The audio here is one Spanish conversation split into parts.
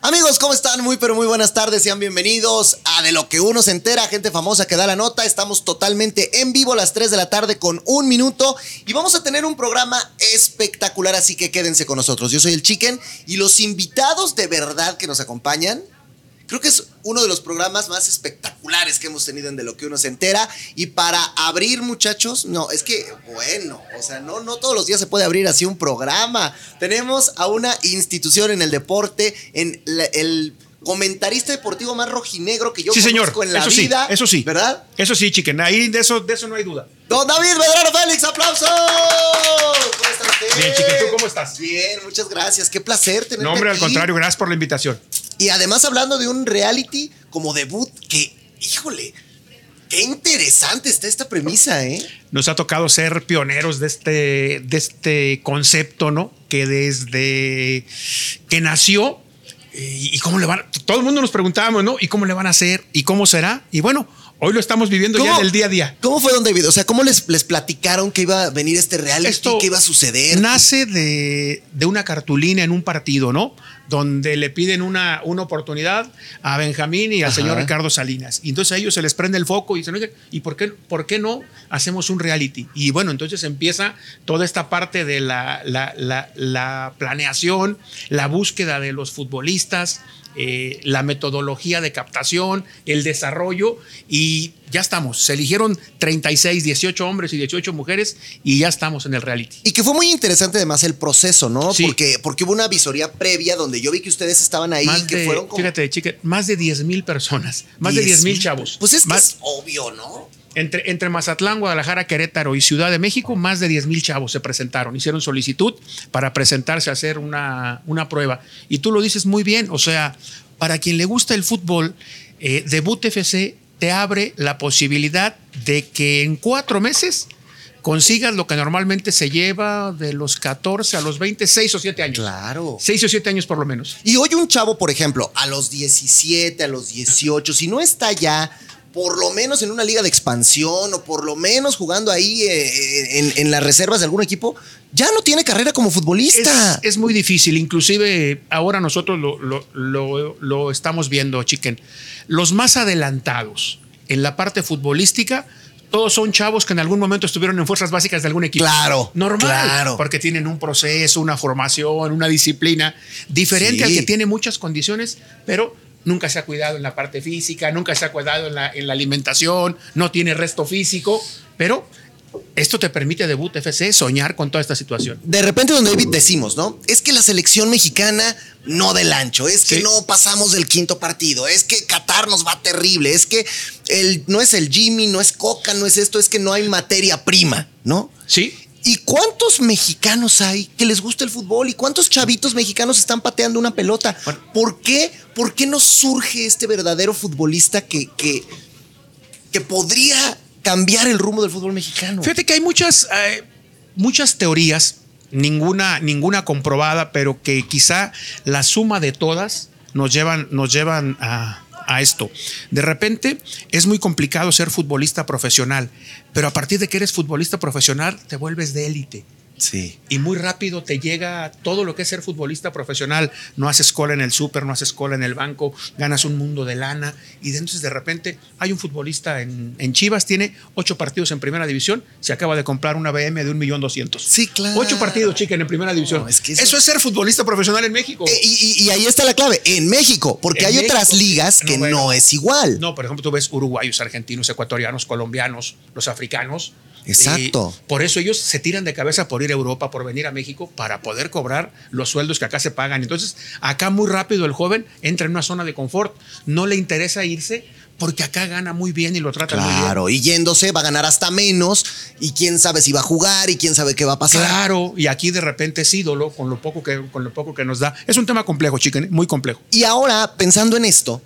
Amigos, ¿cómo están? Muy pero muy buenas tardes, sean bienvenidos a De lo que uno se entera, gente famosa que da la nota. Estamos totalmente en vivo a las 3 de la tarde con un minuto y vamos a tener un programa espectacular, así que quédense con nosotros. Yo soy el Chicken y los invitados de verdad que nos acompañan Creo que es uno de los programas más espectaculares que hemos tenido en De lo que uno se entera. Y para abrir, muchachos, no, es que, bueno, o sea, no, no todos los días se puede abrir así un programa. Tenemos a una institución en el deporte, en el comentarista deportivo más rojinegro que yo sí, conozco señor. en la eso vida. Sí, eso sí. ¿Verdad? Eso sí, chicken. Ahí de eso, de eso no hay duda. Don David Medrano Félix, aplauso. ¿Cómo está usted? Bien, chicken, ¿tú cómo estás? Bien, muchas gracias. Qué placer tenerte No, hombre, al contrario, gracias por la invitación. Y además hablando de un reality como debut que, híjole, qué interesante está esta premisa, ¿eh? Nos ha tocado ser pioneros de este, de este concepto, ¿no? Que desde que nació, y cómo le van, todo el mundo nos preguntábamos, ¿no? ¿Y cómo le van a hacer? ¿Y cómo será? Y bueno, hoy lo estamos viviendo ya en el día a día. ¿Cómo fue Don David? O sea, ¿cómo les, les platicaron que iba a venir este reality? Esto ¿Qué iba a suceder? Nace de, de una cartulina en un partido, ¿no? Donde le piden una, una oportunidad a Benjamín y al Ajá. señor Ricardo Salinas. Y entonces a ellos se les prende el foco y dicen, oye, ¿y por qué, por qué no hacemos un reality? Y bueno, entonces empieza toda esta parte de la, la- la- la planeación, la búsqueda de los futbolistas, eh, la metodología de captación, el desarrollo y ya estamos. Se eligieron 36, 18 hombres y 18 mujeres y ya estamos en el reality. Y que fue muy interesante además el proceso, ¿no? Sí. Porque, porque hubo una visoría previa donde yo vi que ustedes estaban ahí, más que de, fueron como fíjate, chica, más de 10 mil personas, más de 10 mil chavos. Pues es que Más- es obvio, ¿no? Entre, entre Mazatlán, Guadalajara, Querétaro y Ciudad de México, más de 10 mil chavos se presentaron, hicieron solicitud para presentarse a hacer una, una prueba. Y tú lo dices muy bien, o sea, para quien le gusta el fútbol, eh, Debut FC te abre la posibilidad de que en cuatro meses consigas lo que normalmente se lleva de los 14 a los 20, 6 o 7 años. Claro. 6 o 7 años por lo menos. Y hoy un chavo, por ejemplo, a los 17, a los 18, si no está ya por lo menos en una liga de expansión o por lo menos jugando ahí eh, en, en las reservas de algún equipo, ya no tiene carrera como futbolista. Es, es muy difícil, inclusive ahora nosotros lo, lo- lo- lo estamos viendo, chicken. Los más adelantados en la parte futbolística, todos son chavos que en algún momento estuvieron en fuerzas básicas de algún equipo. Claro, Normal. claro. Porque tienen un proceso, una formación, una disciplina diferente Sí. al que tiene muchas condiciones, pero nunca se ha cuidado en la parte física, nunca se ha cuidado en la, en la alimentación, no tiene resto físico, pero esto te permite debut FC soñar con toda esta situación. de repente, don David, decimos, ¿no? Es que la selección mexicana no del ancho, es que Sí. no pasamos del quinto partido, es que Qatar nos va terrible, es que el, no es el Jimmy, no es Coca, no es esto, es que no hay materia prima, ¿no? Sí, ¿Y cuántos mexicanos hay que les gusta el fútbol? ¿Y cuántos chavitos mexicanos están pateando una pelota? Bueno. ¿Por qué? ¿Por qué no surge este verdadero futbolista que, que, que podría cambiar el rumbo del fútbol mexicano? Fíjate que hay muchas, eh, muchas teorías, ninguna, ninguna comprobada, pero que quizá la suma de todas nos llevan, nos llevan a, a esto. De repente es muy complicado ser futbolista profesional, pero a partir de que eres futbolista profesional te vuelves de élite. Sí. Y muy rápido te llega todo lo que es ser futbolista profesional. No haces cola en el súper, no haces cola en el banco, ganas un mundo de lana. Y entonces de repente hay un futbolista en, en Chivas, tiene ocho partidos en primera división, se acaba de comprar una BM de un millón doscientos. Sí, claro. Ocho partidos, chicken, en primera división. es que eso... eso- es ser futbolista profesional en México. Eh, y, ahí está la clave, en México, porque En hay otras ligas no, que bueno. no es igual. No, por ejemplo, tú ves uruguayos, argentinos, ecuatorianos, colombianos, los africanos. Exacto. Por eso ellos se tiran de cabeza por ir a Europa, por venir a México, para poder cobrar los sueldos que acá se pagan. Entonces, acá muy rápido el joven entra en una zona de confort. No le interesa irse porque acá gana muy bien y lo tratan muy bien. Claro, y yéndose va a ganar hasta menos y quién sabe si va a jugar y quién sabe qué va a pasar. Claro, y aquí de repente es ídolo con lo poco que, con lo poco que nos da. Es un tema complejo, chicken, muy complejo. Y ahora, pensando en esto,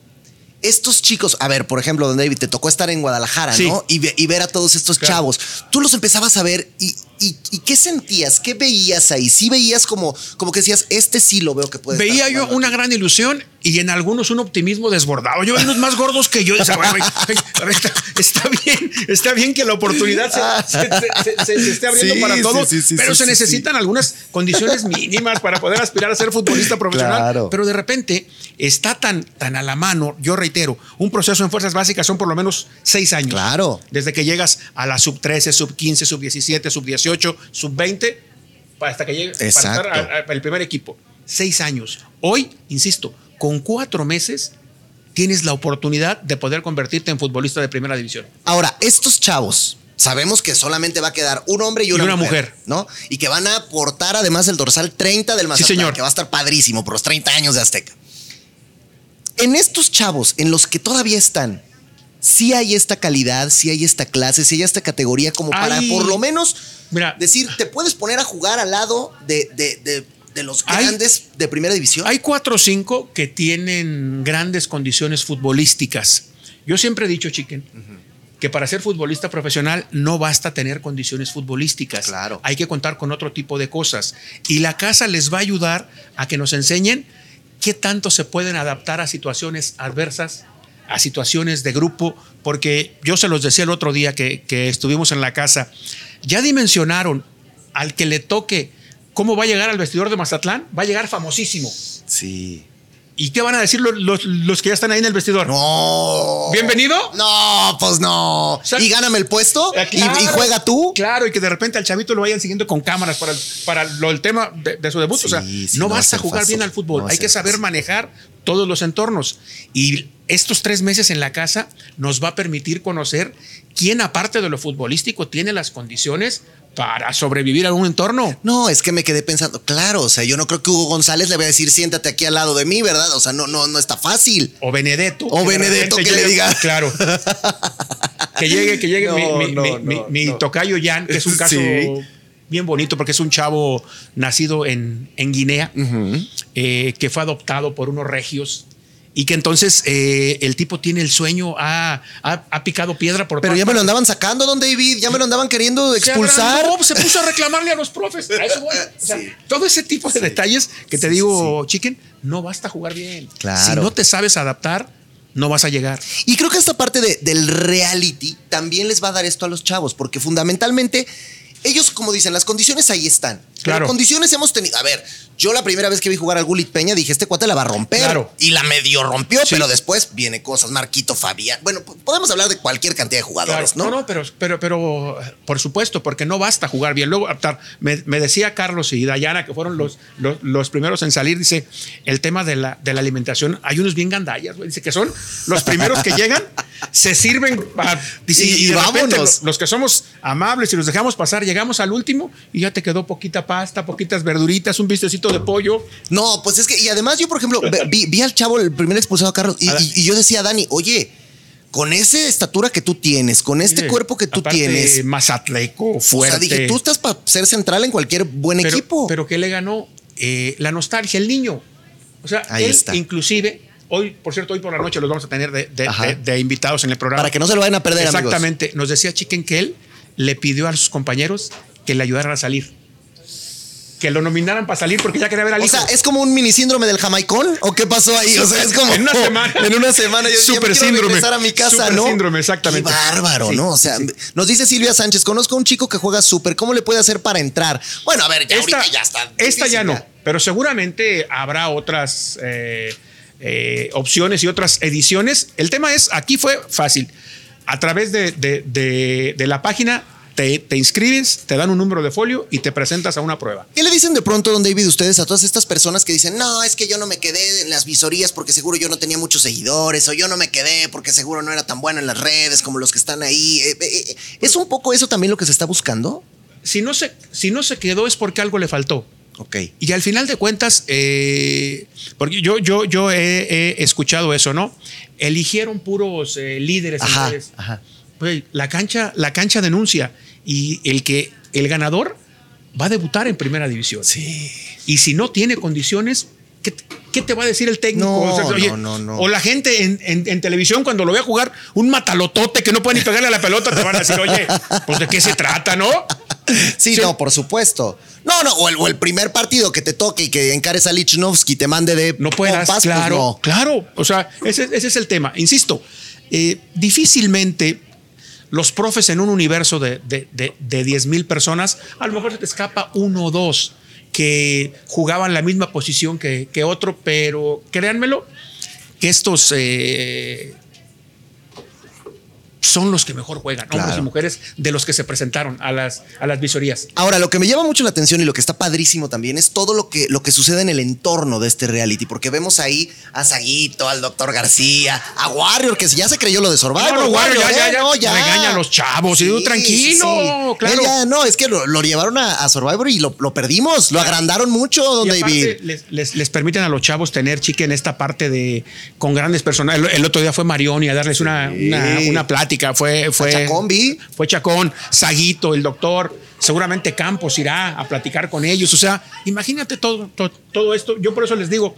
estos chicos, a ver, por ejemplo, don David, te tocó estar en Guadalajara, Sí. ¿no? Y, ve- y ver a todos estos Claro. chavos. Tú los empezabas a ver y, y- y ¿qué sentías? ¿Qué veías ahí? Sí veías como, como que decías, este sí lo veo que puede Veía estar yo una aquí. gran ilusión y en algunos un optimismo desbordado. Yo hay unos más gordos que yo. Dice, "Güey, güey, a ver, está, está bien, está bien que la oportunidad se, se- se- esté abriendo Sí, para todos, sí, sí, pero se necesitan algunas condiciones mínimas para poder aspirar a ser futbolista profesional. Claro. Pero de repente está tan, tan a la mano, yo reitero, un proceso en fuerzas básicas son por lo menos seis años. Claro. Desde que llegas a la sub 13, sub 15, sub 17, sub 18, sub 20, hasta que llegues para estar a- a- el primer equipo. Seis años. Hoy, insisto, con cuatro meses tienes la oportunidad de poder convertirte en futbolista de primera división. Ahora, estos chavos, sabemos que solamente va a quedar un hombre y una, una mujer, mujer. ¿no? Y que van a aportar además el dorsal 30 del Mazatlán, señor. que va a estar padrísimo por los 30 años de Azteca. En estos chavos, en los que todavía están, sí hay esta calidad, sí hay esta clase, sí hay esta categoría como para por lo menos Mira. decir, te puedes poner a jugar al lado de, de- de- de los Hay- grandes de primera división. Hay cuatro o cinco que tienen grandes condiciones futbolísticas. Yo siempre he dicho, Chicken, que para ser futbolista profesional no basta tener condiciones futbolísticas. Claro. Hay que contar con otro tipo de cosas. Y la casa les va a ayudar a que nos enseñen qué tanto se pueden adaptar a situaciones adversas, a situaciones de grupo, porque yo se los decía el otro día que, que estuvimos en la casa, ya dimensionaron al que le toque cómo va a llegar al vestidor de Mazatlán, va a llegar famosísimo. Sí. ¿Y qué van a decir los, los- los que ya están ahí en el vestidor? No. ¿Bienvenido? No, pues no. sea, y gáname el puesto Eh, y- juega tú. Claro, y que de repente al chavito lo vayan siguiendo con cámaras para para lo- el tema de, de su debut. Sí, o sea, sí, no no va a jugar fácil, bien al fútbol, no hay que saber fácil. manejar todos los entornos. Y estos tres meses en la casa nos va a permitir conocer quién, aparte de lo futbolístico, tiene las condiciones para sobrevivir a un entorno. No, es que me quedé pensando, claro, o sea, yo no creo que Hugo González le vaya a decir, siéntate aquí al lado de mí, ¿verdad? O sea, no, no, no está fácil. O Benedetto. O que Benedetto que le diga. Claro. que llegue, que llegue No, mi, mi- no, mi- no, mi- tocayo Jan, que es un caso Sí. Bien bonito porque es un chavo nacido en, en Guinea, eh, que fue adoptado por unos regios. Y que entonces eh, el tipo tiene el sueño, ha, ha- ha picado piedra por Pero ya me lo andaban sacando, don David, ya me lo andaban queriendo Se expulsar. agrandó, se puso a reclamarle a los profes. A eso voy. O sea, Sí. Todo ese tipo de detalles que te Sí, digo, chicken, no basta jugar bien. Claro. Si no te sabes adaptar, no vas a llegar. Y creo que esta parte de- del reality también les va a dar esto a los chavos, porque fundamentalmente ellos, como dicen, las condiciones ahí están. Pero Claro. condiciones hemos tenido. A ver, yo la primera vez que vi jugar al Gulit Peña dije, este cuate la va a romper. Claro. Y la medio rompió, Sí. pero después viene cosas, Marquito Fabián. Bueno, podemos hablar de cualquier cantidad de jugadores, Claro, ¿no? no, no, pero, pero, pero por supuesto, porque no basta jugar bien. Luego, me, me decía Carlos y Dayana, que fueron los, los, los primeros en salir, dice, el tema de la, de la alimentación, hay unos bien gandallas, dice que son los primeros que llegan, se sirven, para, dice, Y- y vámonos. los, los que somos amables y los dejamos pasar, llegamos al último y ya te quedó poquita pasta, poquitas verduritas, un bistecito de pollo. No, pues es que, y además yo, por ejemplo, vi, vi al chavo, el primer expulsado a Carlos, y, y- y yo decía a Dani, oye, con esa estatura que tú tienes, con este Sí, cuerpo que tú tienes, Más atleco, o fuerte. sea, dije, tú estás para ser central en cualquier buen pero, equipo. Pero que le ganó Eh, la nostalgia, el niño. O sea, Ahí él está. inclusive, hoy, por cierto, hoy por la noche los vamos a tener de, de- Ajá. de- de invitados en el programa. para que no se lo vayan a perder, amigos. Exactamente. Nos decía Chicken que él le pidió a sus compañeros que le ayudaran a salir. Que lo nominaran para salir porque ya quería ver al O hijo. sea, ¿es como un mini síndrome del jamaicón? ¿O qué pasó ahí? O sea, es como. En una semana. En una semana yo Super "Me quiero síndrome. regresar a mi casa, Super ¿no? síndrome, exactamente. Qué bárbaro, Sí, ¿no? O sea, sí. nos dice Silvia Sánchez, conozco a un chico que juega súper, ¿cómo le puede hacer para entrar? Bueno, a ver, ya esta, ahorita ya está. esta difícil, ya no, pero seguramente habrá otras eh, eh, opciones y otras ediciones. El tema es, aquí fue fácil. A través de, de- de- de la página te, te inscribes, te dan un número de folio y te presentas a una prueba. ¿Qué le dicen de pronto, don David, ustedes a todas estas personas que dicen, no, es que yo no me quedé en las visorías porque seguro yo no tenía muchos seguidores, o yo no me quedé porque seguro no era tan bueno en las redes como los que están ahí? Eh, eh, ¿Es un poco eso también lo que se está buscando? Si no se, si no se quedó es porque algo le faltó. Ok. Y al final de cuentas, eh, porque yo, yo, yo he, he escuchado eso, ¿no? Eligieron puros eh, líderes. Ajá, ajá. La cancha, la cancha denuncia y el que el ganador va a debutar en primera división. Sí. Y si no tiene condiciones, ¿qué, qué te va a decir el técnico? No, o, sea, oye, no, no, no. o la gente en, en- en televisión cuando lo vea jugar un matalotote que no puede ni pegarle a la pelota, te van a decir, oye, pues de qué se trata, ¿no? Sí, Sí. no, por supuesto. No, no, o el, o el primer partido que te toque y que encares a Lichnowsky te mande de No puedas, pompas, pues claro, no. claro. O sea, ese, ese es el tema. Insisto, eh, difícilmente los profes en un universo de, de, de, de 10 mil personas, a lo mejor se te escapa uno o dos que jugaban la misma posición que, que otro, pero créanmelo, que estos eh, son los que mejor juegan, hombres Claro. y mujeres, de los que se presentaron a las, a las visorías. Ahora, lo que me llama mucho la atención y lo que está padrísimo también es todo lo que, lo que sucede en el entorno de este reality, porque vemos ahí a Saguito, al doctor García, a Warrior, que ya se creyó lo de Survivor. No, no, Warrior, ya, ¿eh? ya, ya, No, ya. regaña a los chavos y digo, tranquilo, claro. Él ya, no, es que lo, lo llevaron a, a Survivor y lo, lo perdimos, lo agrandaron mucho, don Y David. Les, les- les permiten a los chavos tener chique en esta parte de con grandes personas. El, el otro día fue Marioni a darles una, una, una plática. Fue, fue, Chacón, vi. fue Chacón, Saguito, el doctor. Seguramente Campos irá a platicar con ellos. O sea, imagínate todo, todo, todo esto. Yo por eso les digo,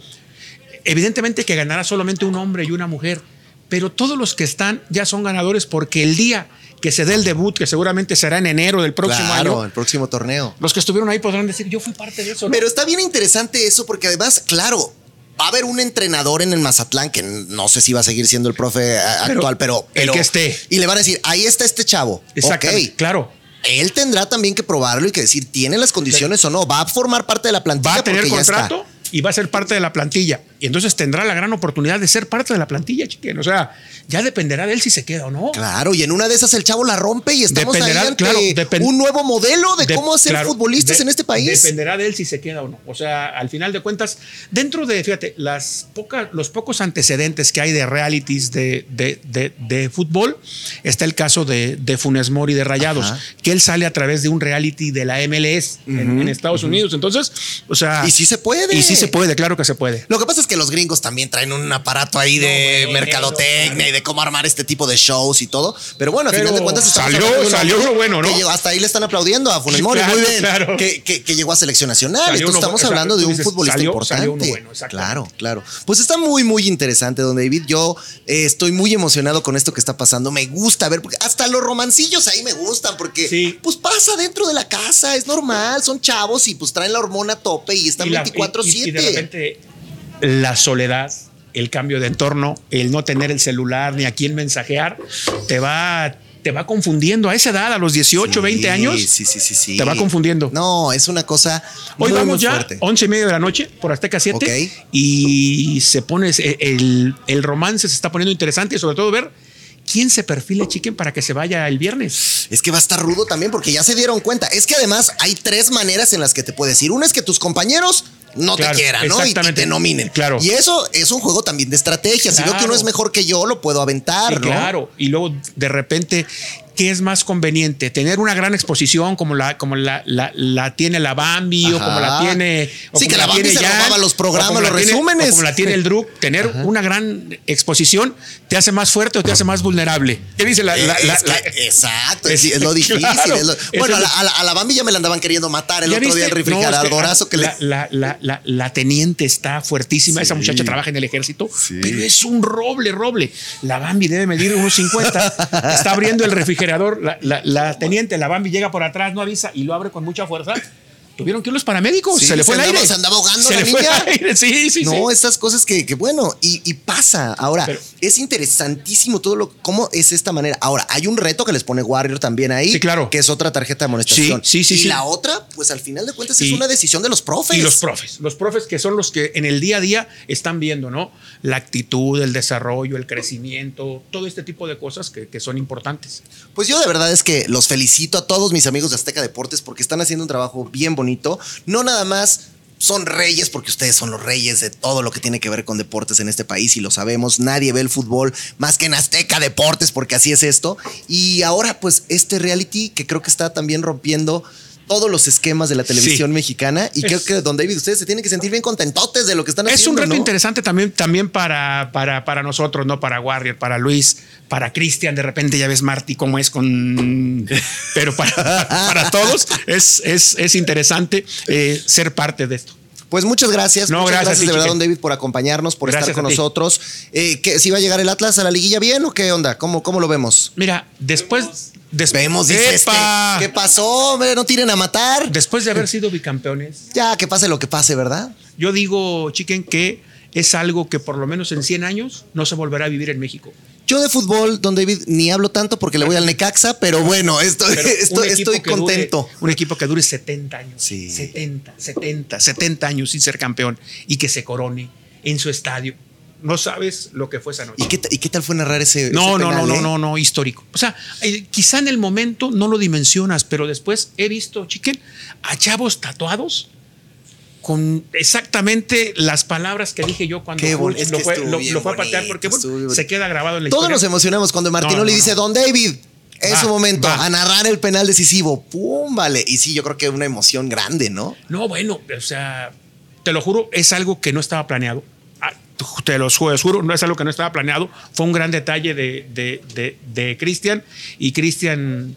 evidentemente que ganará solamente un hombre y una mujer, pero todos los que están ya son ganadores porque el día que se dé el debut, que seguramente será en enero del próximo claro, año, el próximo torneo. los que estuvieron ahí podrán decir, yo fui parte de eso. ¿no? Pero está bien interesante eso porque además, claro, va a haber un entrenador en el Mazatlán que no sé si va a seguir siendo el profe Pero actual, pero, el que esté. Y le van a decir, ahí está este chavo. Exactamente, Ok. claro. Él tendrá también que probarlo y que decir, ¿tiene las condiciones o no? ¿Va a formar parte de la plantilla? va a tener porque ya está. contrato y va a ser parte de la plantilla. Y entonces tendrá la gran oportunidad de ser parte de la plantilla, chiquen. O sea, ya dependerá de él si se queda o no. Claro, y en una de esas el chavo la rompe y estamos Dependerá, ahí ante claro, un nuevo modelo de, De- cómo hacer claro, futbolistas de- en este país. Dependerá de él si se queda o no. O sea, al final de cuentas, dentro de, fíjate, las pocas, los pocos antecedentes que hay de realities de, de, fútbol, está el caso de, de Funes Mori de Rayados, Ajá. que él sale a través de un reality de la MLS en, en Estados Unidos. Entonces, o sea. Y sí se puede. Y sí se puede, claro que se puede. Lo que pasa es que los gringos también traen un aparato ahí de mercadotecnia y de cómo armar este tipo de shows y todo. Pero bueno, a Pero final de cuentas salió- salió uno bueno, ¿no? que llegó- hasta ahí le están aplaudiendo a Funes Sí, Mori, claro, muy bien. claro. Que, que- que llegó a selección nacional. Salió Entonces uno estamos hablando de un dices, futbolista salió- importante. salió bueno, claro, claro. Pues está muy, muy interesante, don David. Yo eh, estoy muy emocionado con esto que está pasando. Me gusta ver, porque hasta los romancillos ahí me gustan, porque Sí. pues pasa dentro de la casa, es normal, son chavos y pues traen la hormona a tope y están Y la- 24-7. La soledad, el cambio de entorno, el no tener el celular ni a quién mensajear, te va, te va confundiendo. A esa edad, a los 18, 20 años, Sí, sí, sí, sí. te va confundiendo. No, es una cosa Hoy muy, vamos muy ya, fuerte. 11 y media de la noche, por Azteca 7, Ok. y se pone, el, el romance se está poniendo interesante y sobre todo ver quién se perfila, chiquen, para que se vaya el viernes. Es que va a estar rudo también porque ya se dieron cuenta. Es que además hay tres maneras en las que te puedes ir. Una es que tus compañeros no Claro, te quieran, ¿no? Y- te nominen. Claro. Y eso es un juego también de estrategia. Si veo que uno es mejor que yo, lo puedo aventar, Sí, ¿no? Claro, y luego de repente, ¿qué es más conveniente? ¿Tener una gran exposición como la, como la, la, la tiene la Bambi o como la tiene... o Sí, como que la Bambi se Jan, robaba los programas, los tiene- resúmenes. o como la tiene el Druk, tener una gran exposición te hace más fuerte o te hace más vulnerable. ¿Qué dice la... es que- exacto, Es- lo difícil. claro, lo- bueno, a la, a la- a la Bambi ya me la andaban queriendo matar el ¿Ya otro día el No, es que, refrigeradorazo que, le. la, teniente está fuertísima. Esa muchacha trabaja en el ejército, Sí. pero es un roble, roble. La Bambi debe medir unos 50. está abriendo el refrigerador. La, la- la teniente, la Bambi llega por atrás, no avisa y lo abre con mucha fuerza. Tuvieron que ir los paramédicos. Sí, se le fue se el andaba- aire. se andaba ahogando Se la le fue niña. el aire. Sí, sí, no, estas cosas que, que bueno, y, y pasa. Ahora, Pero- es interesantísimo todo lo cómo es esta manera. Ahora, hay un reto que les pone Warrior también ahí. Sí, claro. Que es otra tarjeta de amonestación. Sí, sí, sí, Y la otra, pues al final de cuentas, es una decisión de los profes. Y los profes, los profes que son los que en el día a día están viendo, ¿no? La actitud, el desarrollo, el crecimiento, todo este tipo de cosas que, que son importantes. Pues yo de verdad es que los felicito a todos mis amigos de Azteca Deportes porque están haciendo un trabajo bien bonito. No nada más son reyes, porque ustedes son los reyes de todo lo que tiene que ver con deportes en este país y lo sabemos. Nadie ve el fútbol más que en Azteca Deportes porque así es esto. Y ahora pues este reality que creo que está también rompiendo todos los esquemas de la televisión Sí. mexicana y creo Es- que don David ustedes se tienen que sentir bien contentotes de lo que están Es haciendo. un reto ¿no? interesante también, también para, para, para nosotros, ¿no? Para Warrior, para Luis, para Cristian. De repente ya ves Marty cómo es con. Pero para, para todos es, es, es interesante eh, ser parte de esto. Pues muchas gracias. No, muchas gracias, gracias, de verdad, don David, por acompañarnos, por Gracias estar con nosotros. Eh, ¿qué, ¿Si va a llegar el Atlas a la liguilla bien o qué onda? ¿Cómo, cómo lo vemos? Mira, después. des- Vemos, dice este. ¿Qué pasó? Hombre, no tiren a matar. Después de haber sido bicampeones, Ya, que pase lo que pase, ¿verdad? yo digo, chiquen, que es algo que por lo menos en 100 años no se volverá a vivir en México. Yo de fútbol, don David, ni hablo tanto porque le voy al Necaxa, pero bueno, estoy, Pero estoy, estoy que dure- contento. un equipo que dure 70 años. Sí. 70, 70, 70 años sin ser campeón y que se corone en su estadio. No sabes lo que fue esa noche. ¿Y qué, y qué tal fue narrar ese, No, ese no, penal, no, no, eh? no, no, histórico. O sea, eh, quizá en el momento no lo dimensionas, pero después he visto, chiquen, a chavos tatuados con exactamente las palabras que dije yo cuando Qué es lo, que fue, lo- fue a patear porque bueno, se queda grabado en la Todos historia. nos emocionamos cuando Martino No, no, le dice, no. Don David, es Va, su momento, va. a narrar el penal decisivo. ¡Pum! Vale. Y sí, yo creo que una emoción grande, ¿no? No, bueno, o sea, te lo juro, es algo que no estaba planeado. Ah, Te lo ju- juro, no es algo que no estaba planeado. Fue un gran detalle de, de, de- de Cristian y Cristian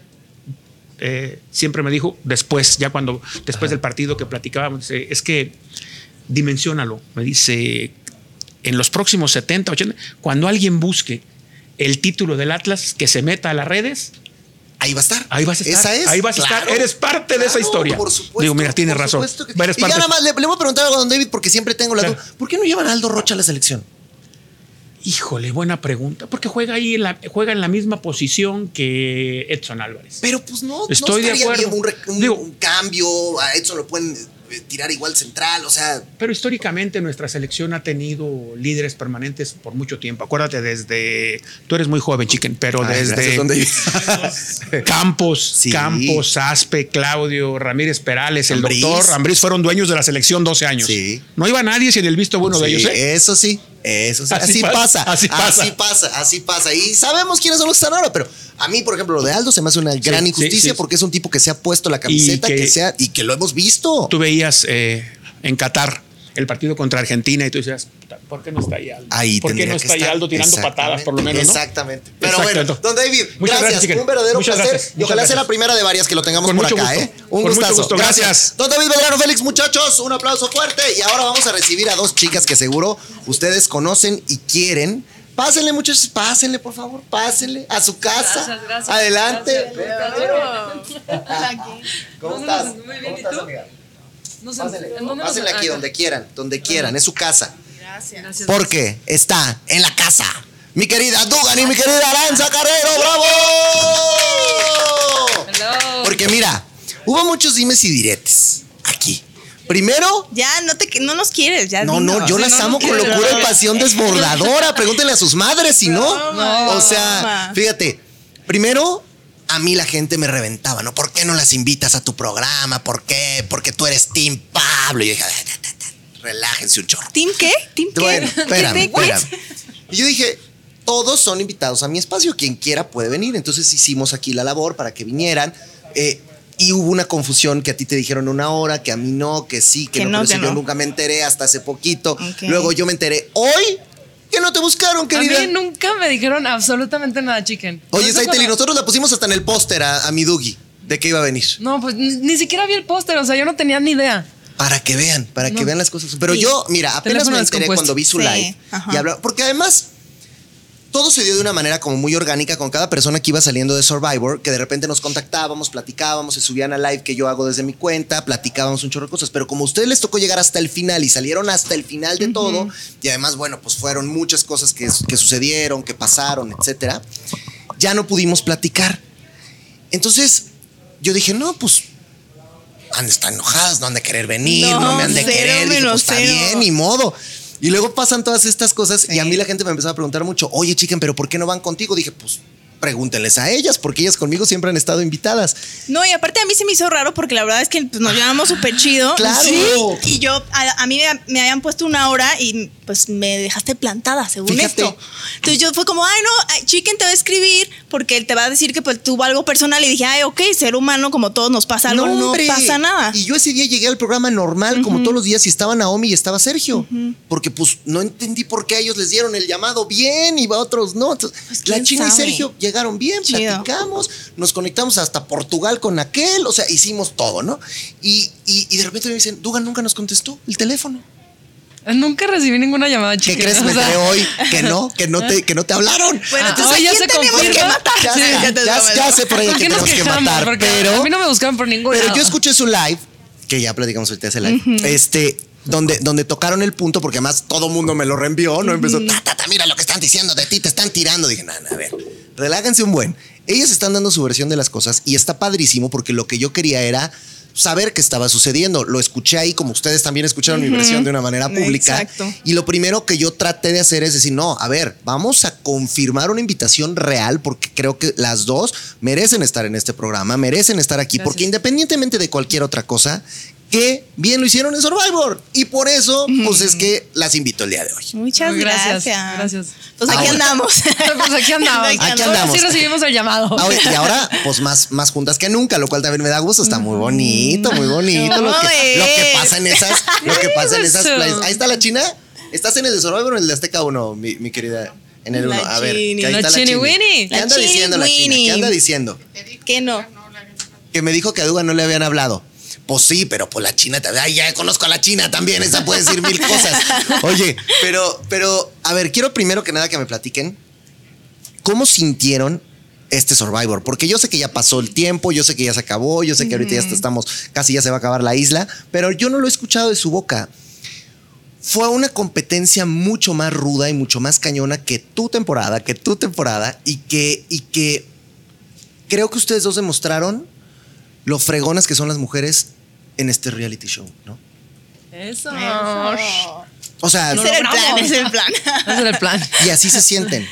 eh, siempre me dijo, después, ya cuando, después del partido que platicábamos, es que dimensionalo. Me dice, en los próximos 70, 80, cuando alguien busque el título del Atlas, que se meta a las redes, Ahí va a estar. Ahí vas a estar. Esa es. Ahí vas a estar. Eres parte de esa historia. Por supuesto. Digo, mira, tienes por razón. que- y ya nada más le, le voy a preguntar algo a Don David porque siempre tengo la Claro. duda. ¿Por qué no llevan a Aldo Rocha a la selección? Híjole, buena pregunta. Porque juega ahí en la, juega en la misma posición que Edson Álvarez. Pero pues no, Estoy no de estaría acuerdo. bien un, Digo- un cambio. A Edson lo pueden eh, tirar igual central, o sea. Pero históricamente nuestra selección ha tenido líderes permanentes por mucho tiempo. Acuérdate, desde. Tú eres muy joven, chicken, pero Ay, desde. Campos, Sí. Campos, Aspe, Claudio, Ramírez Perales, el doctor Ambriz fueron dueños de la selección 12 años. Sí. No iba nadie sin el visto bueno de ellos. ¿eh? Eso sí, eso sí. Así, Así pasa, pasa, así pasa. Así pasa, así pasa. Y sabemos quiénes son los que están ahora, pero a mí, por ejemplo, lo de Aldo se me hace una gran sí, injusticia sí. porque es un tipo que se ha puesto la camiseta, Y que, que- sea, y que lo hemos visto. Tú veías eh, en Qatar el partido contra Argentina y tú decías, ¿por qué no está ahí Aldo? Ahí ¿Por qué no está ahí. Aldo tirando patadas, por lo menos? ¿no? Exactamente. Pero Exacto. bueno, don David, Muchas gracias, gracias. un verdadero Muchas placer. gracias, y ojalá sea la primera de varias que lo tengamos Con por mucho acá, gusto. ¿eh? Un Con mucho gustazo. gusto. Gracias. Don David Belgrano Félix, muchachos, un aplauso fuerte. Y ahora vamos a recibir a dos chicas que seguro ustedes conocen y quieren. Pásenle, muchachos, pásenle, por favor, pásenle a su casa. Gracias, gracias. Adelante. ¿Cómo estás? muy bien, ¿Cómo ¿y estás, tú? No sé, Pásenle, ¿en dónde nos- pásenle aquí donde quieran, donde quieran, es su casa. Gracias. Gracias. Porque está en la casa. Mi querida Dugan y mi querida Aranza Carrero, ¡bravo! Hello. Porque mira, hubo muchos dimes y diretes aquí. Primero, Ya, no, te, no nos quieres, ya. no, no, dinos. yo Sí, las no, amo no con quiero. locura y pasión desbordadora. Pregúntenle a sus madres si no. No, o sea, fíjate, primero a mí la gente me reventaba, ¿no? ¿Por qué no las invitas a tu programa? ¿Por qué? Porque tú eres Team Pablo. Y yo dije, "Ah, relájense un chorro. ¿Team qué? ¿Team qué? Bueno, espérame, espérame. Y yo dije, todos son invitados a mi espacio, quien quiera puede venir. Entonces hicimos aquí la labor para que vinieran. eh, y hubo una confusión que a ti te dijeron una hora, que a mí no, que sí, que, Que no, que yo no. nunca me enteré hasta hace poquito. Luego yo me enteré hoy que no te buscaron, A querida. mí nunca me dijeron absolutamente nada, chicken. Oye, Saiteli, cuando- nosotros la pusimos hasta en el póster a, a mi Dugi de que iba a venir. No, pues ni, ni siquiera vi el póster, o sea, yo no tenía ni idea. Para que vean, para que vean las cosas. Pero Sí. yo, mira, apenas Teléfono me enteré cuando vi su Sí, live ajá. y hablaba. Porque además, todo se dio de una manera como muy orgánica con cada persona que iba saliendo de Survivor, que de repente nos contactábamos, platicábamos, se subían a live que yo hago desde mi cuenta, platicábamos un chorro de cosas. Pero como a ustedes les tocó llegar hasta el final y salieron hasta el final de todo, y además, bueno, pues fueron muchas cosas que, que sucedieron, que pasaron, etcétera, ya no pudimos platicar. Entonces, yo dije, no, pues han de estar enojadas, no han de querer venir, no, No, me han de cero querer. Dije, pues, está bien, ni modo. Y luego pasan todas estas cosas y a mí la gente me empezó a preguntar mucho, oye, chiquen, pero ¿por qué no van contigo? Dije, pues pregúntenles a ellas, porque ellas conmigo siempre han estado invitadas. No, y aparte a mí se me hizo raro porque la verdad es que pues, nos llevamos súper chido. Claro. Sí. Y yo, a, a mí me, me habían puesto una hora y pues me dejaste plantada, según Fíjate. esto. Entonces yo fue como, ay, no, Chicken te va a escribir porque él te va a decir que pues, tuvo algo personal. Y dije, ay, ok, ser humano, como todos nos pasa algo, no, hombre. pasa nada. Y yo ese día llegué al programa normal, como todos los días, y estaba Naomi y estaba Sergio. Porque pues no entendí por qué a ellos les dieron el llamado bien y a otros no. Entonces, Pues, la ¿quién China y? Sergio ya llegaron bien, Chido. platicamos, nos conectamos hasta Portugal con aquel, o sea, hicimos todo, ¿no? Y, y- y de repente me dicen, Dugan nunca nos contestó el teléfono. Nunca recibí ninguna llamada ¿Qué chicken. crees? Me sea, hoy que no, que no te, que no te hablaron. Bueno, Ah, entonces hoy ¿a ya quién se tenemos que confirma. matar? Ya, Sí. ya- te ya- ya sé por ahí ¿Por que qué tenemos que matar, pero... a mí no me buscaban por ningún Pero lado. yo escuché su live, que ya platicamos ahorita ese live, este, donde, donde tocaron el punto, porque además todo mundo me lo reenvió, ¿no? Empezó, ta, ta, ta, mira lo que están diciendo de ti, te están tirando. Dije, no, no, a ver, relájense un buen. Ellos están dando su versión de las cosas y está padrísimo porque lo que yo quería era saber qué estaba sucediendo. Lo escuché ahí, como ustedes también escucharon mi versión de una manera pública. Exacto. Y lo primero que yo traté de hacer es decir, no, a ver, vamos a confirmar una invitación real porque creo que las dos merecen estar en este programa, merecen estar aquí, Gracias. porque independientemente de cualquier otra cosa, que bien lo hicieron en Survivor. Y por eso, pues es que las invito el día de hoy. Muchas gracias. gracias, gracias. Pues aquí Ahora. andamos. Pues aquí andamos. Aquí Aquí andamos. sí recibimos el llamado. Y ahora, pues más, más juntas que nunca, lo cual también me da gusto. Está muy bonito, muy bonito lo que, lo que pasa en esas, lo que pasa en esas playas. Ahí está la China. ¿Estás en el de Survivor o en el de Azteca 1, mi, mi querida? En el La 1. A ver, Chini. que ahí La está la Chini Chini. Winnie. ¿Qué La anda Chini diciendo la China? ¿Qué anda diciendo? ¿Qué no? Que me dijo que a Duga no le habían hablado. Pues sí, pero pues la China también. Ay, ya conozco a la China también. Esa puede decir mil cosas. Oye, pero, pero, a ver, quiero primero que nada que me platiquen cómo sintieron este Survivor. Porque yo sé que ya pasó el tiempo, yo sé que ya se acabó, yo sé que ahorita ya estamos, casi ya se va a acabar la isla, pero yo no lo he escuchado de su boca. Fue una competencia mucho más ruda y mucho más cañona que tu temporada, que tu temporada, y que, y que creo que ustedes dos demostraron lo fregonas que son las mujeres en este reality show, ¿no? Eso. O sea, Ese era el plan, ese era el plan. Ese era el plan. y así se sienten.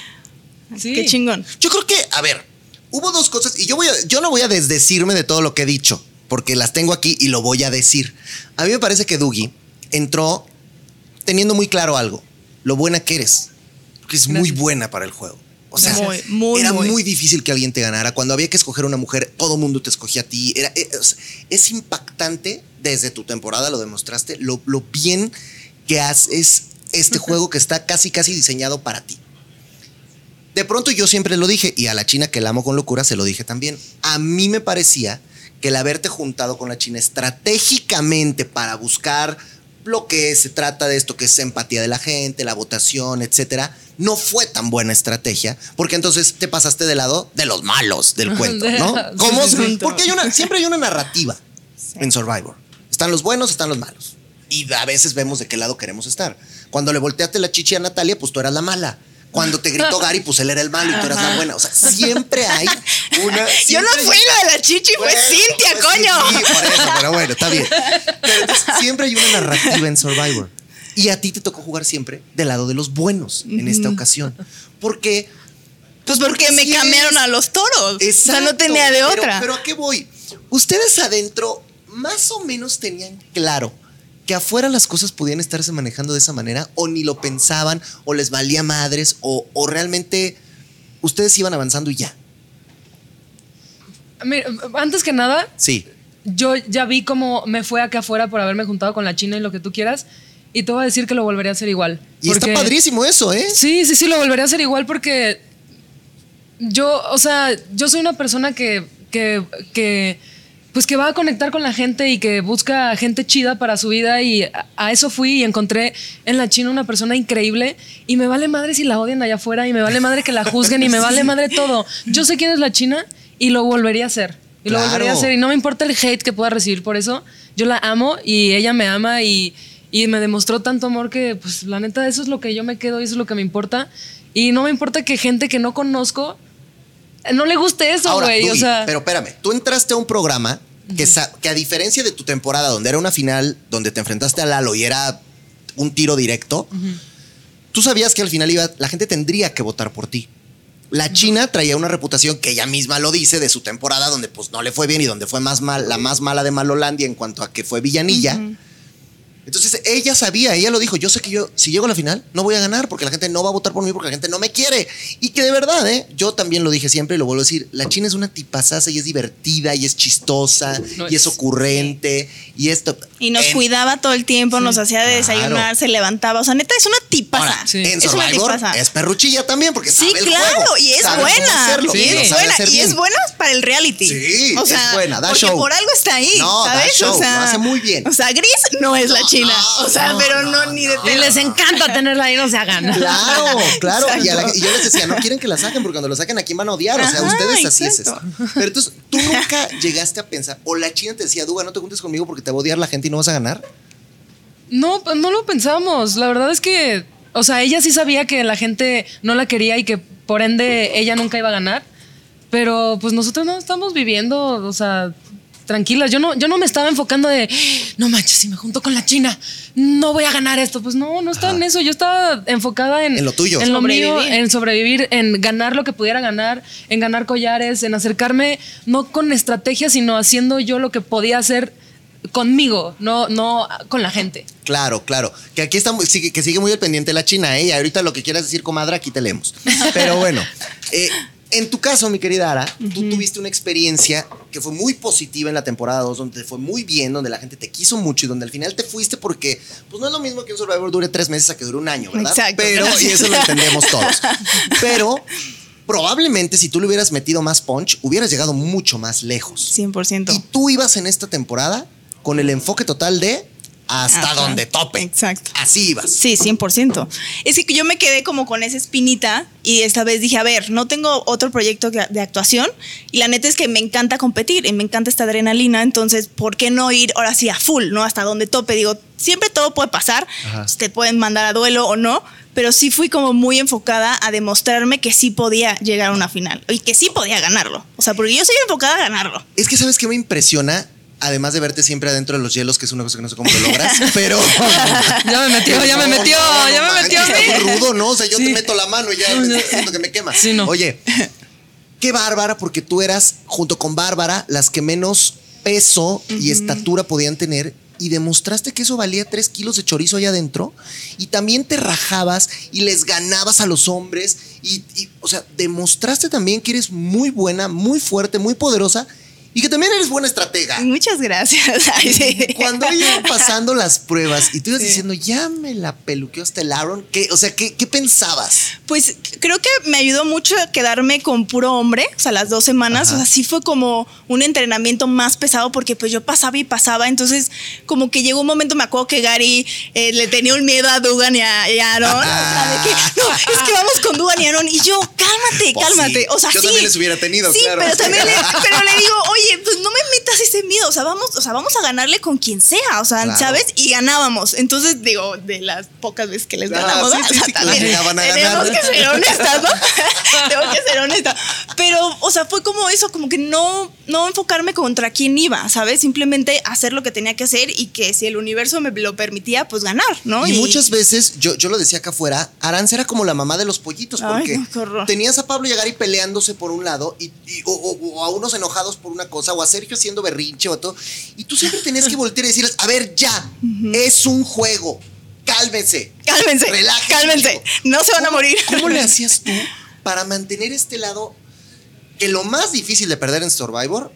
Sí. Qué chingón. Yo creo que, a ver, hubo dos cosas y yo voy a, yo no voy a desdecirme de todo lo que he dicho, porque las tengo aquí y lo voy a decir. A mí me parece que Dougie entró teniendo muy claro algo, lo buena que eres, que es muy buena para el juego. O sea, Muy, muy, era muy. muy difícil que alguien te ganara. Cuando había que escoger una mujer, todo mundo te escogía a ti. Era, es, es impactante desde tu temporada, lo demostraste, lo, lo bien que haces este juego que está casi, casi diseñado para ti. De pronto yo siempre lo dije, y a la China que la amo con locura se lo dije también. A mí me parecía que el haberte juntado con la China estratégicamente para buscar lo que se trata de esto, que es empatía de la gente, la votación, etcétera, no fue tan buena estrategia, porque entonces te pasaste del lado de los malos del cuento, ¿no? Porque hay una, siempre hay una narrativa en Survivor. Están los buenos, están los malos. Y a veces vemos de qué lado queremos estar. Cuando le volteaste la chichi a Natalia, pues tú eras la mala. Cuando te gritó Gary, pues él era el malo y tú eras la buena. O sea, siempre hay una. Yo no siempre fui la de la chichi, fue Bueno, Cintia, pues coño. Sí, sí, por eso, pero bueno, está bien. Pero entonces, siempre hay una narrativa en Survivor. Y a ti te tocó jugar siempre del lado de los buenos en esta ocasión. Porque. Pues porque me cambiaron a los toros. o sea, Exacto, no tenía de pero- otra. Pero, ¿a qué voy? Ustedes adentro más o menos tenían claro que afuera las cosas podían estarse manejando de esa manera o ni lo pensaban o les valía madres o, o realmente ustedes iban avanzando y ya. Mira, antes que nada, Sí. yo ya vi cómo me fue acá afuera por haberme juntado con la China y lo que tú quieras. Y te voy a decir que lo volvería a hacer igual. Y está padrísimo eso, ¿eh? Sí, sí, sí, lo volvería a hacer igual porque yo, o sea, yo soy una persona que, que, que, pues que va a conectar con la gente y que busca gente chida para su vida y a, a eso fui y encontré en la China una persona increíble y me vale madre si la odian allá afuera y me vale madre que la juzguen y me vale madre todo. Yo sé quién es la China y lo volvería a hacer. Y lo Claro. volvería a hacer y no me importa el hate que pueda recibir por eso. Yo la amo y ella me ama y, y me demostró tanto amor que, pues, la neta, eso es lo que yo me quedo y eso es lo que me importa. Y no me importa que gente que no conozco no le guste eso, güey. O sea, pero espérame, tú entraste a un programa que, a diferencia de tu temporada, donde era una final, donde te enfrentaste a Lalo y era un tiro directo, tú sabías que al final iba, la gente tendría que votar por ti. La China traía una reputación que ella misma lo dice de su temporada, donde pues no le fue bien y donde fue más mal, la más mala de Malolandia en cuanto a que fue villanilla. Entonces ella sabía, ella lo dijo, yo sé que yo si llego a la final no voy a ganar porque la gente no va a votar por mí porque la gente no me quiere. Y que de verdad, ¿eh? yo también lo dije siempre y lo vuelvo a decir, la China es una tipazaza y es divertida y es chistosa No y es es- ocurrente y esto. Y nos en- cuidaba todo el tiempo, nos hacía de claro. desayunar, se levantaba. O sea, neta, es una tipaza. Ahora, Sí. en Es una Survivor tipaza. es perruchilla también porque Sí, sabe el claro, juego, y es sabe buena. hacerlo, Sí, y es buena, y es buena para el reality. Sí, o sea, es buena, da porque show. por algo está ahí, No, da ¿sabes? show, o sea, lo hace muy bien. O sea, Gris no es la No, No, o sea, no, pero no, no, ni de Y les encanta tenerla ahí, no se hagan. Claro, claro. Y, la- yo les decía, no quieren que la saquen porque cuando la saquen, ¿a quién van a odiar? O sea, ustedes así es. Pero entonces, ¿tú nunca llegaste a pensar, o la china te decía, Duga, no te juntes conmigo porque te va a odiar la gente y no vas a ganar? No, pues, no lo pensamos. La verdad es que, o sea, ella sí sabía que la gente no la quería y que por ende ella nunca iba a ganar. Pero pues nosotros no estamos viviendo, o sea, tranquilas. Yo no, yo no me estaba enfocando de, no manches, si me junto con la China, no voy a ganar esto. Pues no, no estaba Ajá. en eso. Yo estaba enfocada en, En lo tuyo. En lo mío, Sobrevivir. en sobrevivir, en ganar lo que pudiera ganar, en ganar collares, en acercarme no con estrategia, sino haciendo yo lo que podía hacer conmigo, no, no con la gente. Claro, claro. Que aquí está que sigue muy al pendiente la China, ¿eh? Y ahorita lo que quieras decir, comadre, aquí te leemos. Pero bueno, eh, en tu caso, mi querida Ara, tú tuviste una experiencia que fue muy positiva en la temporada 2, donde te fue muy bien, donde la gente te quiso mucho y donde al final te fuiste porque, pues no es lo mismo que un Survivor dure tres meses a que dure un año, ¿verdad? Exacto, Pero, y eso lo entendemos todos. Pero probablemente si tú le hubieras metido más punch, hubieras llegado mucho más lejos. 100%. Y tú ibas en esta temporada con el enfoque total de hasta Ajá. donde tope. Exacto. Así ibas. Sí, 100%. Es que yo me quedé como con esa espinita y esta vez dije, a ver, no tengo otro proyecto de actuación y la neta es que me encanta competir y me encanta esta adrenalina, entonces, ¿por qué no ir ahora sí a full, no? Hasta donde tope. Digo, siempre todo puede pasar, Ajá. pues, te pueden mandar a duelo o no, pero sí fui como muy enfocada a demostrarme que sí podía llegar a una final y que sí podía ganarlo. O sea, porque yo soy enfocada a ganarlo. Es que sabes que me impresiona, además de verte siempre adentro de los hielos, que es una cosa que no sé cómo lo logras, pero. Ya me metió, ya me metió, ya me metió está muy rudo, ¿no? O sea, yo Sí. te meto la mano y ya me estás diciendo que me quema. Sí, no. Oye, qué bárbara, porque tú eras, junto con Bárbara, las que menos peso y estatura podían tener. Y demostraste que eso valía tres kilos de chorizo allá adentro. Y también te rajabas y les ganabas a los hombres. Y, y, o sea, demostraste también que eres muy buena, muy fuerte, muy poderosa. Y que también eres buena estratega. Muchas gracias. Ay, sí. Cuando iban pasando las pruebas y tú ibas Sí. diciendo, ya me la peluqueó hasta el Aaron, ¿qué, o sea, ¿qué, qué pensabas? Pues creo que me ayudó mucho a quedarme con puro hombre, o sea, las dos semanas, Ajá. o sea, sí fue como un entrenamiento más pesado porque pues yo pasaba y pasaba, entonces como que llegó un momento, me acuerdo que Gary eh, le tenía un miedo a Dugan y a, y a Aaron, o sea, de que, no, es que vamos con Dugan y Aaron, y yo, cálmate, Pues cálmate, sí, o sea, yo sí. también les hubiera tenido, Sí, claro. pero también le, pero le digo, oye, pues no me metas ese miedo, o sea, vamos, o sea, vamos a ganarle con quien sea, o sea, Claro. ¿sabes? Y ganábamos, entonces digo, de las pocas veces que les Ah, ganamos, sí, ¿no? sí, O sea, sí, también tenemos que ser honestas, ¿no? Tengo que ser honesta. Pero, o sea, fue como eso, como que no, no enfocarme contra quién iba, ¿sabes? Simplemente hacer lo que tenía que hacer y que si el universo me lo permitía, pues ganar, ¿no? Y, muchas veces, yo, yo lo decía acá afuera, Aranza era como la mamá de los pollitos, Ay, porque no, horror. tenías a Pablo llegar y peleándose por un lado, y, y- o, o- o a unos enojados por una cosa, o a Sergio haciendo berrinche o todo, y tú siempre tenías que voltear y decirles, a ver, ya, es un juego, cálmense. Cálmense, Relájense, cálmense, chico. no se van a ¿Cómo- morir. ¿Cómo le hacías tú para mantener este lado que lo más difícil de perder en Survivor,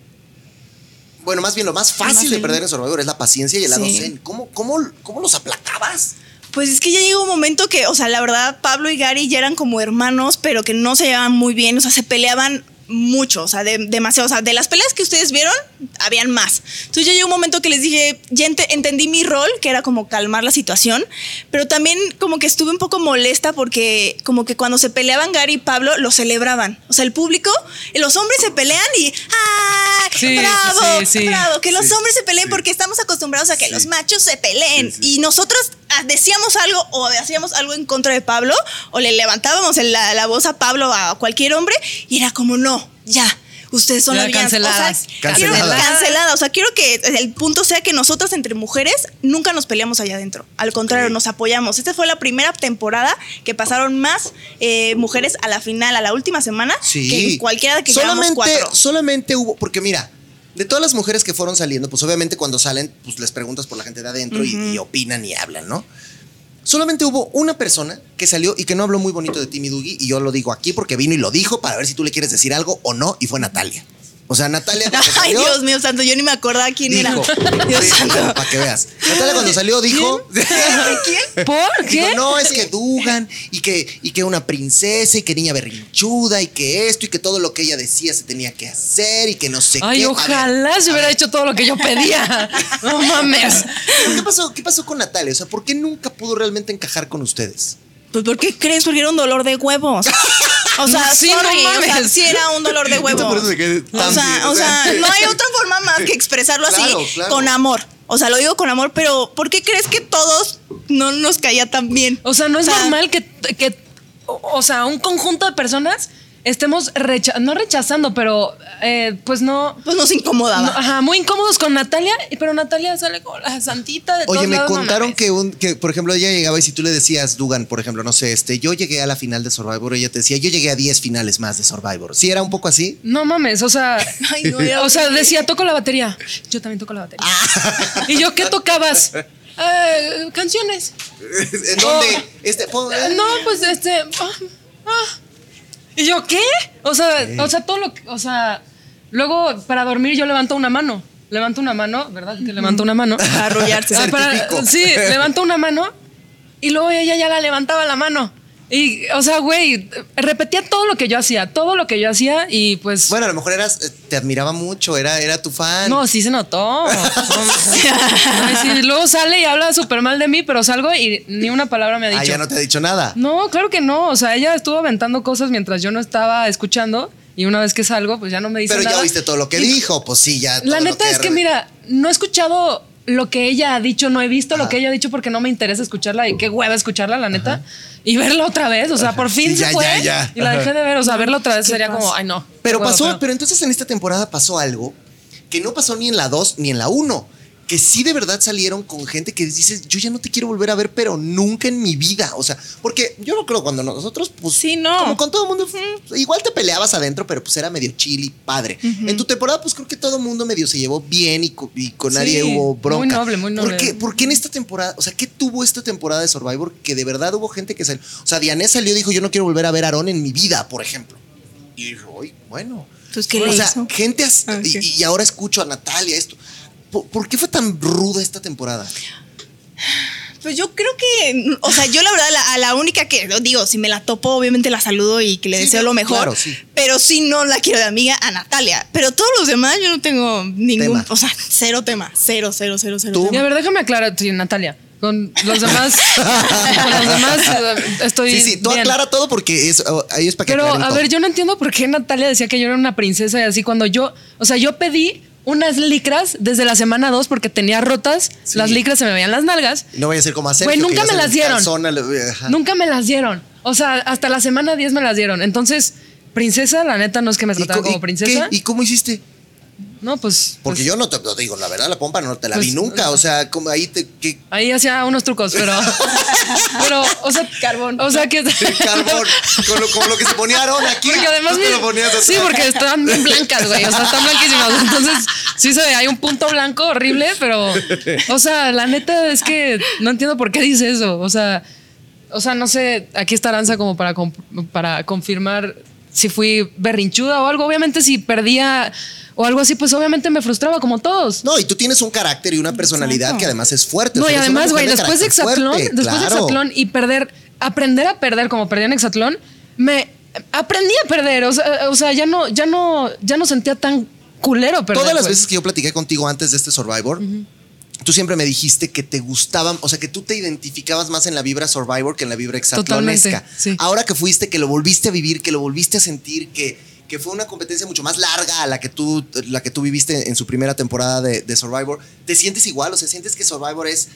bueno, más bien lo más fácil de perder en Survivor es la paciencia y el lado Sí. zen. ¿Cómo, cómo, cómo los aplacabas? Pues es que ya llegó un momento que, o sea, la verdad, Pablo y Gary ya eran como hermanos, pero que no se llevaban muy bien, o sea, se peleaban mucho, o sea, de- demasiado, o sea, de las peleas que ustedes vieron, habían más. Entonces ya llegó un momento que les dije, ya ente- entendí mi rol, que era como calmar la situación, pero también como que estuve un poco molesta porque como que cuando se peleaban Gary y Pablo, lo celebraban. O sea, el público, los hombres se pelean y ¡ah! Sí, ¡Bravo! sí, sí. ¡Bravo! Que los hombres se peleen porque estamos acostumbrados a que los machos se peleen. Y nosotros ah, decíamos algo o hacíamos algo en contra de Pablo o le levantábamos la, la voz a Pablo o a cualquier hombre y era como, no, ya. Ustedes son las villanas". canceladas. O sea, cancelada. O sea, quiero que el punto sea que nosotras entre mujeres nunca nos peleamos allá adentro. Al contrario, nos apoyamos. Esta fue la primera temporada que pasaron más eh, mujeres a la final, a la última semana, Sí. que cualquiera de que solamente, cuatro. solamente hubo, porque mira, De todas las mujeres que fueron saliendo, pues obviamente cuando salen, pues les preguntas por la gente de adentro y, y opinan y hablan, ¿no? Solamente hubo una persona que salió y que no habló muy bonito de ti, mi Dugi, y yo lo digo aquí porque vino y lo dijo para ver si tú le quieres decir algo o no, y fue Natalia. O sea, Natalia. cuando Ay, salió, Dios mío santo, yo ni me acordaba quién era. Dios Sí, santo. para que veas. Natalia cuando salió dijo. ¿Quién? ¿Por Dijo, qué? no, es que Dugan y que, y que una princesa y que niña berrinchuda y que esto y que todo lo que ella decía se tenía que hacer y que no sé Ay, qué. A ver, ojalá se hubiera hecho todo lo que yo pedía. No mames. ¿Qué pasó, ¿Qué pasó con Natalia? O sea, ¿por qué nunca pudo realmente encajar con ustedes? Pues ¿por qué crees? Porque era un dolor de huevos. O sea, Sí, no sorry, o sea, sí era un dolor de huevos. Por eso se quedé tan O sea, bien, o sea, no hay otra forma más que expresarlo así Claro, claro. con amor. O sea, lo digo con amor, pero ¿por qué crees que todos no nos caía tan bien? O sea, no es O sea, normal que, que, o o sea, un conjunto de personas estemos recha- no rechazando, pero eh, pues no, Pues nos incomodaba. no, Ajá, muy incómodos con Natalia, pero Natalia sale con la santita de Oye, todos me lados, no contaron que, un, que, por ejemplo, ella llegaba y si tú le decías, Dugan, por ejemplo, no sé, este, yo llegué a la final de Survivor, ella te decía, yo llegué a 10 finales más de Survivor. ¿Sí era un poco así? No mames, o sea, Ay, no, era o sea, decía, toco la batería. Yo también toco la batería. Ah. ¿Y yo qué tocabas? Eh, canciones. ¿En dónde? Este, pon- Eh, No, pues este. ah, ah. ¿Y yo qué? O sea, o sea, todo lo que. O sea, luego para dormir yo levanto una mano. Levanto una mano, ¿verdad? Que levanto una mano. Para arrollarse. Ah, para- sí, levanto una mano y luego ella ya la levantaba la mano. Y, o sea, güey, repetía todo lo que yo hacía, todo lo que yo hacía y pues. Bueno, a lo mejor eras, eh, te admiraba mucho, era, era tu fan. No, sí se notó. Ay, sí, luego sale y habla súper mal de mí, pero salgo y ni una palabra me ha dicho. ah, ya no te ha dicho nada. No, claro que no. O sea, ella estuvo aventando cosas mientras yo no estaba escuchando. Y una vez que salgo, pues ya no me dice Pero nada. ya oíste todo lo que Y dijo, pues sí, ya. todo La lo neta es que, mira, no he escuchado lo que ella ha dicho, no he visto Ajá. lo que ella ha dicho porque no me interesa escucharla y qué hueva escucharla, la neta. Y verla otra vez, o sea, por fin Sí, se ya, fue. ya, ya. Y la dejé de ver, o sea, verla otra vez ¿Qué sería pasa? como, ay, no. Pero pasó, pero- pero entonces en esta temporada pasó algo que no pasó ni en la 2 ni en la 1. Que sí de verdad salieron con gente que dices, yo ya no te quiero volver a ver, pero nunca en mi vida. O sea, porque yo no creo cuando nosotros, pues. Sí, no. Como con todo el mundo, igual te peleabas adentro, pero pues era medio chill y padre. En tu temporada, pues creo que todo el mundo medio se llevó bien y, co- y con Sí, nadie hubo muy bronca. noble, muy noble. ¿Por qué, por qué en esta temporada, o sea, qué tuvo esta temporada de Survivor que de verdad hubo gente que salió? O sea, Dianés salió y dijo, yo no quiero volver a ver a Aarón en mi vida, por ejemplo. Y dijo, "Ay, bueno. Pues, ¿qué o le sea, hizo? gente así, Ah, y ahora escucho a Natalia esto. ¿Por, por qué fue tan ruda esta temporada? Pues yo creo que, o sea, yo la verdad, la- a la única que, lo digo, si me la topo, obviamente la saludo y que le Sí, deseo lo mejor. claro, sí. Pero sí no la quiero de amiga a Natalia. Pero todos los demás yo no tengo ningún, Tema. o sea, cero tema, cero, cero, cero, cero. ¿Tú? Y a ver, déjame aclarar, sí, Natalia. Con los demás, con los demás estoy. Sí, sí, tú bien. aclara todo porque es, oh, ahí es para que Pero, a todo. ver, yo no entiendo por qué Natalia decía que yo era una princesa y así cuando yo, o sea, yo pedí unas licras desde la semana 2 porque tenía rotas, Sí. las licras se me veían las nalgas. No vaya a ser como hacer. Güey, nunca me las dieron. Nunca. Nunca me las dieron. O sea, hasta la semana 10 me las dieron. Entonces, princesa, la neta no es que me tratara como princesa. ¿Y cómo hiciste? No, pues. Porque pues, yo no te lo digo, la verdad, la pompa no te la Pues, vi nunca. O sea, como ahí te. ¿qué? Ahí hacía unos trucos, pero. pero, o sea, carbón. O sea, que. Carbón, con lo, como lo que se ponía Aaron aquí. Porque además te lo ponías sí, porque están bien blancas, güey. O sea, están blanquísimas. Entonces, sí se ve, hay un punto blanco horrible, pero. O sea, la neta es que no entiendo por qué dice eso. O sea, o sea, no sé, aquí está Aranza como para, comp- para confirmar si fui berrinchuda o algo. Obviamente, si perdía o algo así, pues obviamente me frustraba como todos. No, y tú tienes un carácter y una personalidad Exacto. que además es fuerte. No, o sea, y además, güey, después de Exatlón, fuerte, después de. Exatlón y perder, aprender a perder como perdí en Exatlón, me aprendí a perder. O sea, o sea, ya no, ya no, ya no sentía tan culero perder. Todas las pues. veces que yo platiqué contigo antes de este Survivor, tú siempre me dijiste que te gustaban, o sea, que tú te identificabas más en la vibra Survivor que en la vibra exatlonesca. Sí. Ahora que fuiste, que lo volviste a vivir, que lo volviste a sentir, que, que fue una competencia mucho más larga a la que tú, la que tú viviste en su primera temporada de, de Survivor, ¿te sientes igual? O sea, ¿sientes que Survivor es,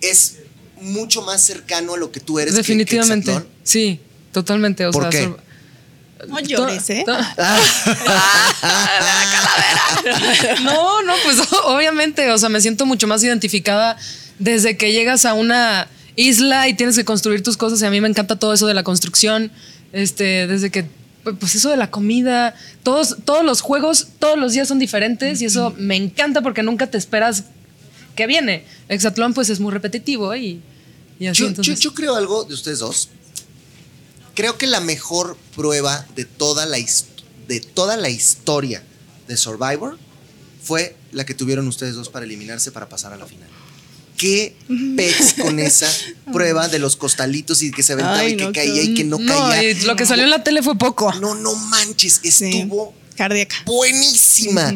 es mucho más cercano a lo que tú eres que- que Definitivamente. Exatlón? sí, totalmente. O ¿Por sea, qué? No llores, ¿eh? to- No, no, pues obviamente, o sea, me siento mucho más identificada desde que llegas a una isla y tienes que construir tus cosas y a mí me encanta todo eso de la construcción, este, desde que pues eso de la comida, todos, todos los juegos, todos los días son diferentes y eso me encanta porque nunca te esperas que viene. Exatlón pues es muy repetitivo y, y así Yo, entonces. yo creo algo de ustedes dos. Creo que la mejor prueba de toda la, de toda la historia de Survivor fue la que tuvieron ustedes dos para eliminarse para pasar a la final. ¿Qué pex con esa prueba de los costalitos y que se aventaba Ay, y que no, caía y que no, no, caía? y lo que salió en la tele fue poco. No, no manches, Sí. estuvo Cardíaca. buenísima.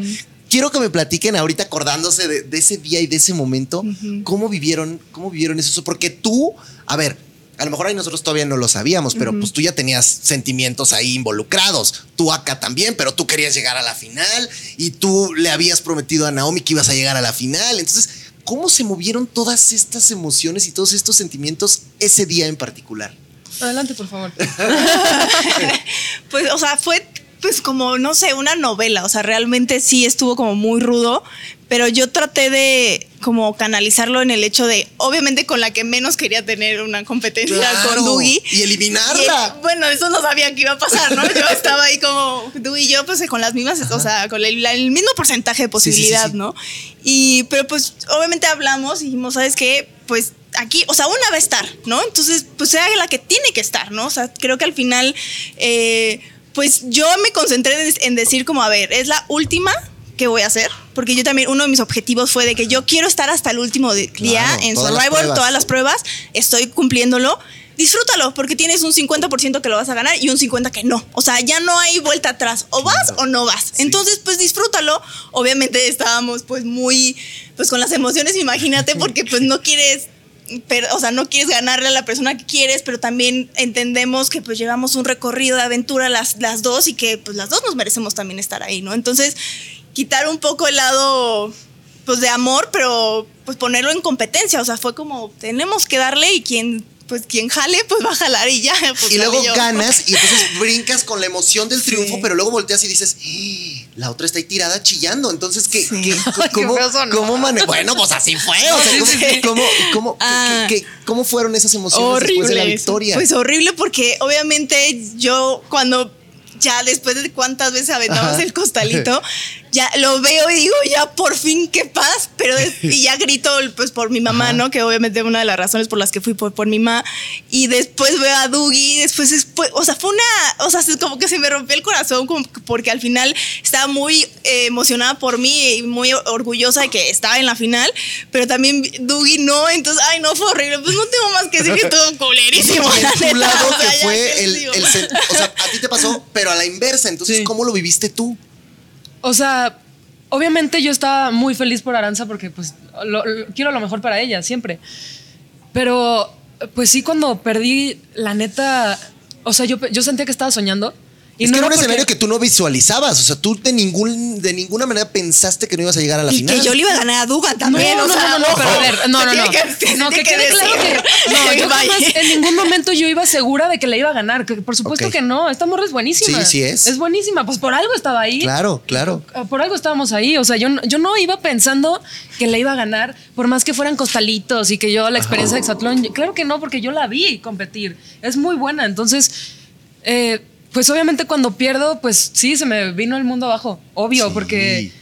Quiero que me platiquen ahorita acordándose de, de ese día y de ese momento, cómo vivieron, cómo vivieron eso, porque tú, a ver, a lo mejor ahí nosotros todavía no lo sabíamos, pero pues tú ya tenías sentimientos ahí involucrados. Tú acá también, pero tú querías llegar a la final y tú le habías prometido a Naomi que ibas a llegar a la final. Entonces, ¿cómo se movieron todas estas emociones y todos estos sentimientos ese día en particular? Adelante, por favor. Pues, o sea, fue pues como, no sé, una novela. O sea, realmente sí estuvo como muy rudo. Pero yo traté de como canalizarlo en el hecho de, obviamente con la que menos quería tener una competencia Claro, con Dougie. y eliminarla. Y, bueno, eso no sabía que iba a pasar, ¿no? Yo estaba ahí como Dougie y yo, pues con las mismas, o sea, con el, mismo porcentaje de Sí, sí, sí, posibilidad, sí. ¿no? Y, pero pues obviamente hablamos y dijimos, ¿sabes qué? Pues aquí, o sea, una va a estar, ¿no? Entonces, pues sea la que tiene que estar, ¿no? O sea, creo que al final, eh, pues yo me concentré en, decir como, a ver, es la última que voy a hacer, porque yo también, uno de mis objetivos fue de que yo quiero estar hasta el último día Claro, en todas las Survivor, pruebas. todas las pruebas, estoy cumpliéndolo. Disfrútalo, porque tienes un 50% que lo vas a ganar y un 50% que no. O sea, ya no hay vuelta atrás. O vas Claro. o no vas. Entonces, pues disfrútalo. Obviamente estábamos pues muy, pues con las emociones, imagínate, porque pues no quieres pero, o sea, no quieres ganarle a la persona que quieres, pero también entendemos que pues llevamos un recorrido de aventura las, las dos y que pues las dos nos merecemos también estar ahí, ¿no? Entonces, quitar un poco el lado pues de amor, pero pues ponerlo en competencia, o sea, fue como tenemos que darle y quien pues quien jale pues va a jalar y ya. pues, y luego yo. ganas y entonces brincas con la emoción del triunfo, Sí. pero luego volteas y dices, "Ih, la otra está ahí tirada chillando. Entonces, ¿qué, Sí. qué- cómo, cómo Bueno, pues así fue. O sea, Sí, ¿cómo, cómo- cómo- Ah. qué- qué- cómo fueron esas emociones después de la victoria? Pues horrible porque obviamente yo cuando ya después de cuántas veces aventamos Ajá. el costalito, ya lo veo y digo, ya por fin qué paz, pero y ya grito pues por mi mamá, Ajá. ¿no? Que obviamente una de las razones por las que fui por, por mi mamá y después veo a Dougie, después después, o sea, fue una, o sea, es como que se me rompió el corazón como que- porque al final estaba muy eh, emocionada por mí y muy orgullosa de que estaba en la final, pero también Dougie no, entonces, ay, no, fue horrible, pues no tengo más que decir que estuvo culerísimo. En tu neta, lado o sea, que fue ¿qué el, el o sea, a ti te pasó, pero a la inversa. Entonces, Sí. ¿cómo lo viviste tú? O sea, obviamente yo estaba muy feliz por Aranza porque pues lo- quiero lo mejor para ella, siempre. Pero pues sí, cuando perdí, la neta, o sea, yo, yo sentía que estaba soñando. Y es no que era un porque- escenario que tú no visualizabas. O sea, tú de, ningún, de ninguna manera pensaste que no ibas a llegar a la Y final. que yo le iba a ganar a Dugan No, también, no, o no, sea, no, no, pero a ver, no, no, no. que- no, que quede claro que no, yo Vaya. jamás, en ningún momento yo iba segura de que le iba a ganar. Que por supuesto que no, esta morra es buenísima. Sí, sí es. Es buenísima, pues por algo estaba ahí. Claro, claro. Ah, Por algo estábamos ahí, o sea, yo, no- yo no iba pensando que le iba a ganar, por más que fueran costalitos y que yo la experiencia de Exatlón, claro que no, porque yo la vi competir, es muy buena, entonces, eh, pues obviamente cuando pierdo, pues sí, se me vino el mundo abajo, obvio, Sí. porque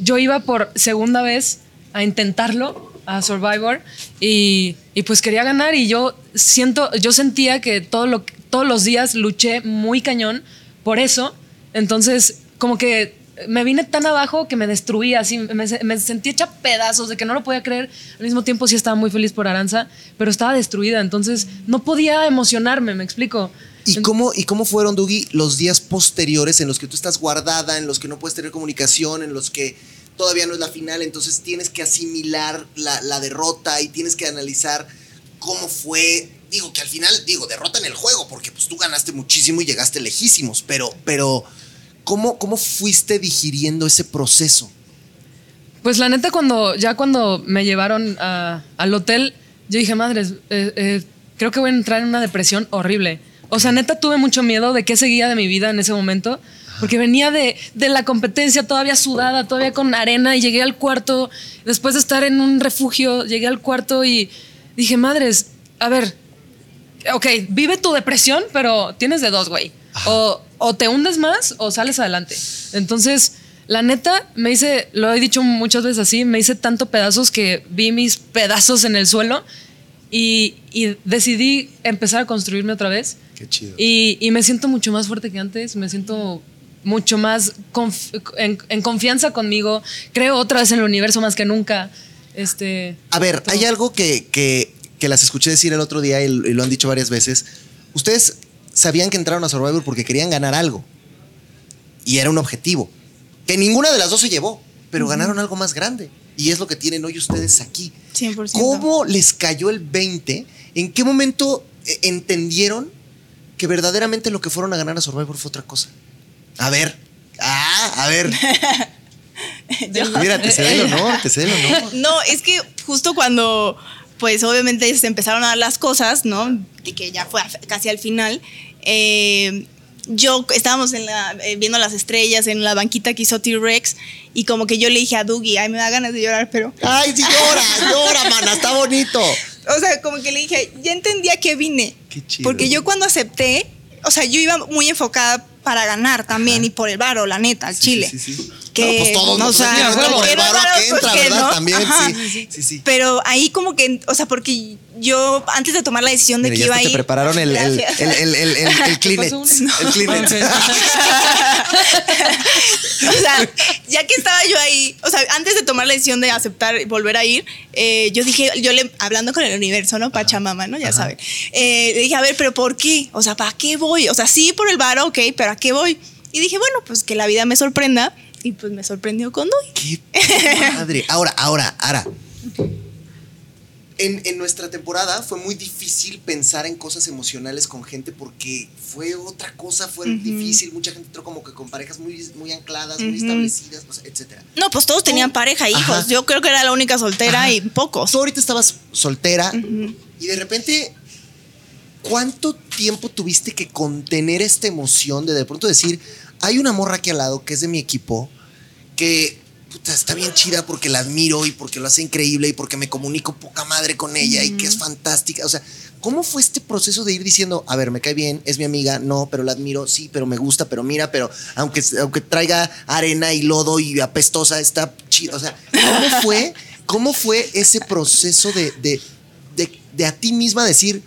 yo iba por segunda vez a intentarlo, a Survivor, y, y pues quería ganar y yo siento, yo sentía que, todo lo, todos los días luché muy cañón por eso, entonces como que me vine tan abajo que me destruía, así, me, me sentí hecha pedazos de que no lo podía creer, al mismo tiempo sí estaba muy feliz por Aranza, pero estaba destruida, entonces no podía emocionarme, me explico. ¿Y cómo, ¿Y cómo fueron, Dougie, los días posteriores en los que tú estás guardada, en los que no puedes tener comunicación, en los que todavía no es la final, entonces tienes que asimilar la, la derrota y tienes que analizar cómo fue? Digo que al final, digo, derrota en el juego, porque pues tú ganaste muchísimo y llegaste lejísimos, pero, pero ¿cómo, ¿cómo fuiste digiriendo ese proceso? Pues la neta, cuando ya cuando me llevaron a- al hotel, yo dije, madres, eh, eh, creo que voy a entrar en una depresión horrible. O sea, neta, tuve mucho miedo de qué seguía de mi vida en ese momento, porque venía de, de la competencia todavía sudada, todavía con arena, y llegué al cuarto, después de estar en un refugio, llegué al cuarto y dije, madres, a ver, ok, vive tu depresión, pero tienes de dos, güey. O o te hundes más o sales adelante. Entonces, la neta, me hice, lo he dicho muchas veces así, me hice tanto pedazos que vi mis pedazos en el suelo y, y decidí empezar a construirme otra vez. Qué chido. Y, y me siento mucho más fuerte que antes, me siento mucho más conf- en, en confianza conmigo, creo otra vez en el universo más que nunca. Este, A ver, hay algo que, que- que las escuché decir el otro día y, y lo han dicho varias veces. Ustedes sabían que entraron a Survivor porque querían ganar algo. Y era un objetivo. Que ninguna de las dos se llevó, pero ganaron algo más grande. Y es lo que tienen hoy ustedes aquí. 100%. ¿Cómo les cayó el 20? ¿En qué momento eh, entendieron que verdaderamente lo que fueron a ganar a Survivor fue otra cosa? A ver. Ah, a ver. Mira, te cede el honor, te honor. No, es que justo cuando, pues obviamente se empezaron a dar las cosas, ¿no? Y que ya fue casi al final. eh, yo estábamos en la, eh, viendo las estrellas en la banquita que hizo T-Rex y como que yo le dije a Dougie, ay, me da ganas de llorar, pero, Ay, sí, llora, llora, mana, está bonito. O sea, como que le dije, ya entendía que vine. Qué chido. Porque yo cuando acepté, o sea, yo iba muy enfocada para ganar también Ajá. y por el varo, la neta, al chile. Sí, sí. Que, No, pues todos, no, o sea, por el varo que entra, ¿verdad? no. También, sí, sí, sí. Pero ahí como que, o sea, porque yo antes de tomar la decisión de Mira, que iba a ir. te prepararon el, el, el, el, el, el, el Kleenex. Ok. o sea, ya que estaba yo ahí, o sea, antes de tomar la decisión de aceptar y volver a ir, eh, yo dije, yo le, hablando con el universo, ¿no? Pachamama, ¿no? Ya saben. Eh, le dije, a ver, pero ¿por qué? O sea, ¿para qué voy? O sea, sí por el varo, ok, pero ¿a qué voy? Y dije, bueno, pues que la vida me sorprenda. Y pues me sorprendió con Dui. Qué padre. Ahora, ahora, ahora. En, en nuestra temporada fue muy difícil pensar en cosas emocionales con gente porque fue otra cosa, fue difícil. Mucha gente entró como que con parejas muy, muy ancladas, muy establecidas, o sea, etcétera. No, pues todos tenían pareja, hijos. Ajá. Yo creo que era la única soltera Ajá. y pocos. Tú ahorita estabas soltera y de repente, ¿cuánto tiempo tuviste que contener esta emoción de de pronto decir, hay una morra aquí al lado que es de mi equipo, que puta, está bien chida porque la admiro y porque lo hace increíble y porque me comunico poca madre con ella y que es fantástica? O sea, ¿cómo fue este proceso de ir diciendo, a ver, me cae bien, es mi amiga, no, pero la admiro, sí, pero me gusta, pero mira, pero aunque, aunque traiga arena y lodo y apestosa, está chida? O sea, ¿cómo fue, cómo fue ese proceso de, de, de, de a ti misma decir,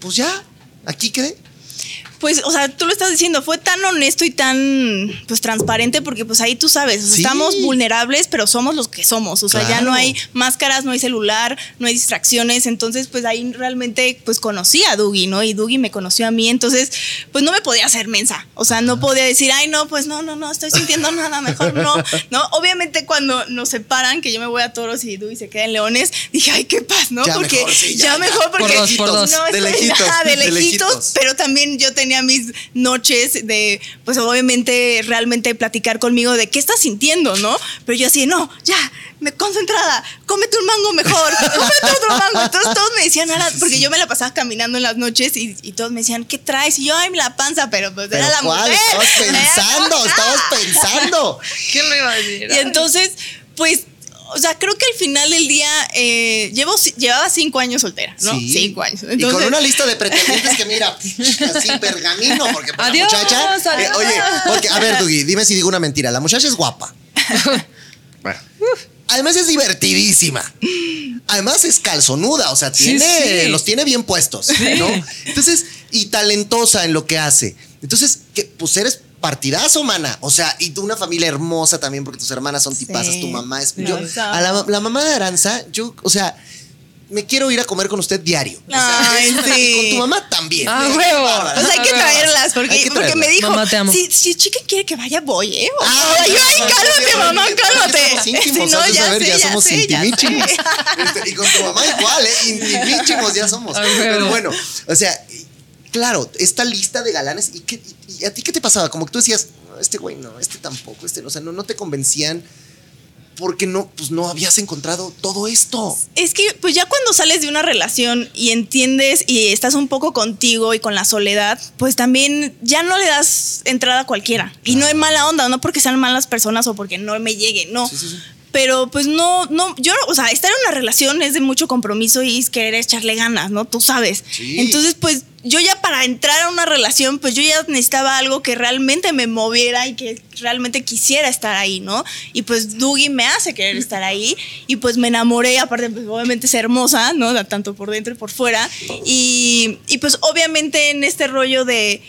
pues ya, aquí quedé? Pues, o sea, tú lo estás diciendo, fue tan honesto y tan, pues, transparente, porque pues ahí tú sabes, o sea, Sí. estamos vulnerables, pero somos los que somos, o sea, ya no hay máscaras, no hay celular, no hay distracciones, entonces, pues ahí realmente, pues, conocí a Dougie, ¿no? Y Dougie me conoció a mí, entonces, pues, no me podía hacer mensa, o sea, no podía decir, ay, no, pues, no, no, no, estoy sintiendo nada, mejor no, ¿no? Obviamente, cuando nos separan, que yo me voy a Toros y Dougie se queda en Leones, dije, ay, qué paz, ¿no? Ya porque mejor, sí, ya, mejor, Por porque dos, por dos. no De estoy lejitos, nada de lejitos. pero también yo tenía mis noches de, pues obviamente, realmente platicar conmigo de qué estás sintiendo, ¿no? Pero yo así, no, ya, me concentrada, cómete un mango mejor, cómete otro mango. Entonces todos me decían, "Ara", porque yo me la pasaba caminando en las noches y, y todos me decían, ¿qué traes? Y yo, ay, la panza, pero pues Pero era la ¿cuál? mujer. Estabas pensando, estabas pensando. ¿Quién lo iba a decir? y entonces, pues, o sea, creo que al final del día eh, llevo, llevaba cinco años soltera, ¿no? Sí. Cinco años. y con una lista de pretendientes que mira, así pergamino, porque Adiós, la muchacha. adiós. oye, porque, a ver, Dugi, dime si digo una mentira. La muchacha es guapa. Bueno. Además es divertidísima. Además es calzonuda, o sea, Sí, tiene, sí. los tiene bien puestos, ¿no? Entonces, y talentosa en lo que hace. Entonces, que, pues eres partidazo, mana. O sea, y tú una familia hermosa también, porque tus hermanas son tipazas, Sí. tu mamá es. Yo- a la, la mamá de Aranza, yo, o sea, me quiero ir a comer con usted diario. O sea, Ay, es una- sí. y con tu mamá también. Ah, huevo. sea, hay que A ver, traerlas, porque, que porque me dijo, Mamá, te amo. Si, si chica quiere que vaya, voy, ¿eh? O Ah, yo, ay, ya, cálmate, mamá, ya, cálmate. Somos íntimos, Si no, ya saber, sé, ya ya somos sé, ya intimichimos. sé. Este, y con tu mamá igual, ¿eh? Intimichimos ya somos. Ah. Pero bueno, o sea, claro, esta lista de galanes, ¿y, qué- y- y a ti qué te pasaba? Como que tú decías, "No, este güey no, este tampoco, este no, o sea, no, no te convencían porque no, pues no habías encontrado todo esto. Es que, pues ya cuando sales de una relación y entiendes y estás un poco contigo y con la soledad, pues también ya no le das entrada a cualquiera. Y no es mala onda, no porque sean malas personas o porque no me llegue, no. Sí, sí, sí. Pero pues no, no, yo, o sea, estar en una relación es de mucho compromiso y es querer echarle ganas, ¿no? Tú sabes. Sí. Entonces, pues yo ya para entrar a una relación, pues yo ya necesitaba algo que realmente me moviera y que realmente quisiera estar ahí, ¿no? Y pues Dougie me hace querer estar ahí y pues me enamoré, aparte pues obviamente es hermosa, ¿no? Tanto por dentro y por fuera. Y, y pues obviamente en este rollo de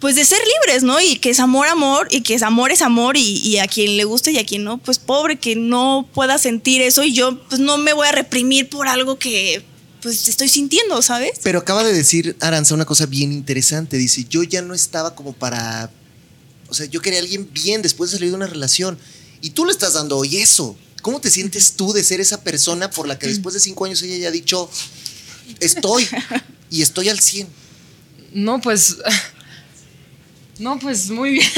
pues de ser libres, ¿no? Y que es amor, amor, y que es amor, es amor, y, y, a quien le guste y a quien no, pues pobre que no pueda sentir eso y yo pues no me voy a reprimir por algo que pues estoy sintiendo, ¿sabes? Pero acaba de decir Aranza una cosa bien interesante. Dice, yo ya no estaba como para... O sea, yo quería a alguien bien después de salir de una relación. Y tú le estás dando hoy eso. ¿Cómo te sientes tú de ser esa persona por la que después de cinco años ella ya ha dicho, estoy y estoy al 100? No, pues... No, pues muy bien.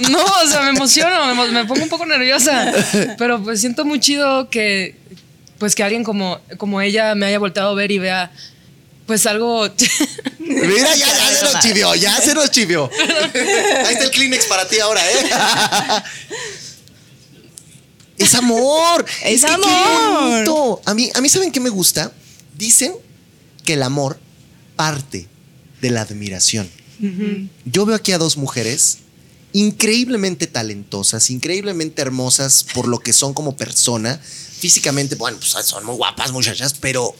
no, o sea, me emociono, me, me, pongo un poco nerviosa. Pero pues siento muy chido que, pues que alguien como, como ella me haya volteado a ver y vea, pues algo. Mira, ya, ya se nos chivió, ya se nos chivió. Ahí está el Kleenex para ti ahora, ¿eh? Es amor. Es, es amor. a, mí, a mí, ¿saben qué me gusta? Dicen que el amor parte de la admiración. Uh -huh. Yo veo aquí a dos mujeres increíblemente talentosas, increíblemente hermosas por lo que son como persona. Físicamente, bueno, pues son muy guapas muchachas, pero,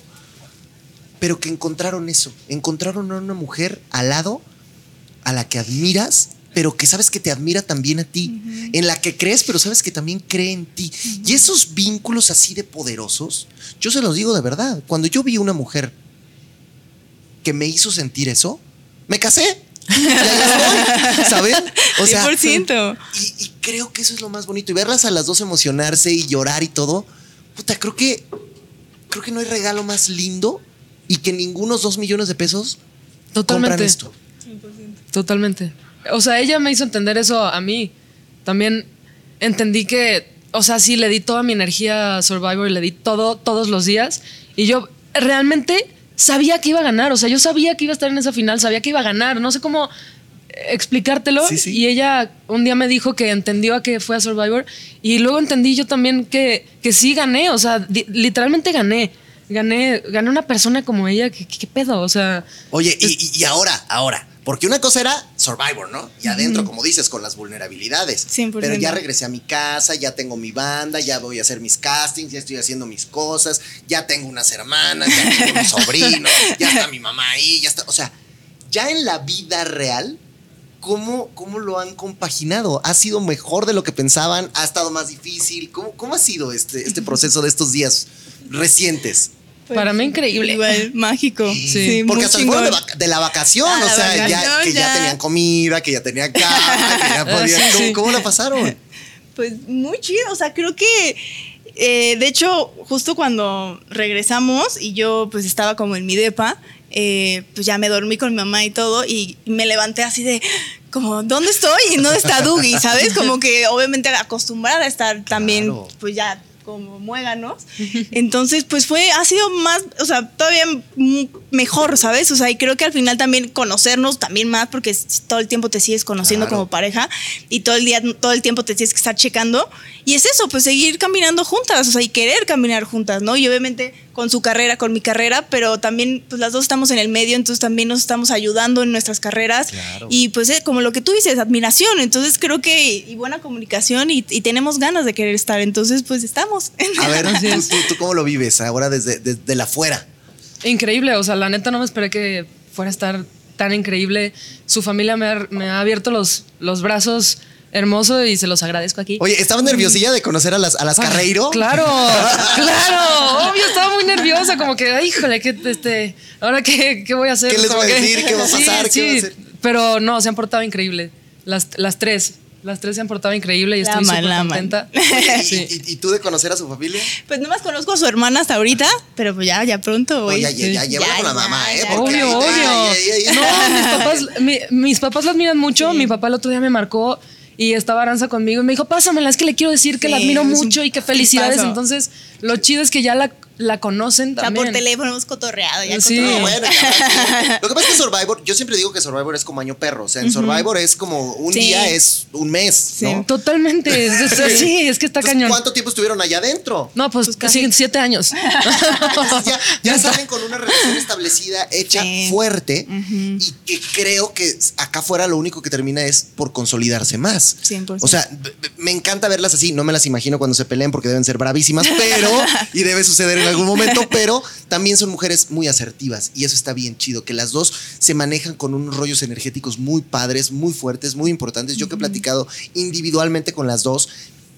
pero que encontraron eso. Encontraron a una mujer al lado a la que admiras, pero que sabes que te admira también a ti. Uh -huh. En la que crees, pero sabes que también cree en ti. Uh -huh. Y esos vínculos así de poderosos, yo se los digo de verdad. Cuando yo vi una mujer que me hizo sentir eso, me casé. ¿Saben? O sea, 100%. Y, y, creo que eso es lo más bonito. Y verlas a las dos emocionarse y llorar y todo. Puta, creo que. Creo que no hay regalo más lindo y que ningunos dos millones de pesos Totalmente. compran esto. 100%. Totalmente. O sea, ella me hizo entender eso a mí. También entendí que, o sea, sí, le di toda mi energía a Survivor y le di todo todos los días. Y yo realmente sabía que iba a ganar, o sea, yo sabía que iba a estar en esa final, sabía que iba a ganar, no sé cómo explicártelo. Sí, sí. Y ella un día me dijo que entendió a que fue a Survivor y luego entendí yo también que, que sí gané, o sea, literalmente gané. Gané, gané una persona como ella, ¿qué, qué pedo? O sea. Oye, y, y, ahora, ahora, porque una cosa era Survivor, ¿no? Y adentro, como dices, con las vulnerabilidades. 100%. Pero ya regresé a mi casa, ya tengo mi banda, ya voy a hacer mis castings, ya estoy haciendo mis cosas, ya tengo unas hermanas, ya tengo un sobrino, ya está mi mamá ahí, ya está. O sea, ya en la vida real, ¿cómo, cómo lo han compaginado? ¿Ha sido mejor de lo que pensaban? ¿Ha estado más difícil? ¿Cómo, cómo ha sido este, este proceso de estos días recientes? Pues, Para mí increíble. Igual, mágico. Sí, sí porque hasta fueron de, de, la vacación, o sea, vacación, ya, que ya. ya. tenían comida, que ya tenían cama, que ya podían. ¿Cómo, ¿Cómo, la pasaron? Pues muy chido, o sea, creo que. Eh, de hecho, justo cuando regresamos y yo pues estaba como en mi depa, eh, pues ya me dormí con mi mamá y todo y, me levanté así de como, ¿dónde estoy? Y no está Dougie, ¿sabes? Como que obviamente acostumbrada a estar también, claro. pues ya muéganos. Entonces, pues fue, ha sido más, o sea, todavía mejor, ¿sabes? O sea, y creo que al final también conocernos también más, porque todo el tiempo te sigues conociendo claro. como pareja y todo el día, todo el tiempo te tienes que estar checando. Y es eso, pues seguir caminando juntas, o sea, y querer caminar juntas, ¿no? Y obviamente con su carrera, con mi carrera, pero también pues las dos estamos en el medio, entonces también nos estamos ayudando en nuestras carreras. Claro. Y pues eh, como lo que tú dices, admiración, entonces creo que y buena comunicación y, y, tenemos ganas de querer estar, entonces pues estamos. A ver, ¿tú, tú, tú cómo lo vives ahora desde, desde la afuera? Increíble, o sea, la neta no me esperé que fuera a estar tan increíble. Su familia me ha, me ha abierto los, los brazos hermoso y se los agradezco aquí. Oye, ¿estabas nerviosilla de conocer a las, a las Carreiro? Claro, claro, obvio, estaba muy nerviosa, como que, ay, híjole, que este, ahora qué, qué voy a hacer. ¿Qué les voy a decir? ¿Qué va a pasar? Sí, ¿Qué sí, va a hacer? pero no, se han portado increíble, las, las tres. Las tres se han portado increíble y La estoy súper contenta. ¿y, Sí. y, y tú de conocer a su familia? Pues nomás conozco a su hermana hasta ahorita, pero pues ya, ya pronto, No, güey. ya, ya, ya, Sí. llévala Ya, con la ya, mamá, ¿eh? ya. Porque Obvio, ahorita- obvio. ay, ay, ay. No, mis papás, mi- mis papás la admiran mucho. Mi papá el otro día me marcó y estaba Aranza conmigo y me dijo, pásamela, es que le quiero decir que la admiro mucho y que felicidades. tipazo. Entonces, lo chido es que ya la, la conocen Ya también. por teléfono hemos cotorreado. Ya Sí. No, bueno, lo que pasa es que Survivor, yo siempre digo que Survivor es como año perro. O sea, en Survivor es como un Sí. día es un mes, ¿no? Totalmente. Es- es- sí, es que está Entonces, cañón. ¿Cuánto tiempo estuvieron allá adentro? No, pues, Pues casi siete años. Entonces ya, ya salen con una relación establecida, hecha Sí. fuerte, y que creo que acá afuera lo único que termina es por consolidarse más. 100%. O sea, me encanta verlas así, no me las imagino cuando se peleen porque deben ser bravísimas, pero, y debe suceder en algún momento, pero también son mujeres muy asertivas y eso está bien chido, que las dos se manejan con unos rollos energéticos muy padres, muy fuertes, muy importantes. Yo que he platicado individualmente con las dos,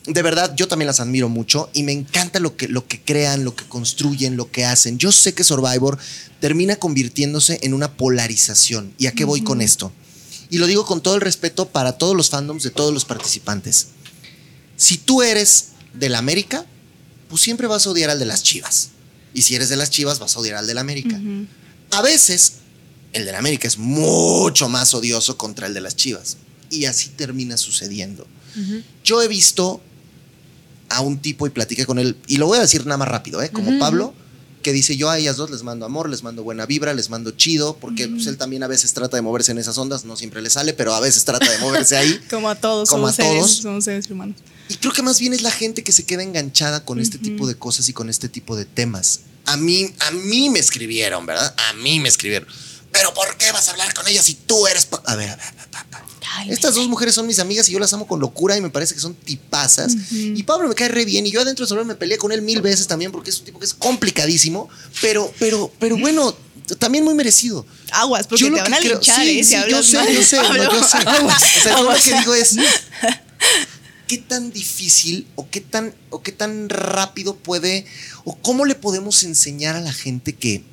de verdad, yo también las admiro mucho y me encanta lo que, lo que crean, lo que construyen, lo que hacen. Yo sé que Survivor termina convirtiéndose en una polarización. ¿Y a qué voy con esto? Y lo digo con todo el respeto para todos los fandoms de todos los participantes. Si tú eres del América, pues siempre vas a odiar al de las Chivas. Y si eres de las Chivas, vas a odiar al del América. A veces, el del América es mucho más odioso contra el de las Chivas. Y así termina sucediendo. Yo he visto a un tipo y platiqué con él, y lo voy a decir nada más rápido, ¿eh? como Pablo, que dice yo a ellas dos les mando amor, les mando buena vibra, les mando chido, porque pues, él también a veces trata de moverse en esas ondas, no siempre le sale, pero a veces trata de moverse ahí. Como a todos, Como somos, a seres, todos. somos seres humanos. Y creo que más bien es la gente que se queda enganchada con este tipo de cosas y con este tipo de temas. A mí, a mí me escribieron, ¿verdad? A mí me escribieron. Pero ¿por qué vas a hablar con ellas si tú eres... pa-?" A ver, a ver, a ver. Ay, Estas dos mujeres son mis amigas y yo las amo con locura y me parece que son tipazas. Y Pablo me cae re bien y yo adentro de Sonora me peleé con él mil veces también porque es un tipo que es complicadísimo, pero, pero, pero bueno, también muy merecido. Aguas, porque Yo te lo van que a creo- linchar, sí, ¿eh? Si sí, yo sé, yo sé, no, yo sé. Aguas, O sea, yo lo aguas. que digo es qué tan difícil o qué tan o qué tan rápido puede o cómo le podemos enseñar a la gente que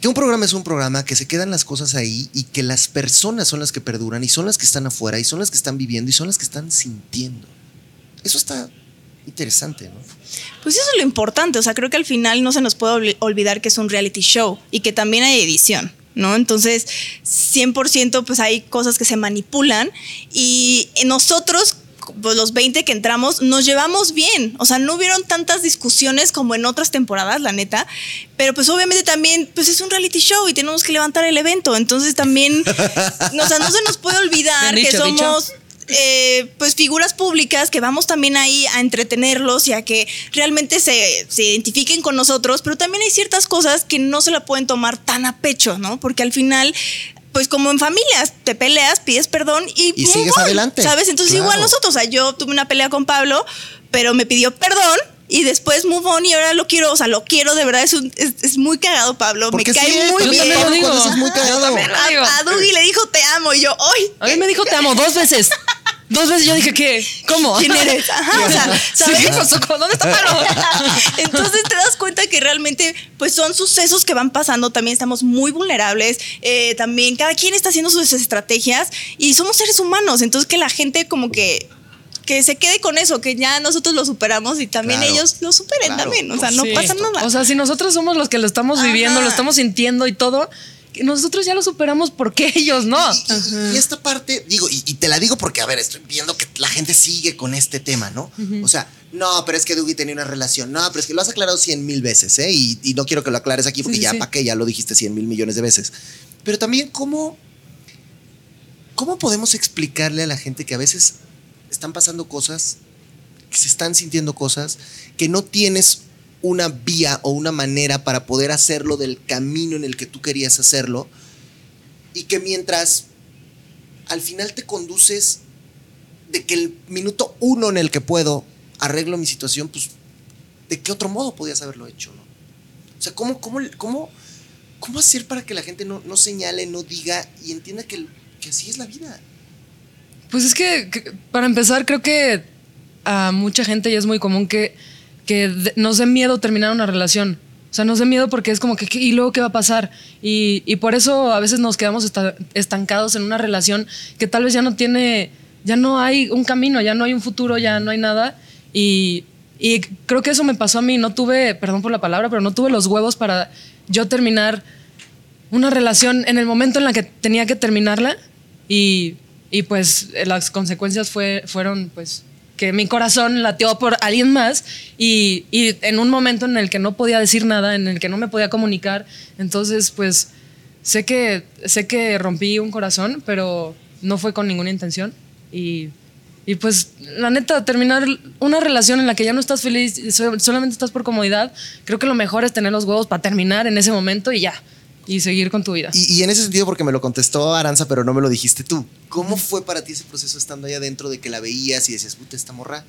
que un programa es un programa, que se quedan las cosas ahí y que las personas son las que perduran y son las que están afuera y son las que están viviendo y son las que están sintiendo. Eso está interesante, ¿no? Pues eso es lo importante, o sea, creo que al final no se nos puede olvidar que es un reality show y que también hay edición, ¿no? Entonces, 100% pues hay cosas que se manipulan y nosotros, pues, los 20 que entramos, nos llevamos bien, o sea, no hubieron tantas discusiones como en otras temporadas, la neta, pero pues obviamente también, pues es un reality show y tenemos que levantar el evento, entonces también, o sea, no se nos puede olvidar que dicho, dicho. Eh, pues figuras públicas que vamos también ahí a entretenerlos y a que realmente se, se identifiquen con nosotros, pero también hay ciertas cosas que no se la pueden tomar tan a pecho, ¿no? Porque al final, pues como en familias, te peleas, pides perdón y, Y sigues adelante. ¿Sabes? Entonces Claro. igual nosotros, o sea, yo tuve una pelea con Pablo, pero me pidió perdón. Y después move on y ahora lo quiero, o sea, lo quiero de verdad, es, un- es, es muy cagado Pablo, Porque me cae muy Yo bien. también lo Pablo, digo. cuando es muy cagado. Yo también lo digo. A, a Dougie le dijo te amo y yo, hoy A mí me dijo te amo dos veces. Dos veces yo dije que, ¿cómo? ¿Quién eres? Ajá, o sea, ¿sabes? Sí, ¿dónde está Pablo? Entonces te das cuenta que realmente pues son sucesos que van pasando, también estamos muy vulnerables, eh, también cada quien está haciendo sus estrategias y somos seres humanos, entonces que la gente como que que se quede con eso, que ya nosotros lo superamos y también Claro. ellos lo superen Claro, también, o sea, no Sí. pasa nada. O sea, si nosotros somos los que lo estamos Ajá. viviendo, lo estamos sintiendo y todo, que nosotros ya lo superamos, ¿por qué ellos no? Y, y- y esta parte, digo, y, y te la digo porque, a ver, estoy viendo que la gente sigue con este tema, ¿no? O sea, no, pero es que Dougie tenía una relación, no, pero es que lo has aclarado cien mil veces, ¿eh? Y, y no quiero que lo aclares aquí porque sí, ya, sí. ¿para qué? Ya lo dijiste cien mil millones de veces. Pero también, ¿cómo, ¿cómo podemos explicarle a la gente que a veces están pasando cosas, se están sintiendo cosas, que no tienes una vía o una manera para poder hacerlo del camino en el que tú querías hacerlo? y que mientras al final te conduces de que el minuto uno en el que puedo arreglo mi situación, pues ¿de qué otro modo podías haberlo hecho? ¿no? O sea, ¿cómo, cómo, cómo, cómo hacer para que la gente no, no señale, no diga y entienda que, que así es la vida? Pues es que, para empezar, creo que a mucha gente ya es muy común que, que nos dé miedo terminar una relación. O sea, nos dé miedo porque es como que, ¿qué- ¿y luego qué va a pasar? Y, y por eso a veces nos quedamos esta- estancados en una relación que tal vez ya no tiene, ya no hay un camino, ya no hay un futuro, ya no hay nada. Y, y creo que eso me pasó a mí. No tuve, perdón por la palabra, pero no tuve los huevos para yo terminar una relación en el momento en la que tenía que terminarla y, y pues las consecuencias fue, fueron pues que mi corazón latió por alguien más y, y en un momento en el que no podía decir nada, en el que no me podía comunicar, entonces pues sé que, sé que rompí un corazón, pero no fue con ninguna intención y, y pues la neta, terminar una relación en la que ya no estás feliz, solamente estás por comodidad, creo que lo mejor es tener los huevos para terminar en ese momento y ya, y seguir con tu vida. Y, y en ese sentido, porque me lo contestó Aranza, pero no me lo dijiste tú. ¿Cómo fue para ti ese proceso estando allá adentro de que la veías y decías, puta, esta morra?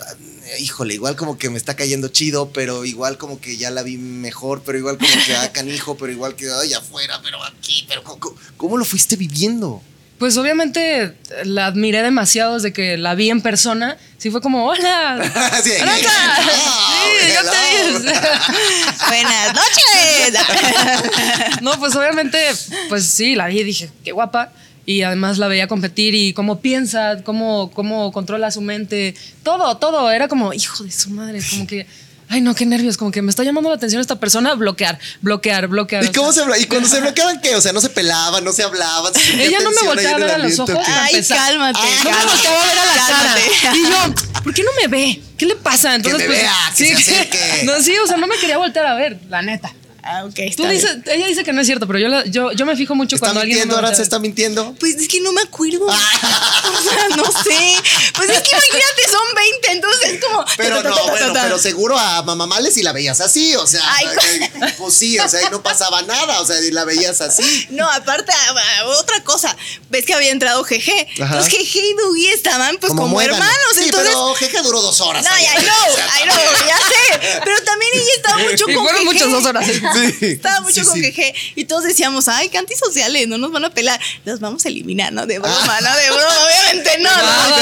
ah, Híjole, igual como que me está cayendo chido, pero igual como que ya la vi mejor, pero igual como que ah, canijo, pero igual que ay, afuera, pero aquí, pero ¿cómo, cómo- cómo lo fuiste viviendo? Pues obviamente la admiré demasiado desde que la vi en persona. Sí fue como, hola. Sí, Aranza". Sí, yo te hello. vi. Buenas noches. No, pues obviamente, pues sí, la vi y dije, qué guapa. Y además la veía competir y cómo piensa, cómo, cómo controla su mente. Todo, todo. Era como, hijo de su madre, como que, ay no, qué nervios, como que me está llamando la atención esta persona, bloquear, bloquear, bloquear. ¿Y cómo sea, se? ¿Y cuando se bloqueaban qué? O sea, no se pelaban, no se hablaban. se Ella no me volteaba a ver a los ojos. Ay, empezar. cálmate, No me volteaba a ver a la cara. Y yo, ¿por qué no me ve? ¿Qué le pasa? Entonces, me pues, vea, que se acerque. No, sí, o sea, no me quería voltear a ver, la neta. Ah, ok. Tú dices, ella dice que no es cierto, pero yo, la- yo, yo me fijo mucho ¿Está cuando alguien. no mintiendo? me ¿Aranza voltea está mintiendo? Pues es que no me acuerdo. o sea, no sé. Pues es que imagínate, son 20, entonces es como. Pero ta, ta, no, ta, ta, bueno, ta. pero seguro a Mamá Males si la veías así, o sea, Ay, pues sí, o sea, ahí no pasaba nada, o sea, y la veías así. No, aparte, otra cosa. Ves que había entrado GG. Ajá. Entonces GG y Dougie estaban pues como, hermanos. Sí, entonces. pero Jeje duró dos horas. No, I know, I know, ya sé. Pero también ella estaba mucho Y con fueron muchas dos horas. Sí. Estaba mucho Sí, con sí. GG. Y todos decíamos, ay, qué antisociales, no nos van a pelar. Los vamos a eliminar, ¿no? De broma, no de broma, obviamente no. Ah, no.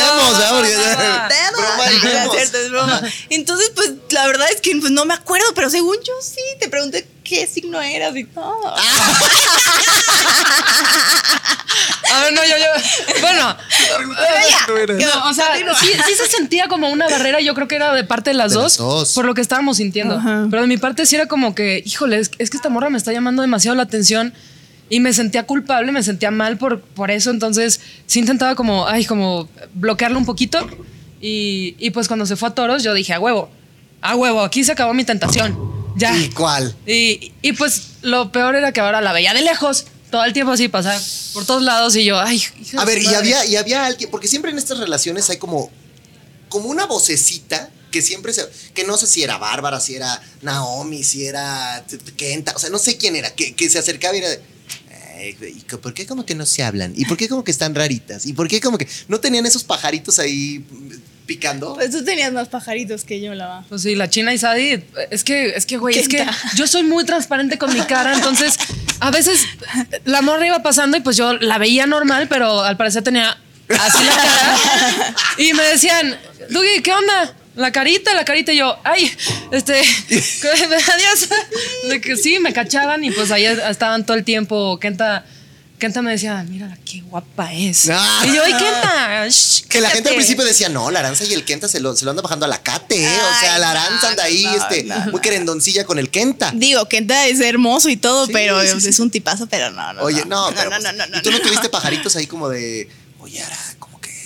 y no vemos. cierto, es broma. Entonces, pues, la verdad es que pues, no me acuerdo, pero según yo sí, te pregunté qué signo eras y todo. A ver, no, yo, yo. Bueno, Pero ya, no, o sea, sí, sí se sentía como una barrera. Yo creo que era de parte de las, De dos, las dos. por lo que estábamos sintiendo. Ajá. Pero de mi parte sí era como que, híjole, es, es que esta morra me está llamando demasiado la atención. Y me sentía culpable, me sentía mal por, por eso. Entonces sí intentaba como, ay, como bloquearlo un poquito. Y, y pues cuando se fue a toros, yo dije, a huevo, a huevo, aquí se acabó mi tentación. Ya. ¿Y cuál? Y, y pues lo peor era que ahora la veía de lejos, todo el tiempo así pasar por todos lados y yo, ay, A ver, y había, y había alguien, porque siempre en estas relaciones hay como, como una vocecita que siempre se, que no sé si era Bárbara, si era Naomi, si era Kenta, o sea, no sé quién era, que, que se acercaba y era de, "Ay, güey, ¿y ¿por qué como que no se hablan? ¿Y por qué como que están raritas? ¿Y por qué como que no tenían esos pajaritos ahí mm, picando? Pues tú tenías más pajaritos que yo, la Pues sí, la China y Sadie, es que, es que, güey, es que yo soy muy transparente con mi cara, entonces a veces la morra iba pasando y pues yo la veía normal, pero al parecer tenía así la cara. Y me decían, Dugi, ¿qué onda? La carita, la carita, y yo, ay, este, adiós. De que sí, me cachaban y pues ahí estaban todo el tiempo. Kenta, Kenta me decía, mira qué guapa es. Ah. Y yo, ay, Kenta, shh, Que la gente al cállate". principio decía, no, la Aranza y el Kenta se lo, se lo anda bajando a la Cate, ¿eh? o sea, Ay, la Aranza anda ahí, no, este, no, muy querendoncilla con el Kenta. Digo, Kenta es hermoso y todo, Sí, pero sí, sí. es un tipazo, pero no, no. Oye, no, pero no, pues, no, no, ¿y tú no, no. tuviste pajaritos ahí como de, oye, Ara, como que...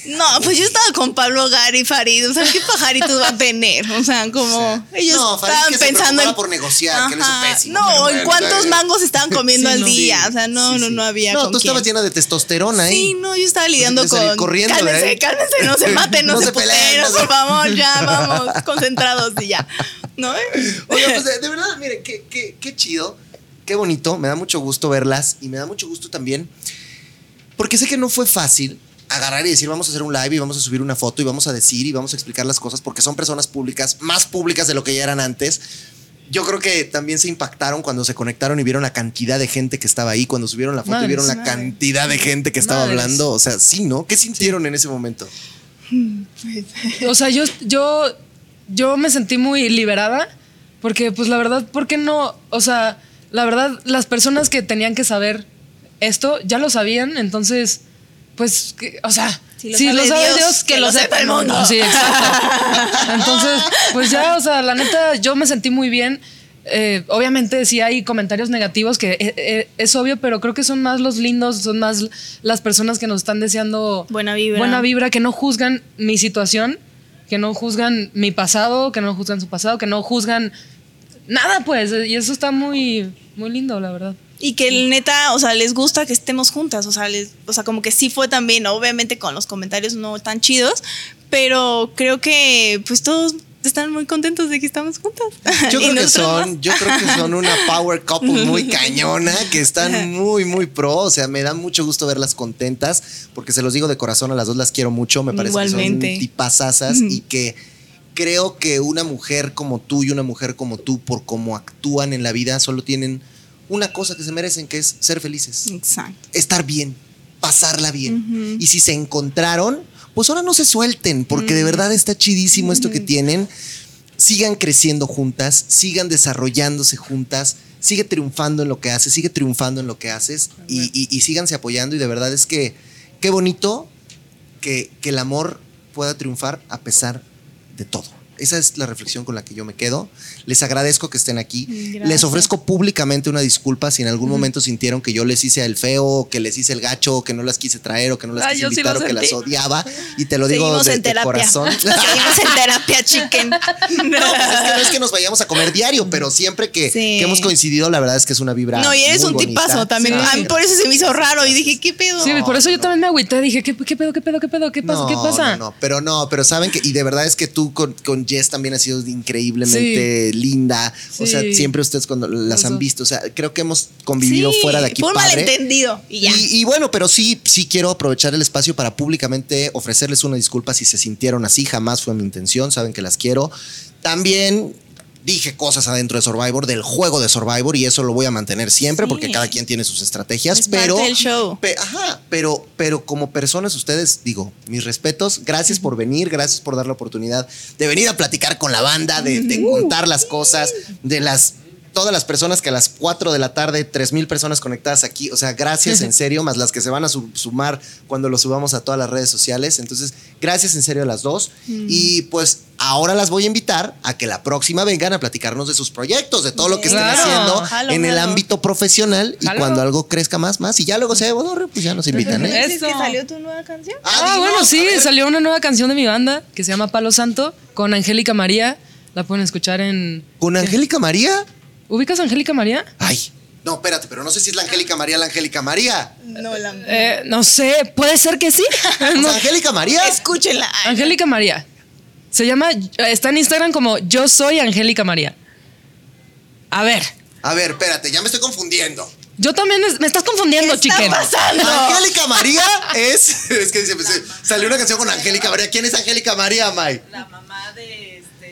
No, pues yo estaba con Pablo Gary Farid. O sea, ¿qué pajaritos va a tener? O sea, como ellos No, Farid estaban que pensando en. por negociar, que hizo pésimo, No, en cuántos mangos estaban comiendo Sí, al no. día. O sea, no, Sí, no, sí. no había. No, con tú estabas llena de testosterona ahí. Sí, no, yo estaba lidiando Pues, salir con. corriendo cálmense, ahí. cálmense, no se maten, no, No se, se peleen, peleen, no se- por favor, ya vamos, concentrados y ya. ¿No? Oiga, pues de, de verdad, miren, qué, qué, qué chido, qué bonito, me da mucho gusto verlas y me da mucho gusto también, porque sé que no fue fácil agarrar y decir vamos a hacer un live y vamos a subir una foto y vamos a decir y vamos a explicar las cosas porque son personas públicas, más públicas de lo que ya eran antes. Yo creo que también se impactaron cuando se conectaron y vieron la cantidad de gente que estaba ahí, cuando subieron la foto y vieron la madre. cantidad de gente que estaba Madres. hablando. O sea, sí, ¿no? ¿Qué sintieron en ese momento? O sea, yo, yo, yo me sentí muy liberada porque, pues la verdad, ¿por qué no? O sea, la verdad, las personas que tenían que saber esto ya lo sabían, entonces, pues, que- o sea, Si si lo lo, sabe sabe Dios, Dios, que, que lo lo sepa el el mundo. mundo. Sí, exacto. Entonces, pues ya, o sea, la neta, yo me sentí muy bien. Eh, obviamente sí hay comentarios negativos que eh, eh, es obvio, pero creo que son más los lindos, son más las personas que nos están deseando Buena vibra. buena vibra, que no juzgan mi situación que no juzgan mi pasado, que no juzgan su pasado, que no juzgan nada, pues. Y eso está muy, muy lindo, la verdad. Y que el neta, o sea, les gusta que estemos juntas, o sea, les, o sea, como que sí fue también, obviamente con los comentarios no tan chidos, pero creo que pues todos están muy contentos de que estamos juntas. Yo creo que son, yo creo que son una power couple muy cañona, que están muy, muy pro. O sea, me da mucho gusto verlas contentas, porque se los digo de corazón, a las dos las quiero mucho. Me parece que Igualmente. son tipazazas y que creo que una mujer como tú y una mujer como tú, por cómo actúan en la vida, solo tienen una cosa que se merecen, que es ser felices. Exacto. estar bien, pasarla bien. Y si se encontraron, pues ahora no se suelten, porque de verdad está chidísimo esto que tienen. Sigan creciendo juntas, sigan desarrollándose juntas, sigue triunfando en lo que haces, sigue triunfando en lo que haces y, y, y síganse apoyando. Y de verdad es que qué bonito que, que el amor pueda triunfar a pesar de todo. Esa es la reflexión con la que yo me quedo. Les agradezco que estén aquí. Gracias. Les ofrezco públicamente una disculpa si en algún momento sintieron que yo les hice el feo, que les hice el gacho, que no las quise traer, o que no las Ay, quise yo sí invitar, o que las odiaba. Y te lo digo de, en de terapia. corazón. Seguimos en terapia, chicken. No, pues es que no es que nos vayamos a comer diario, pero siempre que, Sí. que hemos coincidido, la verdad es que es una vibra. No, y eres muy un bonita. tipazo también. Sí. A mí por eso se me hizo raro y dije, ¿qué pedo? Sí, por eso yo no. también me agüité. Dije, ¿qué, qué pedo, qué pedo, qué pedo? ¿Qué pasa? No, ¿Qué pasa? No, no, pero no, pero saben que, y de verdad es que tú con, con Jess también has sido increíblemente linda. O sea, siempre ustedes cuando las han visto, o sea, creo que hemos convivido Sí, fuera de aquí. Fue un padre. malentendido y ya. Y, y bueno, pero sí, sí quiero aprovechar el espacio para públicamente ofrecerles una disculpa si se sintieron así. Jamás fue mi intención. Saben que las quiero. También dije cosas adentro de Survivor, del juego de Survivor, y eso lo voy a mantener siempre Sí. porque cada quien tiene sus estrategias. Es parte pero, del show. pe- ajá, pero, pero como personas, ustedes, digo, mis respetos, gracias por venir, gracias por dar la oportunidad de venir a platicar con la banda, de, de contar las cosas, de las todas las personas que a las 4 de la tarde, 3 mil personas conectadas aquí. O sea, gracias en serio, más las que se van a su- sumar cuando lo subamos a todas las redes sociales. Entonces, gracias en serio a las dos. Y pues ahora las voy a invitar a que la próxima vengan a platicarnos de sus proyectos, de todo lo que estén Claro. haciendo Jalo, en el jalo. ámbito profesional. Y cuando algo crezca más, más. Y ya luego se borre, pues ya nos invitan. ¿eh? ¿Dices que salió tu nueva canción? Ah, dinos, bueno, sí, salió una nueva canción de mi banda que se llama Palo Santo con Angélica María. La pueden escuchar en. ¿Con Angélica María? ¿Ubicas a Angélica María? Ay. No, espérate, pero no sé si es la Angélica María la Angélica María. No, la. Eh, no sé, puede ser que sí. No. Angélica María. Escúchenla. Angélica María. Se llama, está en Instagram como Yo soy Angélica María. A ver, A ver, espérate, ya me estoy confundiendo. yo también es- me estás confundiendo, ¿Qué está chiquen. pasando? Angélica María es. Es que dice, pues, salió una canción con Angélica María. ¿Quién es Angélica María, May? La mamá de.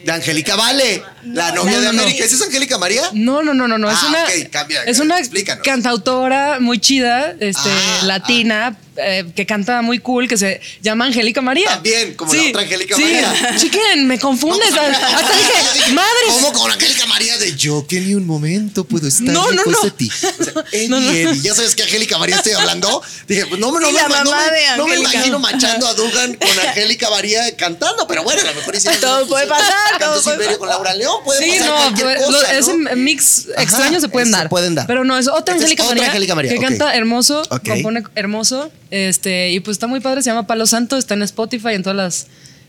De Angélica Vale, la novia no, de no, no. América. ¿Esa es Angélica María? No, no, no, no, no. es Ah, una, cambia, es una explícanos. cantautora muy chida, este, Ah, latina, eh, que canta muy cool, que se llama Angélica María. También, como la otra Angélica sí. María. Chiquen, me confundes. No, Hasta dije, madre. ¿Cómo con Angélica María de yo que ni un momento puedo estar No, no, no. de ti? O sea, Eddie, No, no. Eddie, ya sabes que Angélica María estoy hablando. Dije, pues no, me- no, no, me- no me imagino manchando a Dugan con Angélica María cantando, pero bueno, a lo mejor hicieron Todo puede pasar, Canto todo puede con Laura León, puede Sí, pasar no, cualquier cosa, lo- ¿no? ese mix Ajá, extraño se pueden se dar. pueden dar. Pero no, es otra Angélica otra María, Angélica María, que canta hermoso, compone hermoso, este, y pues está muy padre, se llama Palo Santo, está en Spotify, en todas las...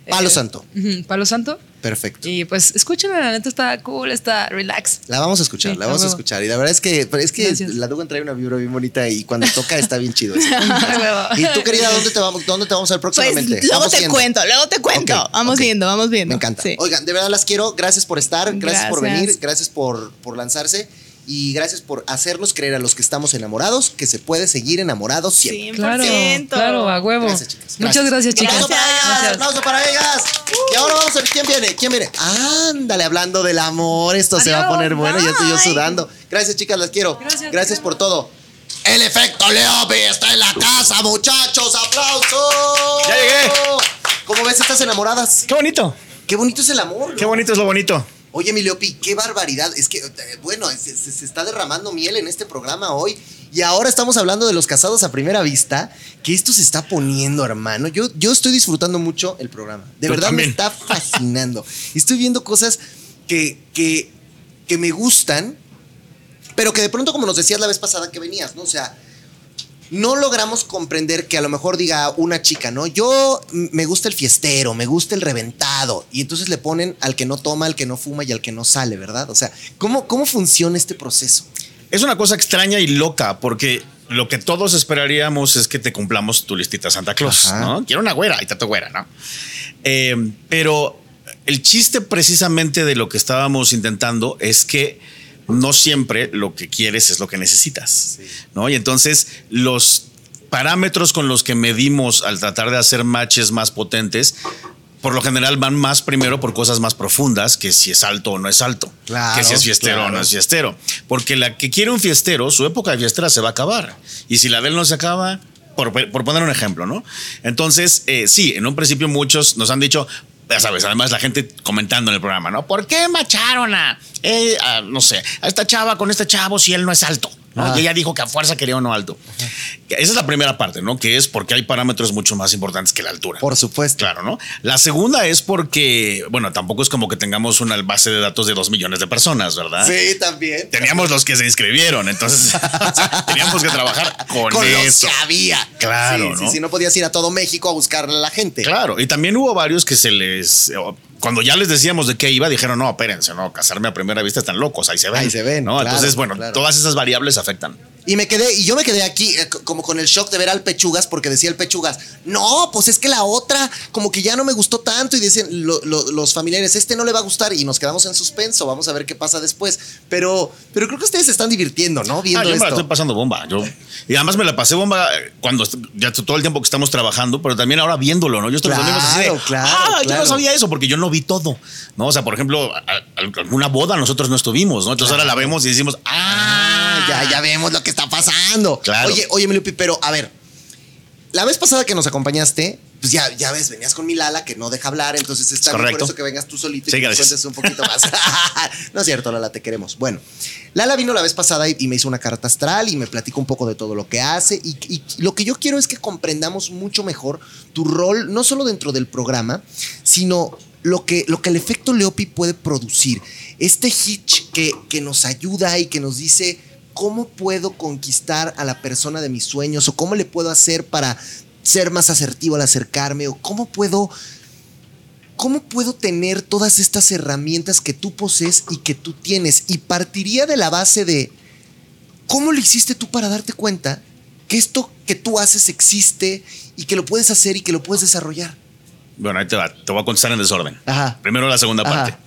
Palo eh, Santo. ujú, Palo Santo. Perfecto. Y pues escúchenla, la neta está cool, está relax. La vamos a escuchar, Sí, la vamos a escuchar. Y la verdad es que, pero es que Gracias. la Dugan trae una vibra bien bonita y cuando toca está bien chido. y tú, querida, ¿dónde te vamos, dónde te vamos a ver Pues próximamente? luego Vamos te viendo. cuento, luego te cuento. Vamos ok. viendo, vamos viendo. Me encanta. Sí. Oigan, de verdad las quiero. Gracias por estar, gracias, por Gracias. venir, gracias por, por lanzarse y gracias por hacernos creer a los que estamos enamorados que se puede seguir enamorados siempre. 100%. Claro, claro, a huevo. Gracias, chicas. Muchas gracias, chicas. Aplauso para ellas, Gracias. aplauso para ellas. Y ahora vamos a ver quién viene, quién viene. Ándale, hablando del amor, esto se va a poner bueno, ya estoy yo bye. sudando. Gracias, chicas, las quiero. Gracias, Gracias por todo. El efecto Leopi está en la casa, muchachos. ¡Aplausos! Ya llegué. ¿Cómo ves estas enamoradas? Qué bonito. Qué bonito es el amor. Qué bonito es lo bonito. Oye, mi Leopi, qué barbaridad. Es que, eh, bueno, se, está derramando miel en este programa hoy. Y ahora estamos hablando de los casados a primera vista, que esto se está poniendo, hermano. Yo, yo estoy disfrutando mucho el programa. De Yo verdad me está fascinando. Estoy viendo cosas que, que, que me gustan, pero que de pronto, como nos decías la vez pasada que venías, ¿no? O sea, no logramos comprender que a lo mejor diga una chica, ¿no? Yo me gusta el fiestero, me gusta el reventado. Y entonces le ponen al que no toma, al que no fuma y al que no sale, ¿verdad? O sea, ¿cómo, cómo funciona este proceso? Es una cosa extraña y loca porque lo que todos esperaríamos es que te cumplamos tu listita Santa Claus, Ajá. ¿no? Quiero una güera, está tu güera, ¿no? Eh, pero el chiste precisamente de lo que estábamos intentando es que no siempre lo que quieres es lo que necesitas, ¿no? Y entonces los parámetros con los que medimos al tratar de hacer matches más potentes por lo general van más primero por cosas más profundas que si es alto o no es alto, Claro, que si es fiestero o no es fiestero. Porque la que quiere un fiestero, su época de fiestera se va a acabar. Y si la de él no se acaba, por, por poner un ejemplo, ¿no? Entonces, eh, sí, en un principio muchos nos han dicho, ya sabes, además la gente comentando en el programa, ¿no? ¿Por qué macharon a, eh, no sé, a esta chava con este chavo si él no es alto? ¿No? Ah. Y ella dijo que a fuerza quería uno alto. Esa es la primera parte, ¿no? Que es porque hay parámetros mucho más importantes que la altura. Por supuesto. Claro, ¿no? La segunda es porque, bueno, tampoco es como que tengamos una base de datos de dos millones de personas, ¿verdad? Sí, también. Teníamos los que se inscribieron, entonces o sea, teníamos que trabajar con, Con los eso. que había. Claro, Sí, ¿no? sí, sí, no podías ir a todo México a buscar a la gente. Claro, y también hubo varios que se les. Cuando ya les decíamos de qué iba, dijeron, no, espérense, no, casarme a primera vista están locos, ahí se ven. Ahí se ven, ¿no? claro, Entonces, bueno, claro. todas esas variables afectan. Y me quedé, y yo me quedé aquí eh, como con el shock de ver al Pechugas, porque decía el Pechugas, no, pues es que la otra, como que ya no me gustó tanto, y dicen lo- lo- los familiares, este no le va a gustar, y nos quedamos en suspenso, vamos a ver qué pasa después. Pero, pero creo que ustedes se están divirtiendo, ¿no? Ah, Viendo yo me la esto. estoy pasando bomba. Yo, y además me la pasé bomba eh, cuando ya todo el tiempo que estamos trabajando, pero también ahora viéndolo, ¿no? Yo estoy Claro, así de, claro, ah, yo claro. no sabía eso porque yo no vi todo, ¿no? O sea, por ejemplo, a- a- alguna boda nosotros no estuvimos, ¿no? Entonces ahora la vemos y decimos, ah, Ah, ya, ya vemos lo que está pasando. Claro. Oye, oye, Melupi, pero a ver, la vez pasada que nos acompañaste, pues ya, ya ves, venías con mi Lala que no deja hablar, entonces está bien por correcto. eso que vengas tú solito y Sí, que gracias. cuentes un poquito más. no es cierto, Lala, te queremos. Bueno, Lala vino la vez pasada y, y me hizo una carta astral y me platicó un poco de todo lo que hace y, y lo que yo quiero es que comprendamos mucho mejor tu rol, no solo dentro del programa, sino lo que, lo que el efecto Leopi puede producir. Este hitch que, que nos ayuda y que nos dice cómo puedo conquistar a la persona de mis sueños o cómo le puedo hacer para ser más asertivo al acercarme o cómo puedo cómo puedo tener todas estas herramientas que tú posees y que tú tienes y partiría de la base de cómo lo hiciste tú para darte cuenta que esto que tú haces existe y que lo puedes hacer y que lo puedes desarrollar. Bueno, ahí te va, te voy a contestar en desorden. Ajá. Primero la segunda Ajá. parte.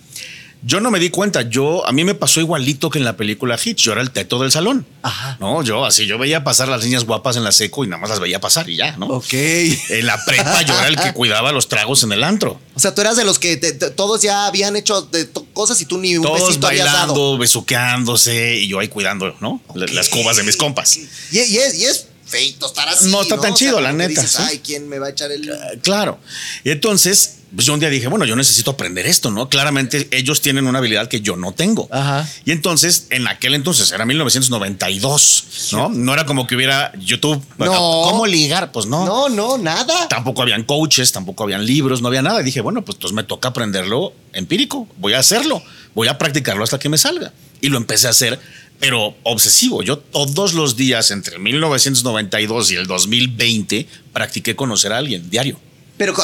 Yo no me di cuenta, yo a mí me pasó igualito que en la película Hitch, yo era el teto del salón. Ajá. No, yo así, yo veía pasar las niñas guapas en la seco y nada más las veía pasar y ya, ¿no? Ok. En la prepa yo era el que cuidaba los tragos en el antro. O sea, tú eras de los que te- te- todos ya habían hecho de cosas y tú ni un Todos besito habías dado. bailando, besuqueándose y yo ahí cuidando, ¿no? Las cubas de mis compas. Y, y es, y es feito estar así. No está tan O sea, chido, la neta, Dices, sí. Ay, ¿quién me va a echar el.? Claro. Y entonces, pues yo un día dije, bueno, yo necesito aprender esto, ¿no? Claramente ellos tienen una habilidad que yo no tengo. Ajá. Y entonces, en aquel entonces, era 1992, ¿no? No era como que hubiera YouTube. No. ¿Cómo ligar? Pues no. No, no, nada. Tampoco habían coaches, tampoco habían libros, no había nada. Y dije, bueno, pues entonces me toca aprenderlo empírico. Voy a hacerlo. Voy a practicarlo hasta que me salga. Y lo empecé a hacer, pero obsesivo. Yo todos los días entre 1992 y el 2020 practiqué conocer a alguien diario. Pero,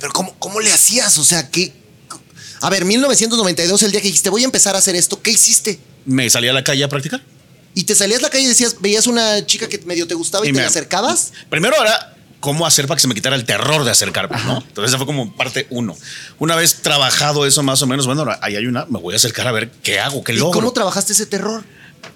pero ¿cómo, ¿cómo le hacías? O sea, ¿qué? A ver, 1992, el día que dijiste, voy a empezar a hacer esto, ¿qué hiciste? Me salí a la calle a practicar. Y te salías a la calle y decías, veías una chica que medio te gustaba y, Y te me- acercabas. Primero era cómo hacer para que se me quitara el terror de acercarme, ¿no? Entonces esa fue como parte uno. Una vez trabajado eso más o menos, bueno, ahí hay una, me voy a acercar a ver qué hago, qué ¿Y logro. cómo trabajaste ese terror?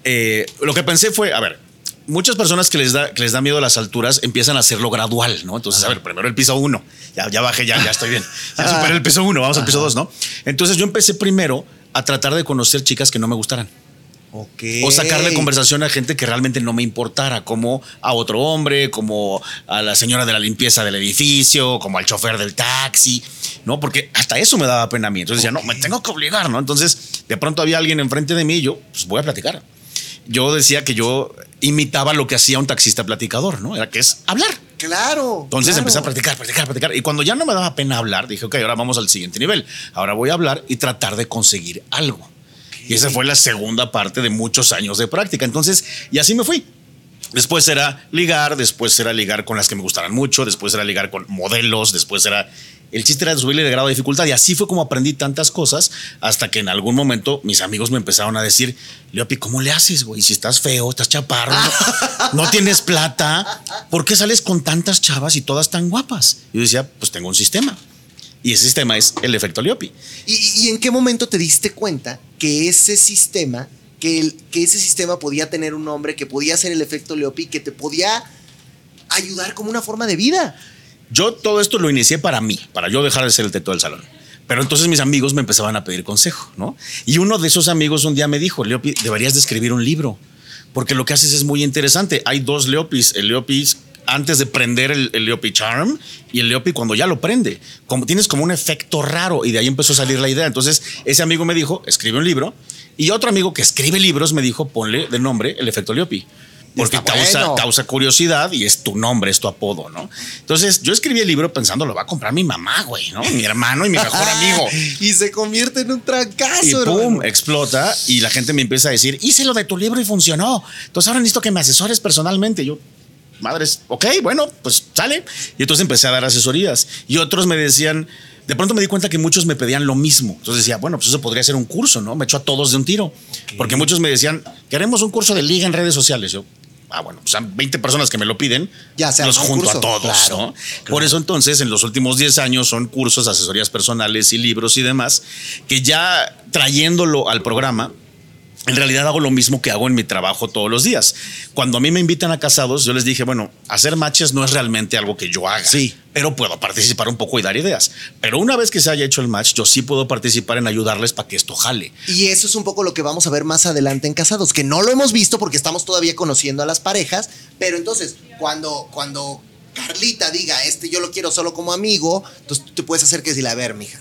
Eh, lo que pensé fue, a ver, muchas personas que les da que les da miedo a las alturas empiezan a hacerlo gradual, ¿no? Entonces, a ver, primero el piso uno, ya, ya bajé, ya, ya estoy bien, ya superé el piso uno, vamos al piso dos, ¿no? Entonces yo empecé primero a tratar de conocer chicas que no me gustaran. Ok. O sacarle conversación a gente que realmente no me importara, como a otro hombre, como a la señora de la limpieza del edificio, como al chofer del taxi, ¿no? Porque hasta eso me daba pena a mí. Entonces decía, no, me tengo que obligar, ¿no? Entonces, de pronto había alguien enfrente de mí y yo, pues voy a platicar. Yo decía que yo imitaba lo que hacía un taxista platicador, ¿no? Era que es hablar. Claro. Entonces claro. empecé a practicar, practicar, practicar. Y cuando ya no me daba pena hablar, dije, ok, ahora vamos al siguiente nivel. Ahora voy a hablar y tratar de conseguir algo. Y esa fue la segunda parte de muchos años de práctica. Entonces, y así me fui. Después era ligar, después era ligar con las que me gustaran mucho, después era ligar con modelos, después era... El chiste era subirle de grado de dificultad y así fue como aprendí tantas cosas hasta que en algún momento mis amigos me empezaron a decir, Leopi, ¿cómo le haces, güey? Si estás feo, estás chaparro, no, no tienes plata, ¿por qué sales con tantas chavas y todas tan guapas? Y yo decía, pues tengo un sistema. Y ese sistema es el efecto Leopi. ¿Y, y en qué momento te diste cuenta que ese sistema, que, el- que ese sistema podía tener un nombre, que podía ser el efecto Leopi, que te podía ayudar como una forma de vida? Yo todo esto lo inicié para mí, para yo dejar de ser el teto del salón. Pero entonces mis amigos me empezaban a pedir consejo, ¿no? Y uno de esos amigos un día me dijo, Leopi, deberías de escribir un libro, porque lo que haces es muy interesante. Hay dos Leopis, el Leopis antes de prender el, el Leopi Charm y el Leopi cuando ya lo prende. Como, tienes como un efecto raro y de ahí empezó a salir la idea. Entonces ese amigo me dijo, escribe un libro. Y otro amigo que escribe libros me dijo, ponle de nombre el efecto Leopi. Porque Está causa, bueno. causa curiosidad y es tu nombre, es tu apodo, ¿no? Entonces yo escribí el libro pensando, lo va a comprar mi mamá, güey, ¿no? Mi hermano y mi mejor amigo. y se convierte en un trancazo, Y pum, hermano. explota y la gente me empieza a decir, hice lo de tu libro y funcionó. Entonces ahora necesito que me asesores personalmente. Yo, madres, ok, bueno, pues sale. Y entonces empecé a dar asesorías. Y otros me decían, de pronto me di cuenta que muchos me pedían lo mismo. Entonces decía, bueno, pues eso podría ser un curso, ¿no? Me echó a todos de un tiro. Porque muchos me decían, queremos un curso de liga en redes sociales. Yo, ah, bueno, pues han 20 personas que me lo piden, Ya se los junto curso. a todos, Claro, ¿no? Por eso entonces en los últimos 10 años son cursos, asesorías personales y libros y demás, que ya trayéndolo al programa, en realidad hago lo mismo que hago en mi trabajo todos los días. Cuando a mí me invitan a casados, yo les dije, bueno, hacer matches no es realmente algo que yo haga. Sí. Pero puedo participar un poco y dar ideas. Pero una vez que se haya hecho el match, yo sí puedo participar en ayudarles para que esto jale. Y eso es un poco lo que vamos a ver más adelante en Casados, que no lo hemos visto porque estamos todavía conociendo a las parejas, pero entonces cuando, cuando Carlita diga, este yo lo quiero solo como amigo, entonces tú te puedes hacer que decirle, a ver, mija.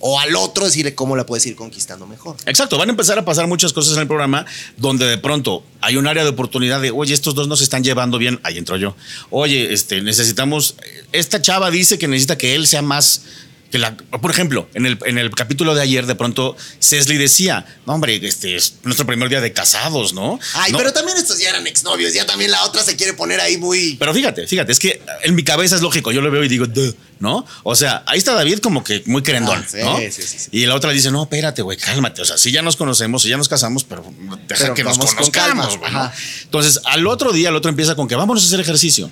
O al otro decirle cómo la puedes ir conquistando mejor. Exacto, van a empezar a pasar muchas cosas en el programa donde de pronto hay un área de oportunidad de, oye, estos dos no se están llevando bien, ahí entro yo. Oye, este, necesitamos, esta chava dice que necesita que él sea más, que la, por ejemplo, en el, en el capítulo de ayer de pronto Cesli decía, no hombre, este es nuestro primer día de casados, ¿no? Ay, No, pero también estos ya eran exnovios, ya también la otra se quiere poner ahí muy... Pero fíjate, fíjate, es que en mi cabeza es lógico, yo lo veo y digo, "Duh", ¿no? O sea, ahí está David como que muy querendón, Ah, sí, ¿no? sí, sí, sí. Y la otra dice, no, espérate, güey, cálmate. O sea, si ya nos conocemos, si ya nos casamos, pero deja Pero que nos con conozcamos. Ajá. Entonces, al otro día, el otro empieza con que vámonos a hacer ejercicio.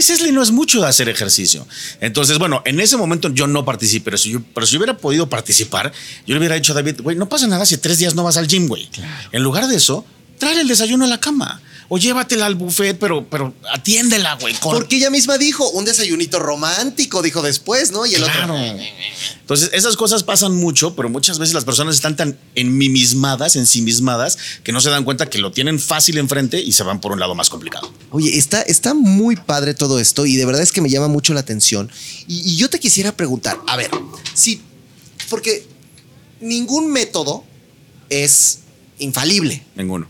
Y no es mucho de hacer ejercicio. Entonces, bueno, en ese momento yo no participé, pero si yo, pero si yo hubiera podido participar, yo le hubiera dicho a David, güey, no pasa nada si tres días no vas al gym, güey. En lugar de eso, trae el desayuno a la cama. O llévatela al buffet, pero, pero atiéndela, güey. con- Porque ella misma dijo, un desayunito romántico, dijo después, ¿no? Y el Claro. otro... Entonces, esas cosas pasan mucho, pero muchas veces las personas están tan enmimismadas, ensimismadas, que no se dan cuenta que lo tienen fácil enfrente y se van por un lado más complicado. Oye, está, está muy padre todo esto y de verdad es que me llama mucho la atención. Y, y yo te quisiera preguntar, a ver, si, porque ningún método es infalible. Ninguno.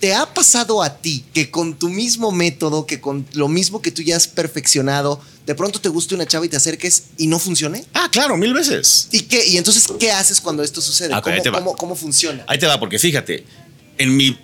¿Te ha pasado a ti que con tu mismo método, que con lo mismo que tú ya has perfeccionado, de pronto te guste una chava y te acerques y no funcione? Ah, claro, mil veces. ¿Y qué? ¿Y entonces qué haces cuando esto sucede? Ok, ¿Cómo, ahí te va. cómo- cómo funciona? Ahí te va, porque fíjate, en, mi,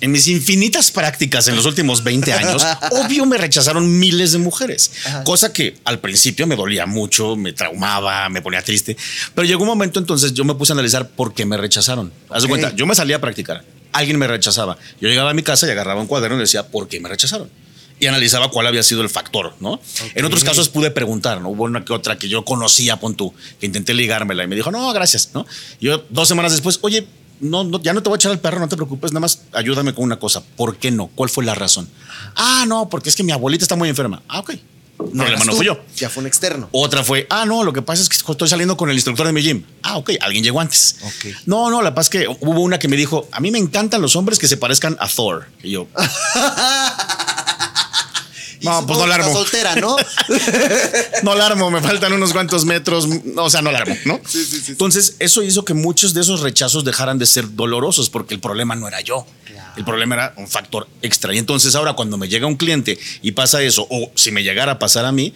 en mis infinitas prácticas en los últimos 20 años, obvio me rechazaron miles de mujeres, Ajá. cosa que al principio me dolía mucho, me traumaba, me ponía triste, pero llegó un momento entonces yo me puse a analizar por qué me rechazaron. Haz de cuenta, yo me salía a practicar, alguien me rechazaba, yo llegaba a mi casa y agarraba un cuaderno y decía, ¿por qué me rechazaron? Y analizaba cuál había sido el factor, ¿no? En otros casos pude preguntar, ¿no? Hubo una que otra que yo conocía, pon tú, que intenté ligármela y me dijo, no, gracias, ¿no? Yo dos semanas después, oye, no, no, ya no te voy a echar al perro, no te preocupes, nada más ayúdame con una cosa. ¿Por qué no? ¿Cuál fue la razón? Ah, no, porque es que mi abuelita está muy enferma. Ah, ok. No Problema no fui yo. Ya fue un externo. Otra fue, ah, no, lo que pasa es que estoy saliendo con el instructor de mi gym. Ah, ok, alguien llegó antes. Ok. No, no, la paz que hubo una que me dijo, a mí me encantan los hombres que se parezcan a Thor. Y yo, Y No, pues no la armo. soltera, ¿no? no la armo, me faltan unos cuantos metros, no, o sea, no la armo, ¿no? Sí, sí, sí, sí. Entonces, eso hizo que muchos de esos rechazos dejaran de ser dolorosos porque el problema no era yo. El problema era un factor extra. Y entonces ahora cuando me llega un cliente y pasa eso, o si me llegara a pasar a mí,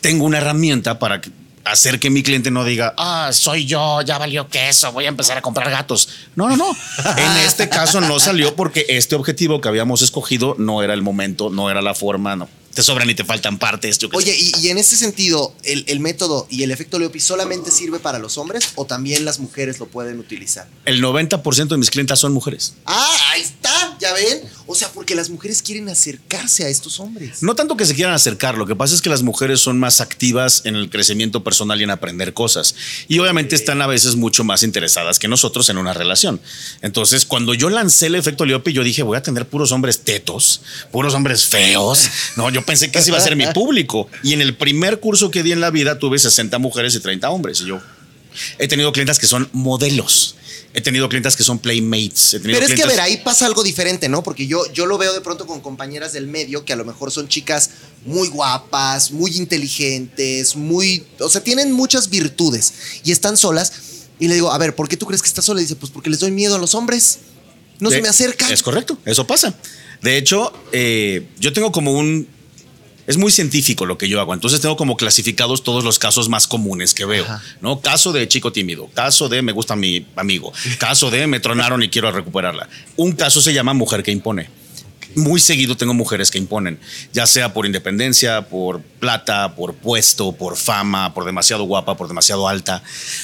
tengo una herramienta para que hacer que mi cliente no diga, ah, soy yo, ya valió queso, voy a empezar a comprar gatos. No, no, no. en este caso no salió porque este objetivo que habíamos escogido no era el momento, no era la forma, no te sobran y te faltan partes. Yo Oye, y, y en este sentido, el, el método y el efecto Leopi solamente sirve para los hombres o también las mujeres lo pueden utilizar. el 90% de mis clientas son mujeres. Ah, ahí está, ya ven. O sea, porque las mujeres quieren acercarse a estos hombres. No tanto que se quieran acercar, lo que pasa es que las mujeres son más activas en el crecimiento personal y en aprender cosas. Y obviamente están a veces mucho más interesadas que nosotros en una relación. Entonces, cuando yo lancé el efecto Leopi, yo dije, voy a tener puros hombres tetos, puros hombres feos. No, yo pensé que ese iba a ser mi público. Y en el primer curso que di en la vida tuve 60 mujeres y 30 hombres. Y yo he tenido clientas que son modelos. He tenido clientas que son playmates. He tenido Pero es que, a ver, ahí pasa algo diferente, ¿no? Porque yo, yo lo veo de pronto con compañeras del medio que a lo mejor son chicas muy guapas, muy inteligentes, muy. O sea, tienen muchas virtudes y están solas. Y le digo, a ver, ¿por qué tú crees que estás sola? Y dice, pues porque les doy miedo a los hombres. No se me acercan. Es correcto, eso pasa. De hecho, eh, yo tengo como un... Es muy científico lo que yo hago, entonces tengo como clasificados todos los casos más comunes que veo, Ajá. ¿no? Caso de chico tímido, caso de me gusta mi amigo, caso de me tronaron y quiero recuperarla. Un caso se llama mujer que impone. Muy seguido tengo mujeres que imponen, ya sea por independencia, por plata, por puesto, por fama, por demasiado guapa, por demasiado alta,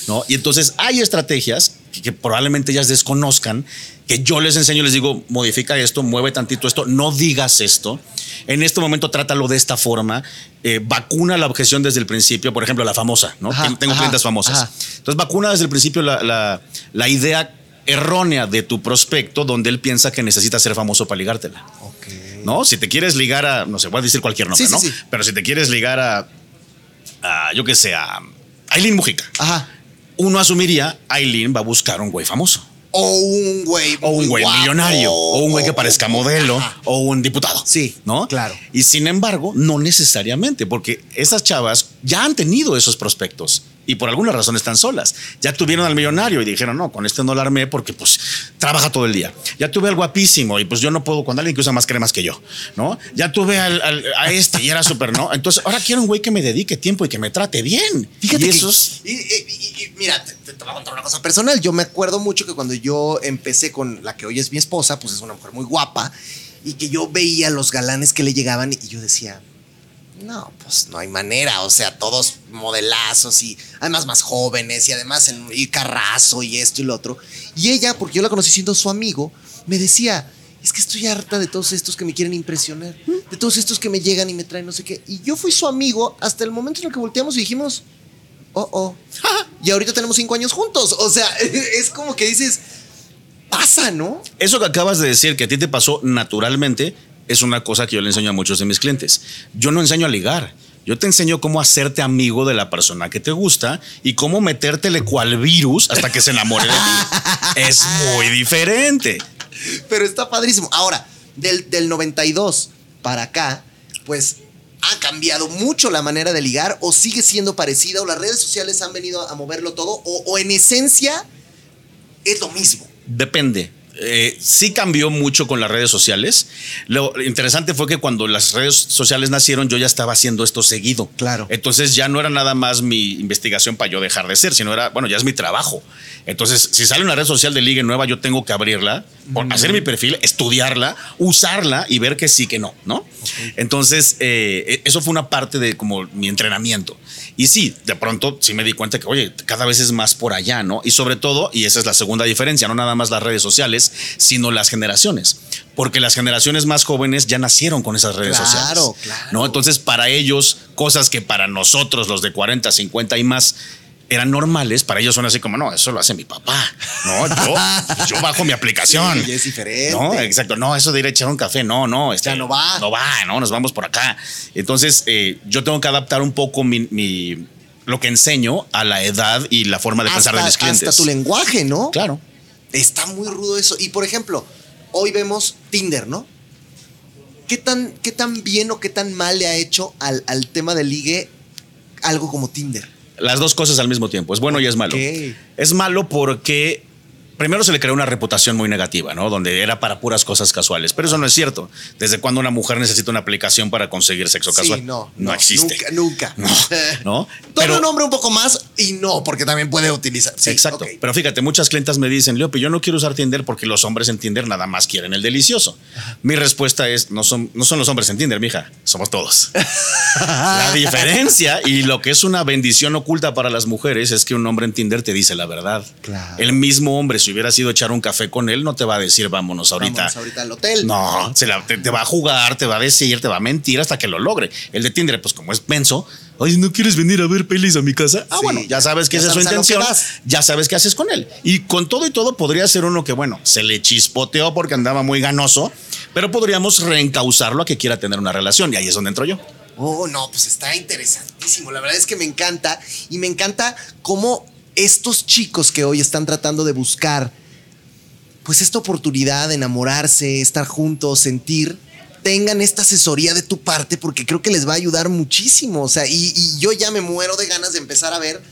¿no? Y entonces hay estrategias que, que probablemente ellas desconozcan, que yo les enseño, les digo, modifica esto, mueve tantito esto, no digas esto. En este momento trátalo de esta forma, eh, vacuna la objeción desde el principio, por ejemplo, la famosa, ¿no? Ajá, Tengo- ajá, clientes famosas. ajá. Entonces, vacuna desde el principio la, la- la idea errónea de tu prospecto donde él piensa que necesita ser famoso para ligártela. ¿no? Si te quieres ligar a, no sé, voy a decir cualquier nombre, Sí, sí, ¿no? sí. Pero si te quieres ligar a, a, yo qué sé, a Aileen Mujica, Ajá. uno asumiría, Aileen va a buscar un güey famoso. O un güey. O un güey guapo, millonario, o un güey que parezca modelo, Ajá. o un diputado. Sí, ¿no? claro. Y sin embargo, no necesariamente, porque esas chavas ya han tenido esos prospectos y por alguna razón están solas. Ya tuvieron al millonario y dijeron, no, con este no la armé porque pues trabaja todo el día. Ya tuve al guapísimo y pues yo no puedo con alguien que usa más cremas que yo, ¿no? Ya tuve al- al- a este y era súper, ¿no? Entonces ahora quiero un güey que me dedique tiempo y que me trate bien. Fíjate y que- esos... y- y- y- y mira, te, te- te voy a contar una cosa personal. Yo me acuerdo mucho que cuando yo empecé con la que hoy es mi esposa, pues es una mujer muy guapa, y que yo veía los galanes que le llegaban y yo decía, no, pues no hay manera. O sea, todos modelazos y además más jóvenes y además en y carrazo y esto y lo otro. Y ella, porque yo la conocí siendo su amigo, me decía, es que estoy harta de todos estos que me quieren impresionar, de todos estos que me llegan y me traen no sé qué. Y yo fui su amigo hasta el momento en el que volteamos y dijimos, oh, oh. Y ahorita tenemos cinco años juntos. O sea, es como que dices, pasa, ¿no? Eso que acabas de decir que a ti te pasó naturalmente es una cosa que yo le enseño a muchos de mis clientes. Yo no enseño a ligar. Yo te enseño cómo hacerte amigo de la persona que te gusta y cómo metértele cual virus hasta que se enamore de ti. es muy diferente. Pero está padrísimo. Ahora, del, del 92 para acá, pues ha cambiado mucho la manera de ligar o sigue siendo parecida o las redes sociales han venido a moverlo todo o, o en esencia es lo mismo. Depende. Eh, sí cambió mucho con las redes sociales. Lo interesante fue que cuando las redes sociales nacieron, yo ya estaba haciendo esto seguido. Claro. Entonces ya no era nada más mi investigación para yo dejar de ser, sino era, bueno, ya es mi trabajo. Entonces, si sale una red social de ligue nueva, yo tengo que abrirla, por- hacer mi perfil, estudiarla, usarla y ver que sí, que no, ¿no? Entonces, eh, eso fue una parte de como mi entrenamiento. Y sí, de pronto sí me di cuenta que, oye, cada vez es más por allá, ¿no? Y sobre todo, y esa es la segunda diferencia, no nada más las redes sociales, sino las generaciones. Porque las generaciones más jóvenes ya nacieron con esas redes Claro, sociales. claro. ¿no? Entonces, para ellos, cosas que para nosotros, los de 40, 50 y más, eran normales, para ellos son así como, no, eso lo hace mi papá. No, yo, yo bajo mi aplicación. Sí, es diferente. No, exacto. No, eso de ir a echar un café, no, no. este, Ya no va. No va, no, nos vamos por acá. Entonces, eh, yo tengo que adaptar un poco mi, mi- lo que enseño a la edad y la forma de pensar de mis clientes. hasta tu lenguaje, ¿no? Claro. Está muy rudo eso. Y por ejemplo, hoy vemos Tinder, ¿no? ¿Qué tan, qué tan bien o qué tan mal le ha hecho al, al tema de ligue algo como Tinder? Las dos cosas al mismo tiempo. Es bueno y es malo. Es malo porque primero se le creó una reputación muy negativa, ¿no? Donde era para puras cosas casuales. Pero eso no es cierto. ¿Desde cuándo una mujer necesita una aplicación para conseguir sexo casual? Sí, no, no, existe. Nunca, nunca. No, Toma pero- un hombre un poco más y no, porque también puede utilizar. Sí, Exacto. Pero fíjate, muchas clientas me dicen, Leopi, yo no quiero usar Tinder porque los hombres en Tinder nada más quieren el delicioso. Mi respuesta es, no son, no son los hombres en Tinder, mija, somos todos. la diferencia y lo que es una bendición oculta para las mujeres es que un hombre en Tinder te dice la verdad. Claro. El mismo hombre, si hubiera sido echar un café con él, no te va a decir, vámonos ahorita. Vámonos ahorita al hotel. No, se la- te, te va a jugar, te va a decir, te va a mentir hasta que lo logre. El de Tinder, pues como es penso, oye, ¿no quieres venir a ver pelis a mi casa? Ah, Sí, bueno, ya sabes que ya esa es su intención, ya sabes qué haces con él. Y con todo y todo podría ser uno que, bueno, se le chispoteó porque andaba muy ganoso, pero podríamos reencauzarlo a que quiera tener una relación y ahí es donde entro yo. Oh, no, pues está interesantísimo. La verdad es que me encanta. Y me encanta cómo estos chicos que hoy están tratando de buscar, pues esta oportunidad de enamorarse, estar juntos, sentir, tengan esta asesoría de tu parte, porque creo que les va a ayudar muchísimo. O sea, y, y yo ya me muero de ganas de empezar a ver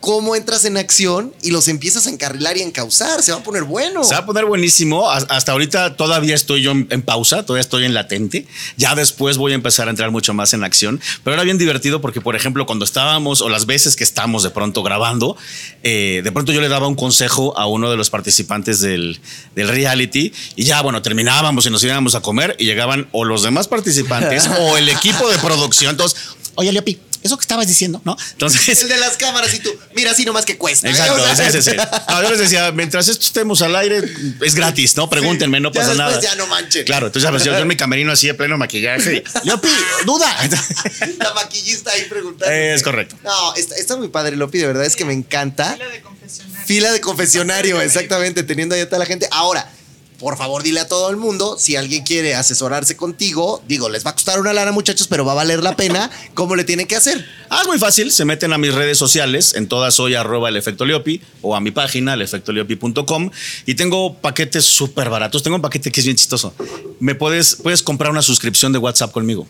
cómo entras en acción y los empiezas a encarrilar y a encauzar. Se va a poner bueno. Se va a poner buenísimo. Has- Hasta ahorita todavía estoy yo en, en pausa, todavía estoy en latente. Ya después voy a empezar a entrar mucho más en acción. Pero era bien divertido porque, por ejemplo, cuando estábamos o las veces que estamos de pronto grabando, eh, de pronto yo le daba un consejo a uno de los participantes del, del reality y ya, bueno, terminábamos y nos íbamos a comer y llegaban o los demás participantes o el equipo de producción. Entonces, oye, Leopi, eso que estabas diciendo, ¿no? Entonces, El de las cámaras y tú, mira, así nomás que cuesta. ¿eh? Exacto, O sea, sí, sí, sí. No, yo les decía, mientras esto estemos al aire, es gratis, ¿no? Pregúntenme, no pasa nada. ya no manchen. Claro, entonces sabes, yo, yo en mi camerino así de pleno maquillaje. Yo pido, duda. La maquillista ahí preguntando. Es correcto. No, está, está muy padre, Lopi, de verdad es que me encanta. Fila de confesionario. Fila de confesionario, exactamente, teniendo ahí a toda la gente. Ahora, por favor, dile a todo el mundo, si alguien quiere asesorarse contigo, digo, les va a costar una lana, muchachos, pero va a valer la pena, ¿cómo le tienen que hacer? Ah, es muy fácil, se meten a mis redes sociales, en todas soy arroba el efecto Leopi o a mi página, elefectoleopi.com y tengo paquetes súper baratos. Tengo un paquete que es bien chistoso. Me puedes, puedes comprar una suscripción de WhatsApp conmigo.